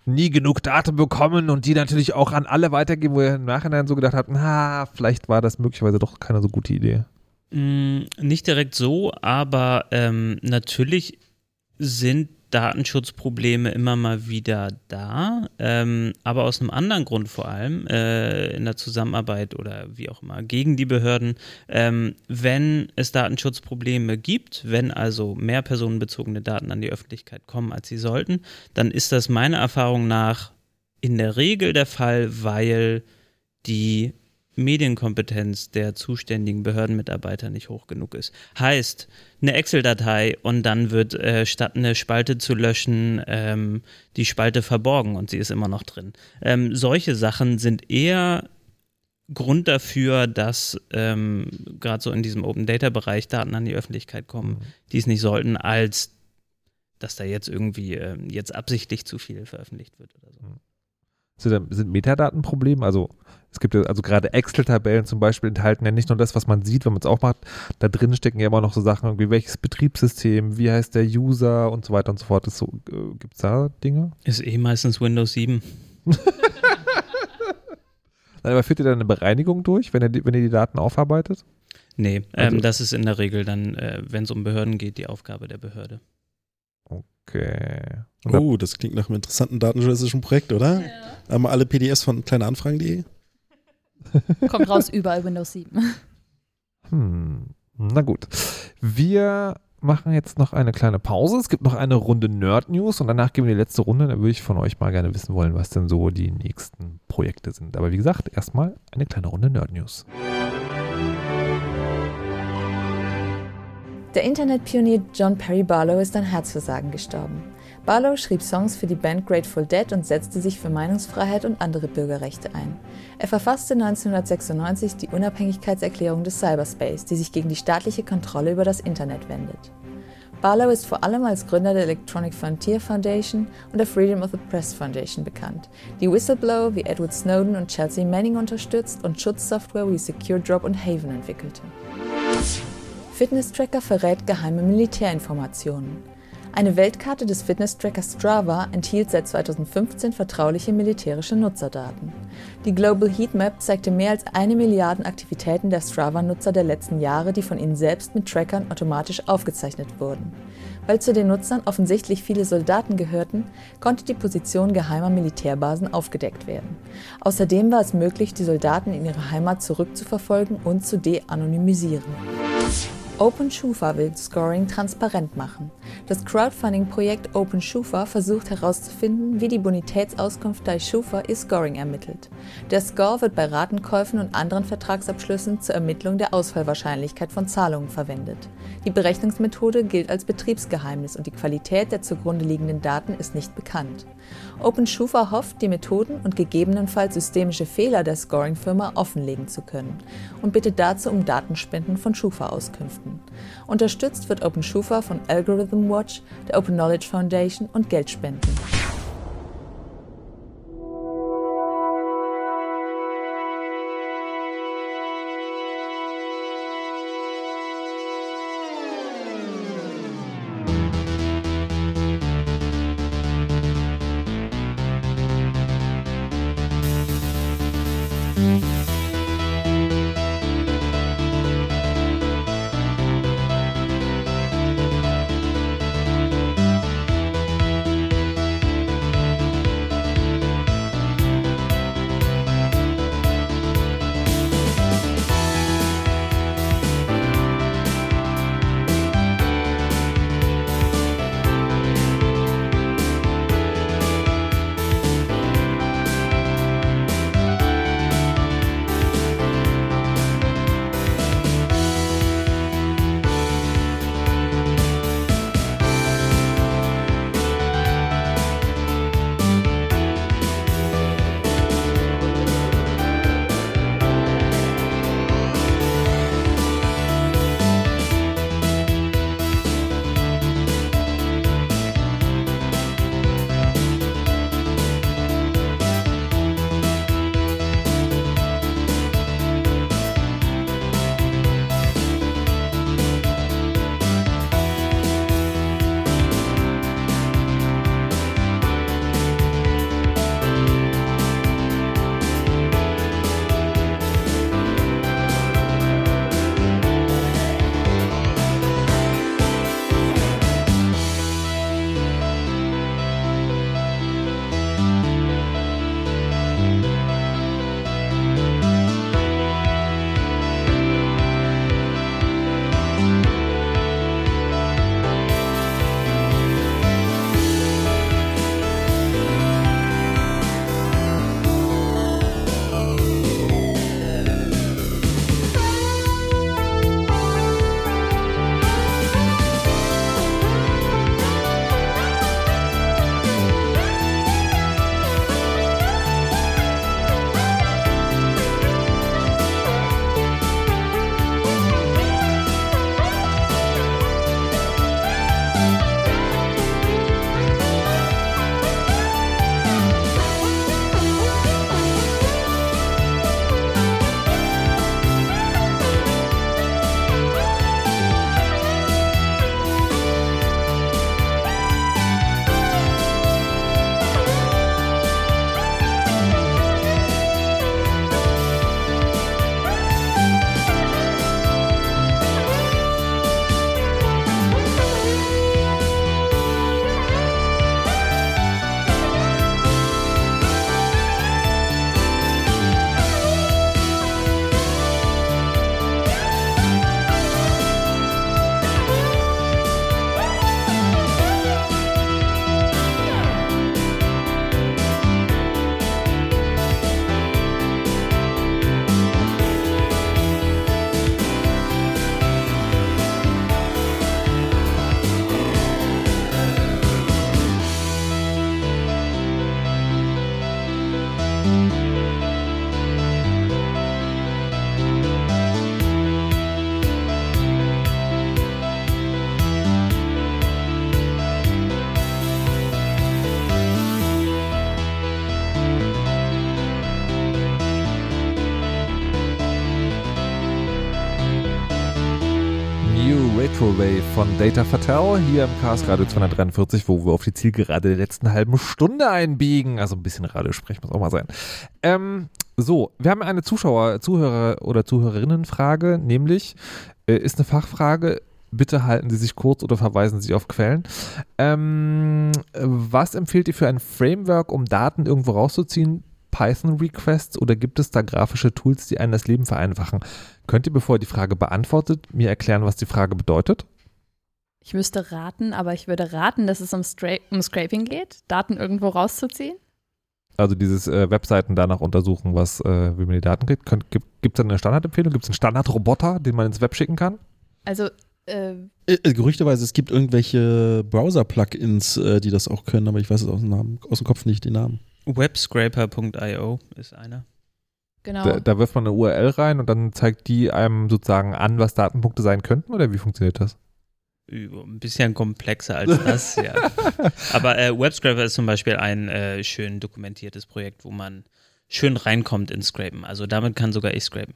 nie genug Daten bekommen und die natürlich auch an alle weitergeben, wo ihr im Nachhinein so gedacht habt, na, vielleicht war das möglicherweise doch keine so gute Idee? Mm, nicht direkt so, aber ähm, natürlich sind Datenschutzprobleme immer mal wieder da, ähm, aber aus einem anderen Grund vor allem, äh, in der Zusammenarbeit oder wie auch immer, gegen die Behörden. Ähm, wenn es Datenschutzprobleme gibt, wenn also mehr personenbezogene Daten an die Öffentlichkeit kommen, als sie sollten, dann ist das meiner Erfahrung nach in der Regel der Fall, weil die Medienkompetenz der zuständigen Behördenmitarbeiter nicht hoch genug ist. Heißt, eine Excel-Datei und dann wird äh, statt eine Spalte zu löschen, ähm, die Spalte verborgen und sie ist immer noch drin. Ähm, solche Sachen sind eher Grund dafür, dass ähm, gerade so in diesem Open Data Bereich Daten an die Öffentlichkeit kommen, mhm. die es nicht sollten, als dass da jetzt irgendwie äh, jetzt absichtlich zu viel veröffentlicht wird oder so. Sind, sind Metadatenprobleme, also es gibt ja, also gerade Excel-Tabellen zum Beispiel enthalten ja nicht nur das, was man sieht, wenn man es aufmacht. Da drin stecken ja immer noch so Sachen wie welches Betriebssystem, wie heißt der User und so weiter und so fort. So, äh, Gibt es da Dinge? Ist eh meistens Windows 7. Nein, aber führt ihr dann eine Bereinigung durch, wenn ihr, wenn ihr die Daten aufarbeitet? Nee, also, ähm, das ist in der Regel dann, äh, wenn es um Behörden geht, die Aufgabe der Behörde. Okay. oh, das klingt nach einem interessanten datenjournalistischen Projekt, oder? Ja. Haben alle PDFs von kleineanfragen.de? Kommt raus überall Windows 7. Hm. Na gut. Wir machen jetzt noch eine kleine Pause. Es gibt noch eine Runde Nerd News und danach gehen wir die letzte Runde. Da würde ich von euch mal gerne wissen wollen, was denn so die nächsten Projekte sind. Aber wie gesagt, erstmal eine kleine Runde Nerd News. Der Internetpionier John Perry Barlow ist an Herzversagen gestorben. Barlow schrieb Songs für die Band Grateful Dead und setzte sich für Meinungsfreiheit und andere Bürgerrechte ein. Er verfasste 1996 die Unabhängigkeitserklärung des Cyberspace, die sich gegen die staatliche Kontrolle über das Internet wendet. Barlow ist vor allem als Gründer der Electronic Frontier Foundation und der Freedom of the Press Foundation bekannt, die Whistleblower wie Edward Snowden und Chelsea Manning unterstützt und Schutzsoftware wie Secure Drop und Haven entwickelte. Fitness Tracker verrät geheime Militärinformationen. Eine Weltkarte des Fitness-Trackers Strava enthielt seit 2015 vertrauliche militärische Nutzerdaten. Die Global Heatmap zeigte mehr als eine Milliarde Aktivitäten der Strava-Nutzer der letzten Jahre, die von ihnen selbst mit Trackern automatisch aufgezeichnet wurden. Weil zu den Nutzern offensichtlich viele Soldaten gehörten, konnte die Position geheimer Militärbasen aufgedeckt werden. Außerdem war es möglich, die Soldaten in ihre Heimat zurückzuverfolgen und zu de-anonymisieren. OpenSchufa will Scoring transparent machen. Das Crowdfunding-Projekt OpenSchufa versucht herauszufinden, wie die Bonitätsauskunft bei Schufa ihr Scoring ermittelt. Der Score wird bei Ratenkäufen und anderen Vertragsabschlüssen zur Ermittlung der Ausfallwahrscheinlichkeit von Zahlungen verwendet. Die Berechnungsmethode gilt als Betriebsgeheimnis und die Qualität der zugrunde liegenden Daten ist nicht bekannt. OpenSchufa hofft, die Methoden und gegebenenfalls systemische Fehler der Scoring-Firma offenlegen zu können und bittet dazu um Datenspenden von Schufa-Auskünften. Unterstützt wird OpenSchufa von Algorithm Watch, der Open Knowledge Foundation und Geldspenden. Data Fatal hier im Chaos Radio 243, wo wir auf die Zielgerade der letzten halben Stunde einbiegen. Also ein bisschen Radiosprech muss auch mal sein. Ähm, so, wir haben eine Zuschauer, Zuhörer oder Zuhörerinnenfrage, nämlich äh, ist eine Fachfrage. Bitte halten Sie sich kurz oder verweisen Sie auf Quellen. Ähm, was empfiehlt ihr für ein Framework, um Daten irgendwo rauszuziehen? Python-Requests oder gibt es da grafische Tools, die einem das Leben vereinfachen? Könnt ihr, bevor ihr die Frage beantwortet, mir erklären, was die Frage bedeutet? Ich müsste raten, aber ich würde raten, dass es um, Stra um Scraping geht, Daten irgendwo rauszuziehen. Also dieses äh, Webseiten danach untersuchen, was, äh, wie man die Daten kriegt. Gibt es da eine Standardempfehlung? Gibt es einen Standardroboter, den man ins Web schicken kann? Also äh, äh, Gerüchteweise, es gibt irgendwelche Browser-Plugins, äh, die das auch können, aber ich weiß es aus dem, Namen, aus dem Kopf nicht, die Namen. Webscraper.io ist einer. Genau. Da, da wirft man eine URL rein und dann zeigt die einem sozusagen an, was Datenpunkte sein könnten oder wie funktioniert das? Ein bisschen komplexer als das, ja. Aber äh, WebScraper ist zum Beispiel ein äh, schön dokumentiertes Projekt, wo man schön reinkommt ins Scrapen. Also damit kann sogar ich scrapen.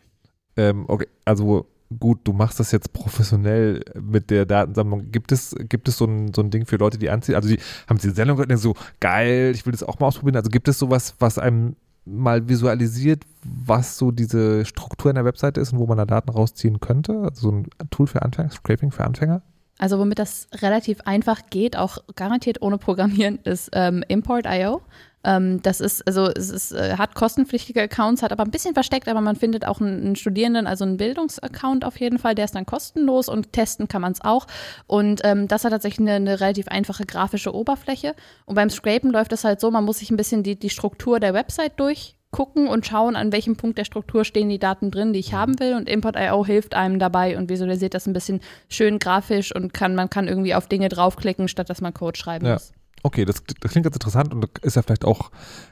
Ähm, okay, also gut, du machst das jetzt professionell mit der Datensammlung. Gibt es, gibt es so ein, so ein Ding für Leute, die anziehen? Also die haben diese Sendung gehört und so, geil, ich will das auch mal ausprobieren. Also gibt es sowas, was einem mal visualisiert, was so diese Struktur in der Webseite ist und wo man da Daten rausziehen könnte? Also so ein Tool für Anfänger, Scraping für Anfänger? Also womit das relativ einfach geht, auch garantiert ohne Programmieren, ist ähm, Import.io. Ähm, das ist, also es ist, äh, hat kostenpflichtige Accounts, hat aber ein bisschen versteckt, aber man findet auch einen, einen Studierenden, also einen Bildungsaccount auf jeden Fall, der ist dann kostenlos und testen kann man es auch. Und ähm, das hat tatsächlich eine, eine, relativ einfache grafische Oberfläche. Und beim Scrapen läuft es halt so, man muss sich ein bisschen die, die Struktur der Website durch gucken und schauen, an welchem Punkt der Struktur stehen die Daten drin, die ich haben will. Und Import.io hilft einem dabei und visualisiert das ein bisschen schön grafisch und kann, man kann irgendwie auf Dinge draufklicken, statt dass man Code schreiben Ja. muss. Okay, das, das klingt ganz interessant und ist ja vielleicht auch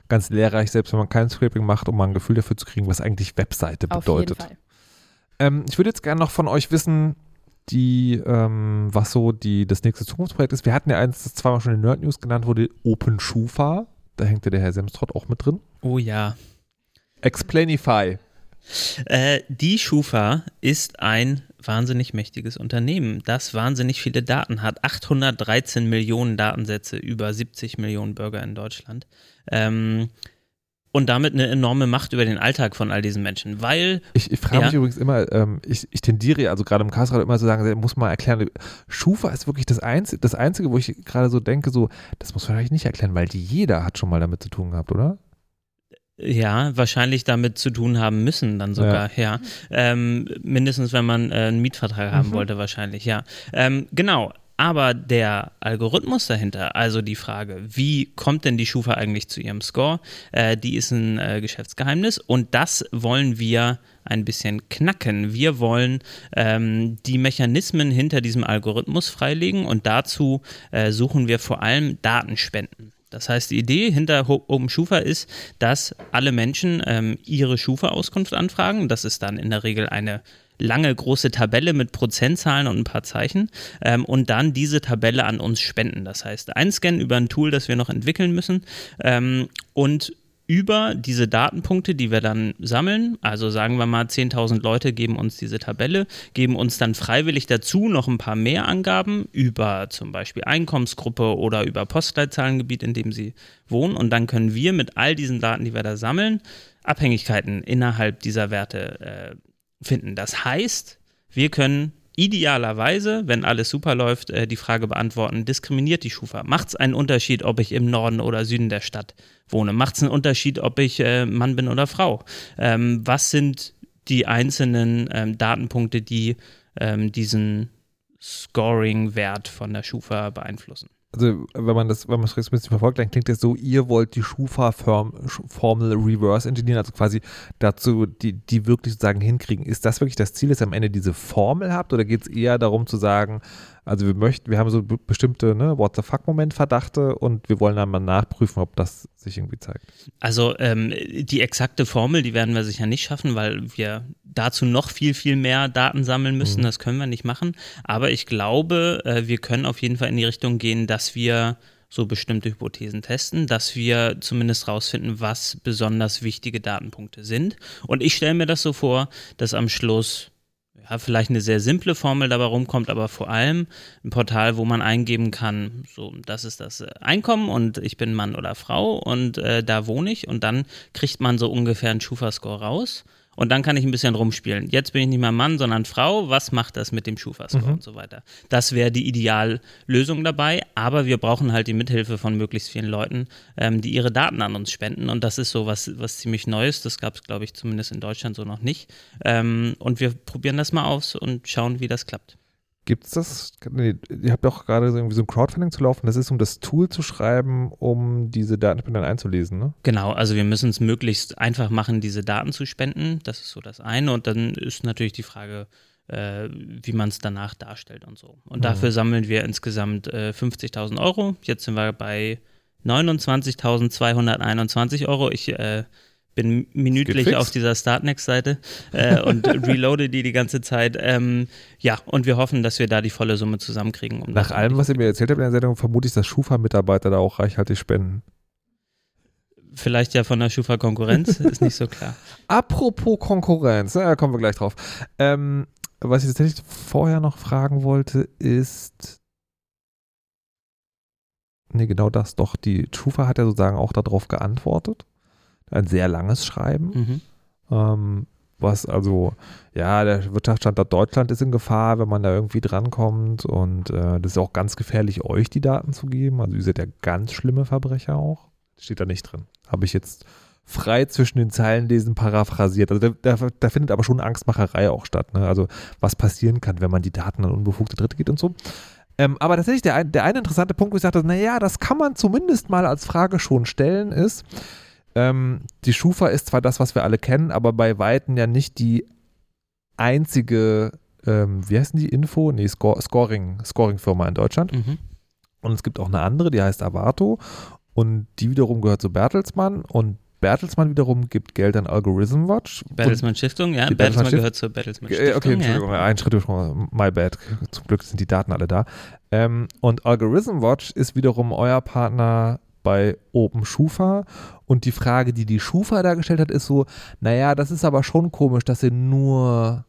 ganz lehrreich, selbst wenn man kein Scraping macht, um mal ein Gefühl dafür zu kriegen, was eigentlich Webseite Auf bedeutet. jeden Fall. Ähm, ich würde jetzt gerne noch von euch wissen, die, ähm, was so die, das nächste Zukunftsprojekt ist. Wir hatten ja eins, das zweimal schon in Nerd News genannt wurde, OpenSchufa. Da hängt ja der Herr Semstrott auch mit drin. Oh ja. Explainify. Äh, die Schufa ist ein wahnsinnig mächtiges Unternehmen, das wahnsinnig viele Daten hat. 813 Millionen Datensätze, über 70 Millionen Bürger in Deutschland. Ähm, und damit eine enorme Macht über den Alltag von all diesen Menschen, weil Ich, ich frage Ja. mich übrigens immer, ähm, ich, ich tendiere ja, also gerade im Castrat immer zu sagen, muss man erklären, Schufa ist wirklich das Einzige, das Einzige, wo ich gerade so denke, so, das muss man vielleicht nicht erklären, weil jeder hat schon mal damit zu tun gehabt, oder? Ja, wahrscheinlich damit zu tun haben müssen, dann sogar, ja. Ähm, mindestens, wenn man äh, einen Mietvertrag haben Mhm. wollte, wahrscheinlich, ja. Ähm, genau. Aber der Algorithmus dahinter, also die Frage, wie kommt denn die Schufa eigentlich zu ihrem Score, äh, die ist ein äh, Geschäftsgeheimnis und das wollen wir ein bisschen knacken. Wir wollen ähm, die Mechanismen hinter diesem Algorithmus freilegen und dazu äh, suchen wir vor allem Datenspenden. Das heißt, die Idee hinter Open Schufa ist, dass alle Menschen ähm, ihre Schufa-Auskunft anfragen. Das ist dann in der Regel eine lange große Tabelle mit Prozentzahlen und ein paar Zeichen ähm, und dann diese Tabelle an uns spenden. Das heißt, einscannen über ein Tool, das wir noch entwickeln müssen ähm, und über diese Datenpunkte, die wir dann sammeln, also sagen wir mal 10.000 Leute geben uns diese Tabelle, geben uns dann freiwillig dazu noch ein paar mehr Angaben über zum Beispiel Einkommensgruppe oder über Postleitzahlengebiet, in dem sie wohnen und dann können wir mit all diesen Daten, die wir da sammeln, Abhängigkeiten innerhalb dieser Werte äh, finden. Das heißt, wir können idealerweise, wenn alles super läuft, äh, die Frage beantworten, diskriminiert die Schufa? Macht es einen Unterschied, ob ich im Norden oder Süden der Stadt wohne? Macht es einen Unterschied, ob ich äh, Mann bin oder Frau? Ähm, was sind die einzelnen ähm, Datenpunkte, die ähm, diesen Scoring-Wert von der Schufa beeinflussen? Also, wenn man das, wenn man es ein bisschen verfolgt, dann klingt das so, ihr wollt die Schufa-Formel reverse engineeren, also quasi dazu, die, die wirklich sozusagen hinkriegen. Ist das wirklich das Ziel, dass ihr am Ende diese Formel habt oder geht es eher darum zu sagen, also wir möchten, wir haben so be- bestimmte ne, What the fuck-Moment-Verdachte und wir wollen dann mal nachprüfen, ob das sich irgendwie zeigt. Also ähm, die exakte Formel, die werden wir sicher nicht schaffen, weil wir dazu noch viel, viel mehr Daten sammeln müssen. Mhm. Das können wir nicht machen. Aber ich glaube, äh, wir können auf jeden Fall in die Richtung gehen, dass wir so bestimmte Hypothesen testen, dass wir zumindest rausfinden, was besonders wichtige Datenpunkte sind. Und ich stelle mir das so vor, dass am Schluss ja, vielleicht eine sehr simple Formel dabei rumkommt, aber vor allem ein Portal, wo man eingeben kann, so, das ist das äh, Einkommen und ich bin Mann oder Frau und äh, da wohne ich und dann kriegt man so ungefähr einen Schufa-Score raus und dann kann ich ein bisschen rumspielen. Jetzt bin ich nicht mehr Mann, sondern Frau. Was macht das mit dem Schufa-Score mhm. und so weiter? Das wäre die Ideallösung dabei. Aber wir brauchen halt die Mithilfe von möglichst vielen Leuten, ähm, die ihre Daten an uns spenden. Und das ist so was, was ziemlich Neues. Das gab es, glaube ich, zumindest in Deutschland so noch nicht. Ähm, und wir probieren das mal aus und schauen, wie das klappt. Gibt es das? Nee, ihr habt doch gerade so irgendwie so ein Crowdfunding zu laufen. Das ist, um das Tool zu schreiben, um diese Daten dann einzulesen, ne? Genau, also wir müssen es möglichst einfach machen, diese Daten zu spenden. Das ist so das eine. Und dann ist natürlich die Frage, äh, wie man es danach darstellt und so. Und mhm. dafür sammeln wir insgesamt äh, 50.000 Euro. Jetzt sind wir bei 29.221 Euro. Ich äh, bin minütlich auf dieser Startnext-Seite äh, und reloade die die ganze Zeit. Ähm, ja, und wir hoffen, dass wir da die volle Summe zusammenkriegen. Um Nach allem, was ihr mir erzählt habt in der Sendung, vermute ich, dass Schufa-Mitarbeiter da auch reichhaltig spenden. Vielleicht ja von der Schufa-Konkurrenz, ist nicht so klar. Apropos Konkurrenz, da kommen wir gleich drauf. Ähm, was ich tatsächlich vorher noch fragen wollte, ist. Nee, genau das doch. Die Schufa hat ja sozusagen auch darauf geantwortet ein sehr langes Schreiben. Mhm. Ähm, was also, ja, der Wirtschaftsstandort Deutschland ist in Gefahr, wenn man da irgendwie drankommt. Und äh, das ist auch ganz gefährlich, euch die Daten zu geben. Also, ihr seid ja ganz schlimme Verbrecher auch. Steht da nicht drin. Habe ich jetzt frei zwischen den Zeilen lesen, paraphrasiert. Also, da, da, da findet aber schon Angstmacherei auch statt. Ne? Also, was passieren kann, wenn man die Daten an unbefugte Dritte geht und so. Ähm, aber tatsächlich, der, der eine interessante Punkt, wo ich sagte, naja, das kann man zumindest mal als Frage schon stellen, ist, ähm, die Schufa ist zwar das, was wir alle kennen, aber bei Weitem ja nicht die einzige, ähm, wie heißt die Info? Nee, Score, Scoring, Scoring-Firma in Deutschland. Mhm. Und es gibt auch eine andere, die heißt Avato. Und die wiederum gehört zu Bertelsmann. Und Bertelsmann wiederum gibt Geld an Algorithm Watch. Bertelsmann Stiftung, ja. Bertelsmann, Bertelsmann gehört zur Bertelsmann äh, Stiftung. Okay, Entschuldigung, ja. ein Schritt my bad. Zum Glück sind die Daten alle da. Ähm, und Algorithm Watch ist wiederum euer Partner bei Open Schufa. Und die Frage, die die Schufa da gestellt hat, ist so, naja, das ist aber schon komisch, dass ihr nur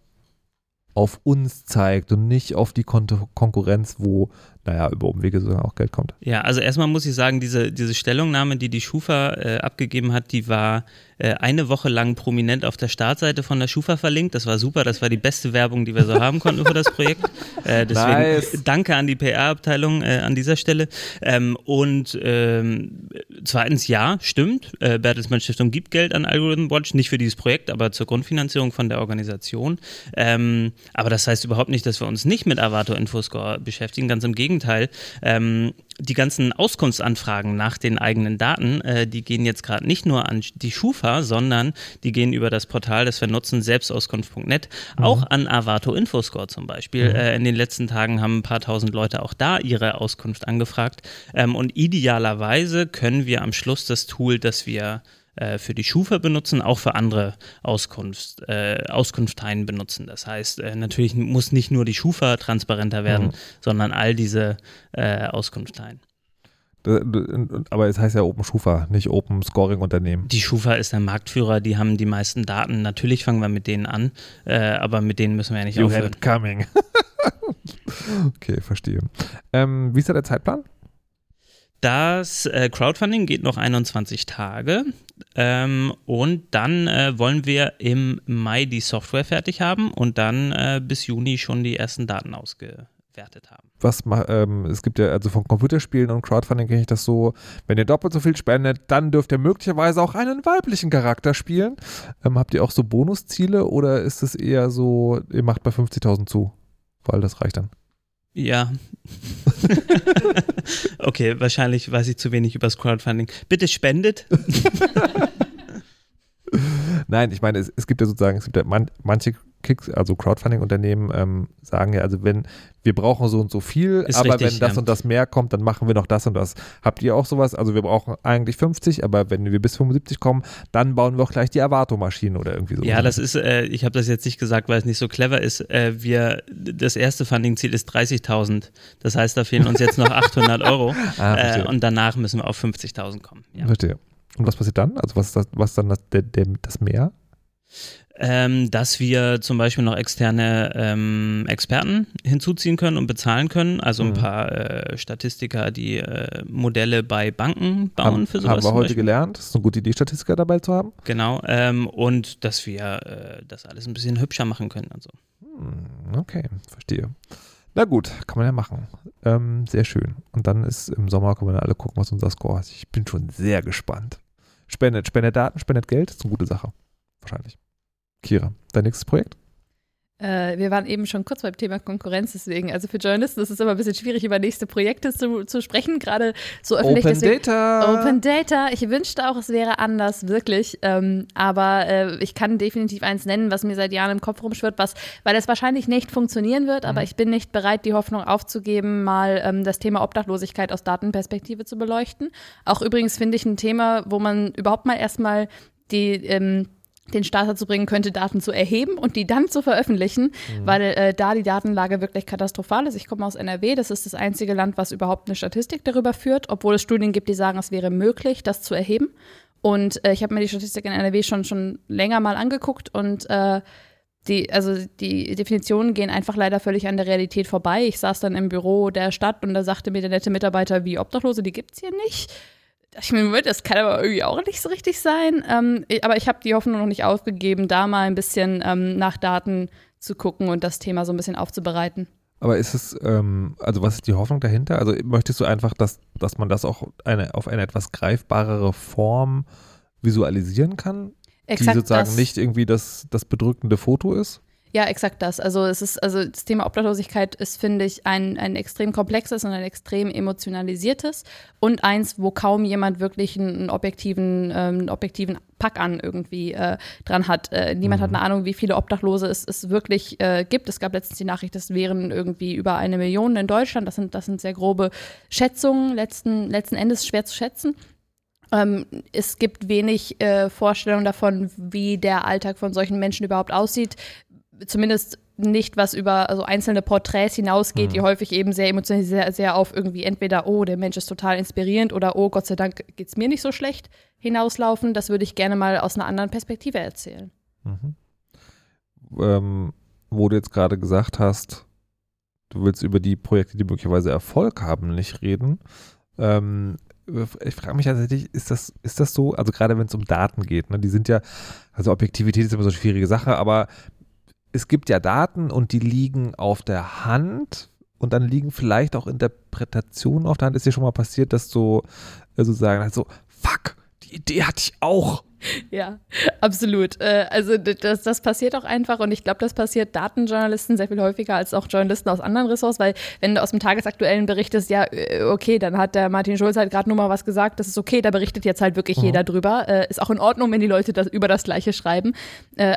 auf uns zeigt und nicht auf die Kon Konkurrenz, wo naja, über Umwege sogar auch Geld kommt. Ja, also erstmal muss ich sagen, diese, diese Stellungnahme, die die Schufa äh, abgegeben hat, die war äh, eine Woche lang prominent auf der Startseite von der Schufa verlinkt. Das war super, das war die beste Werbung, die wir so haben konnten für das Projekt. Äh, deswegen nice. danke an die PR-Abteilung äh, an dieser Stelle. Ähm, und ähm, zweitens, ja, stimmt, äh, Bertelsmann Stiftung gibt Geld an Algorithm Watch, nicht für dieses Projekt, aber zur Grundfinanzierung von der Organisation. Ähm, aber das heißt überhaupt nicht, dass wir uns nicht mit Avato Infoscore beschäftigen, ganz im Gegenteil. Gegenteil. Ähm, die ganzen Auskunftsanfragen nach den eigenen Daten, äh, die gehen jetzt gerade nicht nur an die Schufa, sondern die gehen über das Portal, das wir nutzen, selbstauskunft.net, mhm. auch an Avato Infoscore zum Beispiel. Mhm. Äh, in den letzten Tagen haben ein paar tausend Leute auch da ihre Auskunft angefragt. Ähm, und idealerweise können wir am Schluss das Tool, das wir äh, für die Schufa benutzen, auch für andere Auskunft, äh, Auskunfteien benutzen. Das heißt, äh, natürlich muss nicht nur die Schufa transparenter werden, mhm. sondern all diese äh, Auskunfteien. Aber es heißt ja Open Schufa, nicht Open Scoring Unternehmen. Die Schufa ist der Marktführer, die haben die meisten Daten. Natürlich fangen wir mit denen an, äh, aber mit denen müssen wir ja nicht you aufhören. Coming. okay, verstehe. Ähm, wie ist da der Zeitplan? Das äh, Crowdfunding geht noch 21 Tage ähm, und dann äh, wollen wir im Mai die Software fertig haben und dann äh, bis Juni schon die ersten Daten ausgewertet haben. Was ähm, es gibt ja also von Computerspielen und Crowdfunding kenne ich das so, wenn ihr doppelt so viel spendet, dann dürft ihr möglicherweise auch einen weiblichen Charakter spielen. Ähm, habt ihr auch so Bonusziele oder ist es eher so, ihr macht bei 50.000 zu, weil das reicht dann? Ja. okay, wahrscheinlich weiß ich zu wenig über das Crowdfunding. Bitte spendet. Nein, ich meine, es, es, gibt ja sozusagen, es gibt ja man, manche Kicks, also Crowdfunding-Unternehmen ähm, sagen ja, also wenn wir brauchen so und so viel, Ist aber richtig, wenn das ja. und das mehr kommt, dann machen wir noch das und das. Habt ihr auch sowas? Also wir brauchen eigentlich 50, aber wenn wir bis 75 kommen, dann bauen wir auch gleich die Avato-Maschine oder irgendwie so. Ja, das ist, äh, ich habe das jetzt nicht gesagt, weil es nicht so clever ist. Äh, wir, das erste Funding-Ziel ist 30.000. Das heißt, da fehlen uns jetzt noch 800 Euro ah, äh, und danach müssen wir auf 50.000 kommen. Ja. Verstehe. Und was passiert dann? Also was ist das, was dann das, der, der, das Mehr? ähm, dass wir zum Beispiel noch externe ähm, Experten hinzuziehen können und bezahlen können. Also ein Mhm. paar äh, Statistiker, die äh, Modelle bei Banken bauen haben, für sowas. haben wir heute gelernt. Das ist eine gute Idee, Statistiker dabei zu haben. Genau. Ähm, und dass wir äh, das alles ein bisschen hübscher machen können. Also. Okay, verstehe. Na gut, kann man ja machen. Ähm, sehr schön. Und dann ist im Sommer, können wir dann alle gucken, was unser Score ist. Ich bin schon sehr gespannt. Spendet, spendet Daten, spendet Geld, ist eine gute Sache. Wahrscheinlich. Kira, dein nächstes Projekt? Äh, wir waren eben schon kurz beim Thema Konkurrenz, deswegen, also für Journalisten ist es immer ein bisschen schwierig, über nächste Projekte zu, zu sprechen, gerade so öffentlich. Open deswegen, Data. Open Data. Ich wünschte auch, es wäre anders, wirklich. Ähm, aber äh, ich kann definitiv eins nennen, was mir seit Jahren im Kopf rumschwirrt, was, weil es wahrscheinlich nicht funktionieren wird, aber Mhm. ich bin nicht bereit, die Hoffnung aufzugeben, mal ähm, das Thema Obdachlosigkeit aus Datenperspektive zu beleuchten. Auch übrigens finde ich ein Thema, wo man überhaupt mal erstmal die ähm, den Staat dazu bringen könnte, Daten zu erheben und die dann zu veröffentlichen, weil äh, da die Datenlage wirklich katastrophal ist. Ich komme aus NRW, das ist das einzige Land, was überhaupt eine Statistik darüber führt, obwohl es Studien gibt, die sagen, es wäre möglich, das zu erheben. Und äh, ich habe mir die Statistik in NRW schon, schon länger mal angeguckt und äh, die, also die Definitionen gehen einfach leider völlig an der Realität vorbei. Ich saß dann im Büro der Stadt und da sagte mir der nette Mitarbeiter, wie Obdachlose, die gibt's hier nicht. Ich mir, das kann aber irgendwie auch nicht so richtig sein. Ähm, aber ich habe die Hoffnung noch nicht aufgegeben, da mal ein bisschen ähm, nach Daten zu gucken und das Thema so ein bisschen aufzubereiten. Aber ist es, ähm, also was ist die Hoffnung dahinter? Also möchtest du einfach, dass, dass man das auch eine, auf eine etwas greifbarere Form visualisieren kann? die sozusagen das. nicht irgendwie das, das bedrückende Foto ist? Ja, exakt das. Also es ist, also das Thema Obdachlosigkeit ist, finde ich, ein, ein extrem komplexes und ein extrem emotionalisiertes und eins, wo kaum jemand wirklich einen, objektiven, ähm, objektiven Pack an irgendwie äh, dran hat. Äh, niemand hat eine Ahnung, wie viele Obdachlose es, es wirklich äh, gibt. Es gab letztens die Nachricht, es wären irgendwie über eine Million in Deutschland. Das sind, das sind sehr grobe Schätzungen, letzten, letzten Endes schwer zu schätzen. Ähm, es gibt wenig äh, Vorstellung davon, wie der Alltag von solchen Menschen überhaupt aussieht. Zumindest nicht, was über also einzelne Porträts hinausgeht, die häufig eben sehr emotional, sehr, sehr auf irgendwie entweder, oh, der Mensch ist total inspirierend oder oh, Gott sei Dank geht es mir nicht so schlecht hinauslaufen. Das würde ich gerne mal aus einer anderen Perspektive erzählen. Mhm. Ähm, wo du jetzt gerade gesagt hast, du willst über die Projekte, die möglicherweise Erfolg haben, nicht reden. Ähm, ich frage mich tatsächlich, ist das, ist das so? Also gerade wenn es um Daten geht, ne, die sind ja, also Objektivität ist immer so eine schwierige Sache, aber es gibt ja Daten und die liegen auf der Hand und dann liegen vielleicht auch Interpretationen auf der Hand. Ist dir schon mal passiert, dass du äh, sozusagen halt so, fuck, die Idee hatte ich auch. Ja, absolut. Äh, also das, das passiert auch einfach und ich glaube, das passiert Datenjournalisten sehr viel häufiger als auch Journalisten aus anderen Ressorts, weil wenn du aus dem Tagesaktuellen berichtest, ja, äh, okay, dann hat der Martin Schulz halt gerade nur mal was gesagt, das ist okay, da berichtet jetzt halt wirklich jeder drüber. Äh, Ist auch in Ordnung, wenn die Leute das, über das Gleiche schreiben.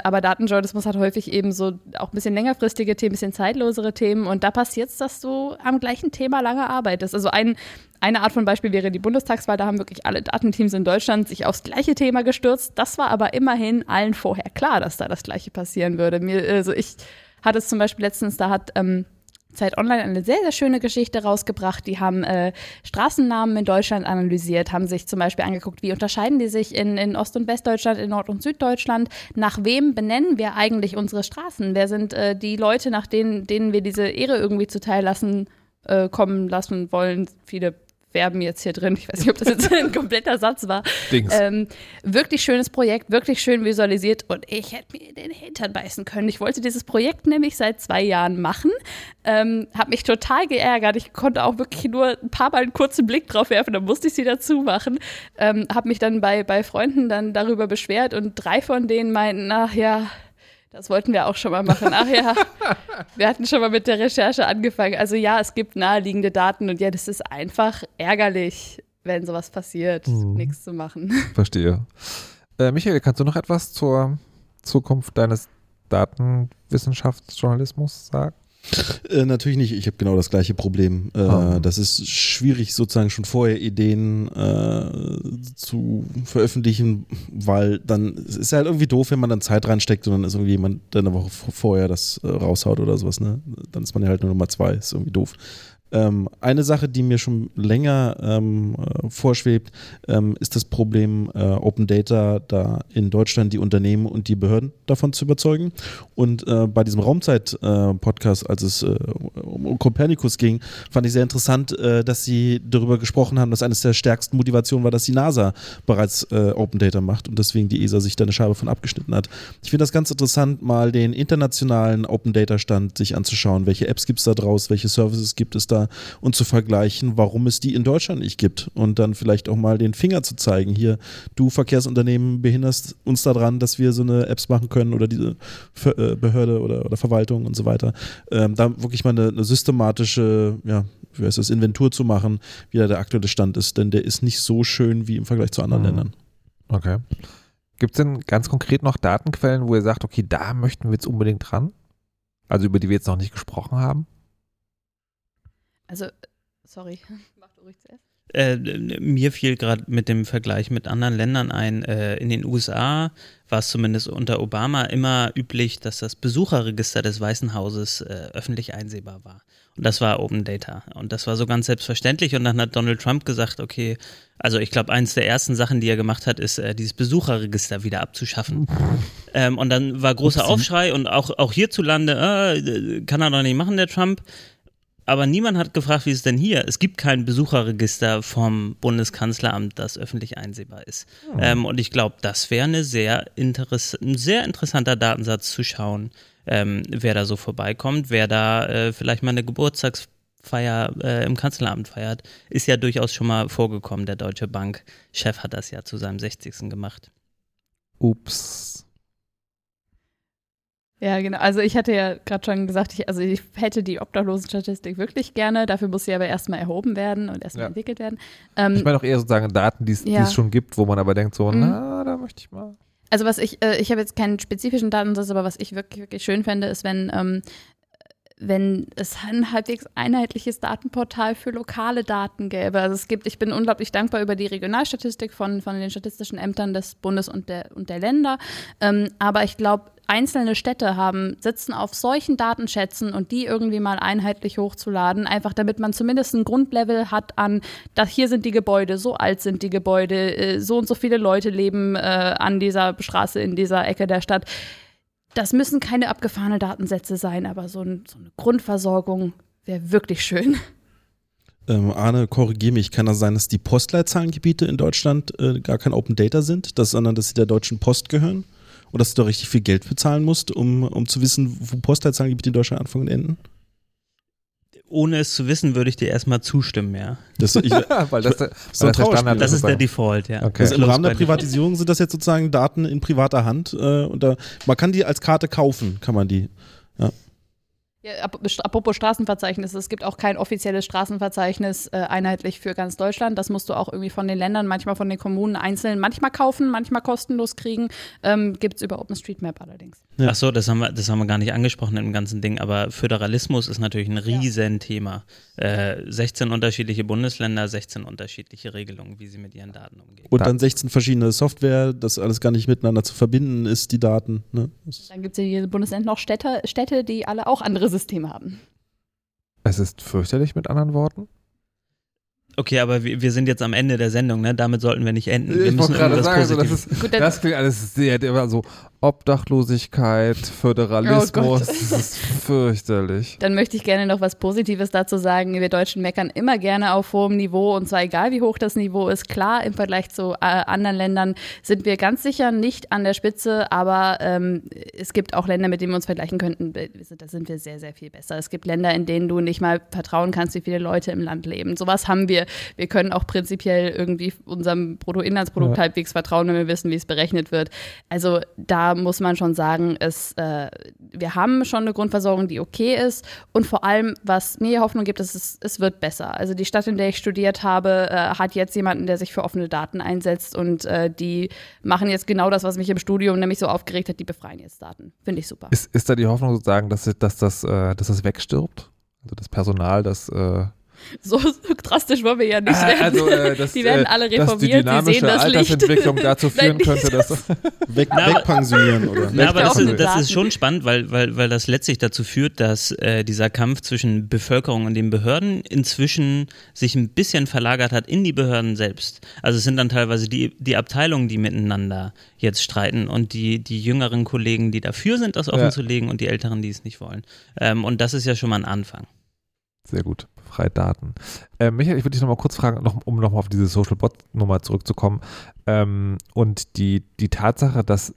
Aber Datenjournalismus hat häufig eben so auch ein bisschen längerfristige Themen, ein bisschen zeitlosere Themen und da passiert es, dass du am gleichen Thema lange arbeitest. Also ein eine Art von Beispiel wäre die Bundestagswahl. Da haben wirklich alle Datenteams in Deutschland sich aufs gleiche Thema gestürzt. Das war aber immerhin allen vorher klar, dass da das Gleiche passieren würde. Mir, also ich hatte es zum Beispiel letztens, da hat ähm, Zeit Online eine sehr, sehr schöne Geschichte rausgebracht. Die haben äh, Straßennamen in Deutschland analysiert, haben sich zum Beispiel angeguckt, wie unterscheiden die sich in, in Ost- und Westdeutschland, in Nord- und Süddeutschland. Nach wem benennen wir eigentlich unsere Straßen? Wer sind äh, die Leute, nach denen, denen wir diese Ehre irgendwie zuteil lassen, äh, kommen lassen wollen? Viele Verben jetzt hier drin. Ich weiß nicht, ob das jetzt ein kompletter Satz war. Dings. Ähm, wirklich schönes Projekt, wirklich schön visualisiert und ich hätte mir den Hintern beißen können. Ich wollte dieses Projekt nämlich seit zwei Jahren machen, ähm, habe mich total geärgert. Ich konnte auch wirklich nur ein paar Mal einen kurzen Blick drauf werfen, dann musste ich sie dazu machen. Ähm, habe mich dann bei, bei Freunden dann darüber beschwert und drei von denen meinten, ach ja, das wollten wir auch schon mal machen. Ach ja, wir hatten schon mal mit der Recherche angefangen. Also ja, es gibt naheliegende Daten und ja, das ist einfach ärgerlich, wenn sowas passiert, Mhm. nichts zu machen. Verstehe. Äh, Michael, kannst du noch etwas zur Zukunft deines Datenwissenschaftsjournalismus sagen? Äh, natürlich nicht. Ich habe genau das gleiche Problem. Äh, Ah. Das ist schwierig, sozusagen schon vorher Ideen äh, zu veröffentlichen, weil dann es ist halt irgendwie doof, wenn man dann Zeit reinsteckt und dann ist irgendwie jemand, der eine Woche vorher das äh, raushaut oder sowas. Ne? Dann ist man ja halt nur Nummer zwei. Ist irgendwie doof. Ähm, eine Sache, die mir schon länger ähm, äh, vorschwebt, ähm, ist das Problem, äh, Open Data da in Deutschland die Unternehmen und die Behörden davon zu überzeugen. Und äh, bei diesem Raumzeit-Podcast, äh, als es äh, um Copernicus ging, fand ich sehr interessant, äh, dass sie darüber gesprochen haben, dass eines der stärksten Motivationen war, dass die NASA bereits Open Data macht und deswegen die ESA sich da eine Scheibe von abgeschnitten hat. Ich finde das ganz interessant, mal den internationalen Open Data Stand sich anzuschauen. Welche Apps gibt es da draus? Welche Services gibt es da? Und zu vergleichen, warum es die in Deutschland nicht gibt und dann vielleicht auch mal den Finger zu zeigen. Hier, du Verkehrsunternehmen behinderst uns daran, dass wir so eine Apps machen können oder diese äh, Behörde oder, oder Verwaltung und so weiter. Ähm, da wirklich mal eine, eine systematische, ja, wie heißt das, Inventur zu machen, wie da der aktuelle Stand ist, denn der ist nicht so schön wie im Vergleich zu anderen mhm. Ländern. Okay. Gibt es denn ganz konkret noch Datenquellen, wo ihr sagt, okay, da möchten wir jetzt unbedingt dran? Also über die wir jetzt noch nicht gesprochen haben? Also, sorry, mach du ruhig zuerst. Äh, mir fiel gerade mit dem Vergleich mit anderen Ländern ein, äh, in den USA war es zumindest unter Obama immer üblich, dass das Besucherregister des Weißen Hauses äh, öffentlich einsehbar war. Und das war Open Data. Und das war so ganz selbstverständlich. Und dann hat Donald Trump gesagt, okay, also ich glaube, eines der ersten Sachen, die er gemacht hat, ist, äh, dieses Besucherregister wieder abzuschaffen. ähm, und dann war großer Aufschrei und auch, auch hierzulande, äh, kann er doch nicht machen, der Trump aber niemand hat gefragt, wie ist es denn hier? Es gibt kein Besucherregister vom Bundeskanzleramt, das öffentlich einsehbar ist. Oh. Ähm, und ich glaube, das wäre eine sehr interess ein sehr interessanter Datensatz zu schauen, ähm, wer da so vorbeikommt, wer da äh, vielleicht mal eine Geburtstagsfeier äh, im Kanzleramt feiert. Ist ja durchaus schon mal vorgekommen. Der Deutsche Bank-Chef hat das ja zu seinem 60. gemacht. Ups. Ja, genau. Also ich hatte ja gerade schon gesagt, ich, also ich hätte die Obdachlosenstatistik wirklich gerne. Dafür muss sie aber erstmal erhoben werden und erstmal ja. entwickelt werden. Ähm, ich meine auch eher sozusagen Daten, die ja. es schon gibt, wo man aber denkt so, mhm. na, da möchte ich mal. Also was ich, äh, ich habe jetzt keinen spezifischen Datensatz, aber was ich wirklich, wirklich schön fände, ist, wenn ähm, wenn es ein halbwegs einheitliches Datenportal für lokale Daten gäbe. Also es gibt, ich bin unglaublich dankbar über die Regionalstatistik von, von den statistischen Ämtern des Bundes und der, und der Länder. Ähm, aber ich glaube, einzelne Städte haben, sitzen auf solchen Datenschätzen und die irgendwie mal einheitlich hochzuladen, einfach damit man zumindest ein Grundlevel hat an, dass hier sind die Gebäude, so alt sind die Gebäude, äh, so und so viele Leute leben äh, an dieser Straße in dieser Ecke der Stadt. Das müssen keine abgefahrenen Datensätze sein, aber so, ein, so eine Grundversorgung wäre wirklich schön. Ähm, Arne, korrigiere mich, kann das sein, dass die Postleitzahlengebiete in Deutschland äh, gar kein Open Data sind, dass, sondern dass sie der Deutschen Post gehören? und dass du da richtig viel Geld bezahlen musst, um, um zu wissen, wo Postleitzahlengebiete in Deutschland anfangen und enden? Ohne es zu wissen, würde ich dir erstmal zustimmen, ja. Das, ich, weil das, der, so weil das, der Standard das ist der Default, ja. Okay. Also Im Rahmen der Privatisierung sind das jetzt sozusagen Daten in privater Hand äh, und da, man kann die als Karte kaufen, kann man die. Ja. Apropos Straßenverzeichnis, es gibt auch kein offizielles Straßenverzeichnis äh, einheitlich für ganz Deutschland. Das musst du auch irgendwie von den Ländern, manchmal von den Kommunen einzeln, manchmal kaufen, manchmal kostenlos kriegen. Ähm, gibt es über OpenStreetMap allerdings. Ja. Ach so, das haben, wir, das haben wir gar nicht angesprochen im ganzen Ding, aber Föderalismus ist natürlich ein Riesenthema. Ja. Äh, 16 unterschiedliche Bundesländer, 16 unterschiedliche Regelungen, wie sie mit ihren Daten umgehen. Und dann 16 verschiedene Software, das alles gar nicht miteinander zu verbinden ist, die Daten. Ne? Dann gibt es in jedem Bundesland noch Städte, Städte, die alle auch andere System haben. Es ist fürchterlich mit anderen Worten. Okay, aber wir, wir, sind jetzt am Ende der Sendung, ne? Damit sollten wir nicht enden. Wir ich müssen gerade sagen, also das, ist, Gut, das klingt alles sehr immer so Obdachlosigkeit, Föderalismus, oh das ist fürchterlich. Dann möchte ich gerne noch was Positives dazu sagen. Wir Deutschen meckern immer gerne auf hohem Niveau und zwar egal, wie hoch das Niveau ist. Klar, im Vergleich zu äh, anderen Ländern sind wir ganz sicher nicht an der Spitze, aber ähm, es gibt auch Länder, mit denen wir uns vergleichen könnten. Da sind wir sehr, sehr viel besser. Es gibt Länder, in denen du nicht mal vertrauen kannst, wie viele Leute im Land leben. Sowas haben wir. Wir können auch prinzipiell irgendwie unserem Bruttoinlandsprodukt ja. halbwegs vertrauen, wenn wir wissen, wie es berechnet wird. Also da muss man schon sagen, es, äh, wir haben schon eine Grundversorgung, die okay ist. Und vor allem, was mir Hoffnung gibt, ist, es, es wird besser. Also die Stadt, in der ich studiert habe, äh, hat jetzt jemanden, der sich für offene Daten einsetzt. Und äh, die machen jetzt genau das, was mich im Studium nämlich so aufgeregt hat, die befreien jetzt Daten. Finde ich super. Ist, ist da die Hoffnung sozusagen, dass, dass, das, äh, dass das wegstirbt? Also das Personal, das äh, So drastisch wollen wir ja nicht Ah, werden. also, äh, dass, die werden äh, alle dass die reformiert, die dynamische sehen das Altersentwicklung Licht. dazu führen Nein, könnte, dass Weg, Na, aber- wegpensionieren, oder? Na, aber das, ist, das ist schon spannend, weil, weil, weil das letztlich dazu führt, dass äh, dieser Kampf zwischen Bevölkerung und den Behörden inzwischen sich ein bisschen verlagert hat in die Behörden selbst. Also es sind dann teilweise die, die Abteilungen, die miteinander jetzt streiten und die, die jüngeren Kollegen, die dafür sind, das offenzulegen und die älteren, die es nicht wollen. Ähm, und das ist ja schon mal ein Anfang. Sehr gut. Befreit Daten. Äh, Michael, ich würde dich nochmal kurz fragen, noch, um nochmal auf diese Social Bot-Nummer zurückzukommen. Ähm, und die, die Tatsache, dass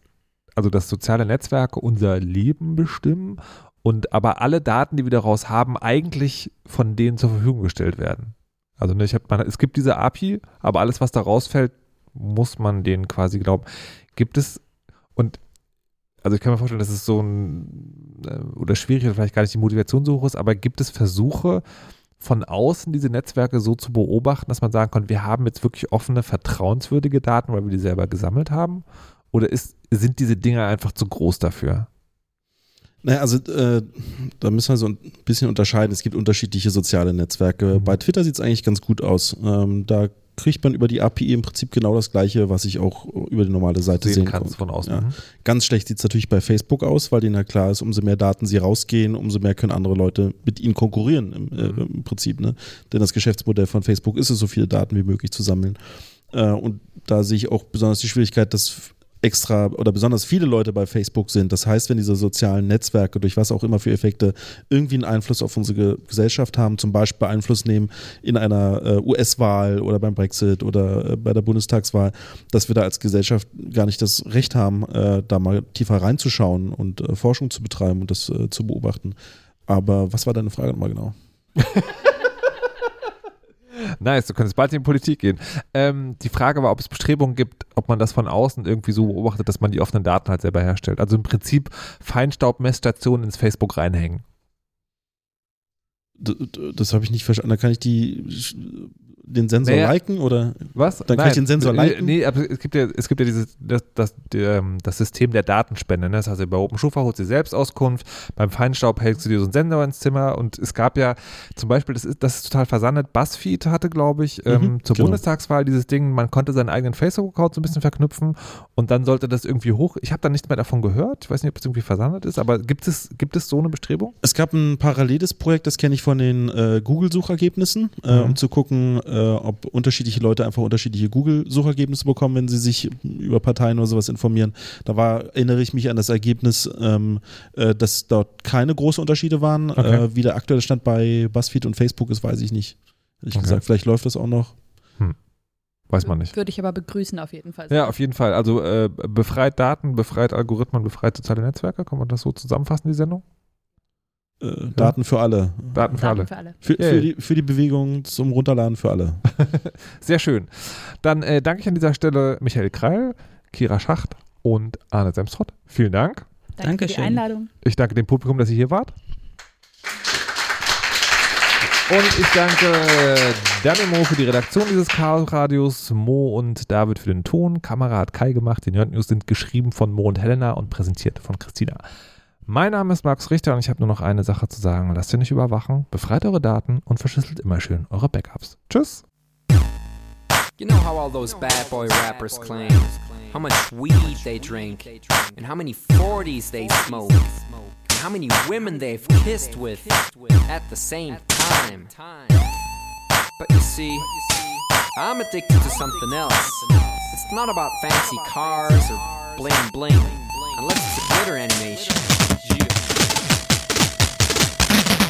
also dass soziale Netzwerke unser Leben bestimmen und aber alle Daten, die wir daraus haben, eigentlich von denen zur Verfügung gestellt werden. Also ne, ich hab, man, es gibt diese API, aber alles, was da rausfällt, muss man denen quasi glauben. Gibt es und also ich kann mir vorstellen, dass es so ein äh, oder schwierig oder vielleicht gar nicht die Motivation so hoch ist, aber gibt es Versuche von außen diese Netzwerke so zu beobachten, dass man sagen kann, wir haben jetzt wirklich offene, vertrauenswürdige Daten, weil wir die selber gesammelt haben? Oder ist, sind diese Dinge einfach zu groß dafür? Naja, also äh, da müssen wir so ein bisschen unterscheiden. Es gibt unterschiedliche soziale Netzwerke. Mhm. Bei Twitter sieht es eigentlich ganz gut aus. Ähm, da kriegt man über die API im Prinzip genau das Gleiche, was ich auch über die normale Seite Sehen sehen kann. von außen. Ja. Mhm. Ganz schlecht sieht es natürlich bei Facebook aus, weil denen ja klar ist, umso mehr Daten sie rausgehen, umso mehr können andere Leute mit ihnen konkurrieren im, äh, Mhm. im Prinzip. Ne? Denn das Geschäftsmodell von Facebook ist es, so viele Daten wie möglich zu sammeln. Äh, und da sehe ich auch besonders die Schwierigkeit, dass extra oder besonders viele Leute bei Facebook sind. Das heißt, wenn diese sozialen Netzwerke durch was auch immer für Effekte irgendwie einen Einfluss auf unsere Ge Gesellschaft haben, zum Beispiel Einfluss nehmen in einer äh, US-Wahl oder beim Brexit oder äh, bei der Bundestagswahl, dass wir da als Gesellschaft gar nicht das Recht haben, äh, da mal tiefer reinzuschauen und Forschung zu betreiben und das zu beobachten. Aber was war deine Frage nochmal genau? Nice, du könntest bald in die Politik gehen. Ähm, die Frage war, ob es Bestrebungen gibt, ob man das von außen irgendwie so beobachtet, dass man die offenen Daten halt selber herstellt. Also im Prinzip Feinstaubmessstationen ins Facebook reinhängen. D d- das habe ich nicht verstanden. Da kann ich die, den Sensor Naja. liken oder? Was? Dann kann ich den Sensor liken? Nee, aber es gibt ja, es gibt ja dieses, das, das, ähm, das System der Datenspende. Ne? Das heißt, bei OpenSchufa holst du dir selbst Auskunft, beim Feinstaub hältst du dir so einen Sensor ins Zimmer und es gab ja zum Beispiel, das ist, das ist total versandet, BuzzFeed hatte, glaube ich, ähm, Mhm, zur genau. Bundestagswahl dieses Ding, man konnte seinen eigenen Facebook-Account so ein bisschen verknüpfen und dann sollte das irgendwie hoch. Ich habe da nichts mehr davon gehört. Ich weiß nicht, ob das irgendwie versandet ist, aber gibt es, gibt es so eine Bestrebung? Es gab ein paralleles Projekt, das kenne ich von den äh, Google-Suchergebnissen, äh, Mhm. um zu gucken, äh, ob unterschiedliche Leute einfach unterschiedliche Google-Suchergebnisse bekommen, wenn sie sich über Parteien oder sowas informieren. Da war, erinnere ich mich an das Ergebnis, ähm, äh, dass dort keine großen Unterschiede waren. Okay. Äh, wie der aktuelle Stand bei BuzzFeed und Facebook ist, weiß ich nicht. Ehrlich Okay. gesagt, vielleicht läuft das auch noch. Weiß man nicht. Würde ich aber begrüßen auf jeden Fall. Ja, auf jeden Fall. Also äh, befreit Daten, befreit Algorithmen, befreit soziale Netzwerke. Kann man das so zusammenfassen, die Sendung? Äh, Daten für alle. Daten für alle. Daten für alle. Für, Ja, für, ja. die, für die Bewegung zum Runterladen für alle. Sehr schön. Dann äh, danke ich an dieser Stelle Michael Kreil, Kira Schacht und Arne Semstrott. Vielen Dank. Danke für die Dankeschön. Einladung. Ich danke dem Publikum, dass ihr hier wart. Und ich danke Daniel Mo für die Redaktion dieses Chaos-Radios, Mo und David für den Ton. Kamera hat Kai gemacht. Die Nerd News sind geschrieben von Mo und Helena und präsentiert von Christina. Mein Name ist Max Richter und ich habe nur noch eine Sache zu sagen. Lasst ihr nicht überwachen, befreit eure Daten und verschlüsselt immer schön eure Backups. Tschüss. You know how all those bad boy rappers claim how much weed they drink, and how many 40s they smoke, and how many women they've kissed with at the same time. But you see, I'm addicted to something else. It's not about fancy cars or bling bling, unless it's a glitter animation.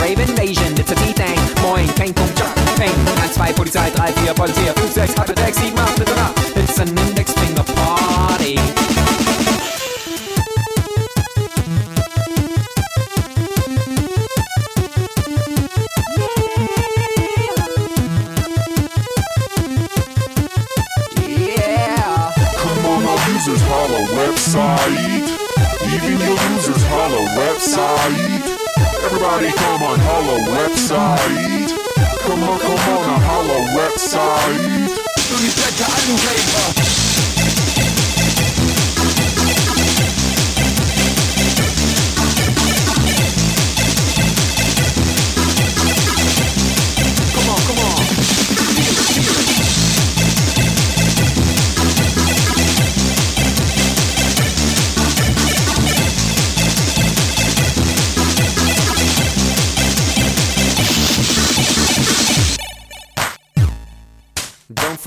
Rave invasion, it's a D-Thing. Moin, kein Punkt, Jock, Peng. 1, 2, Polizei, 3, 4, Polizei, 5, 6, 8, 6, 7, 8, 9, 10. It's an index finger party. Yeah. Come on, our holla website. Even your users, holla website. Everybody, come on, holla website. Come on, come on, holla website. Come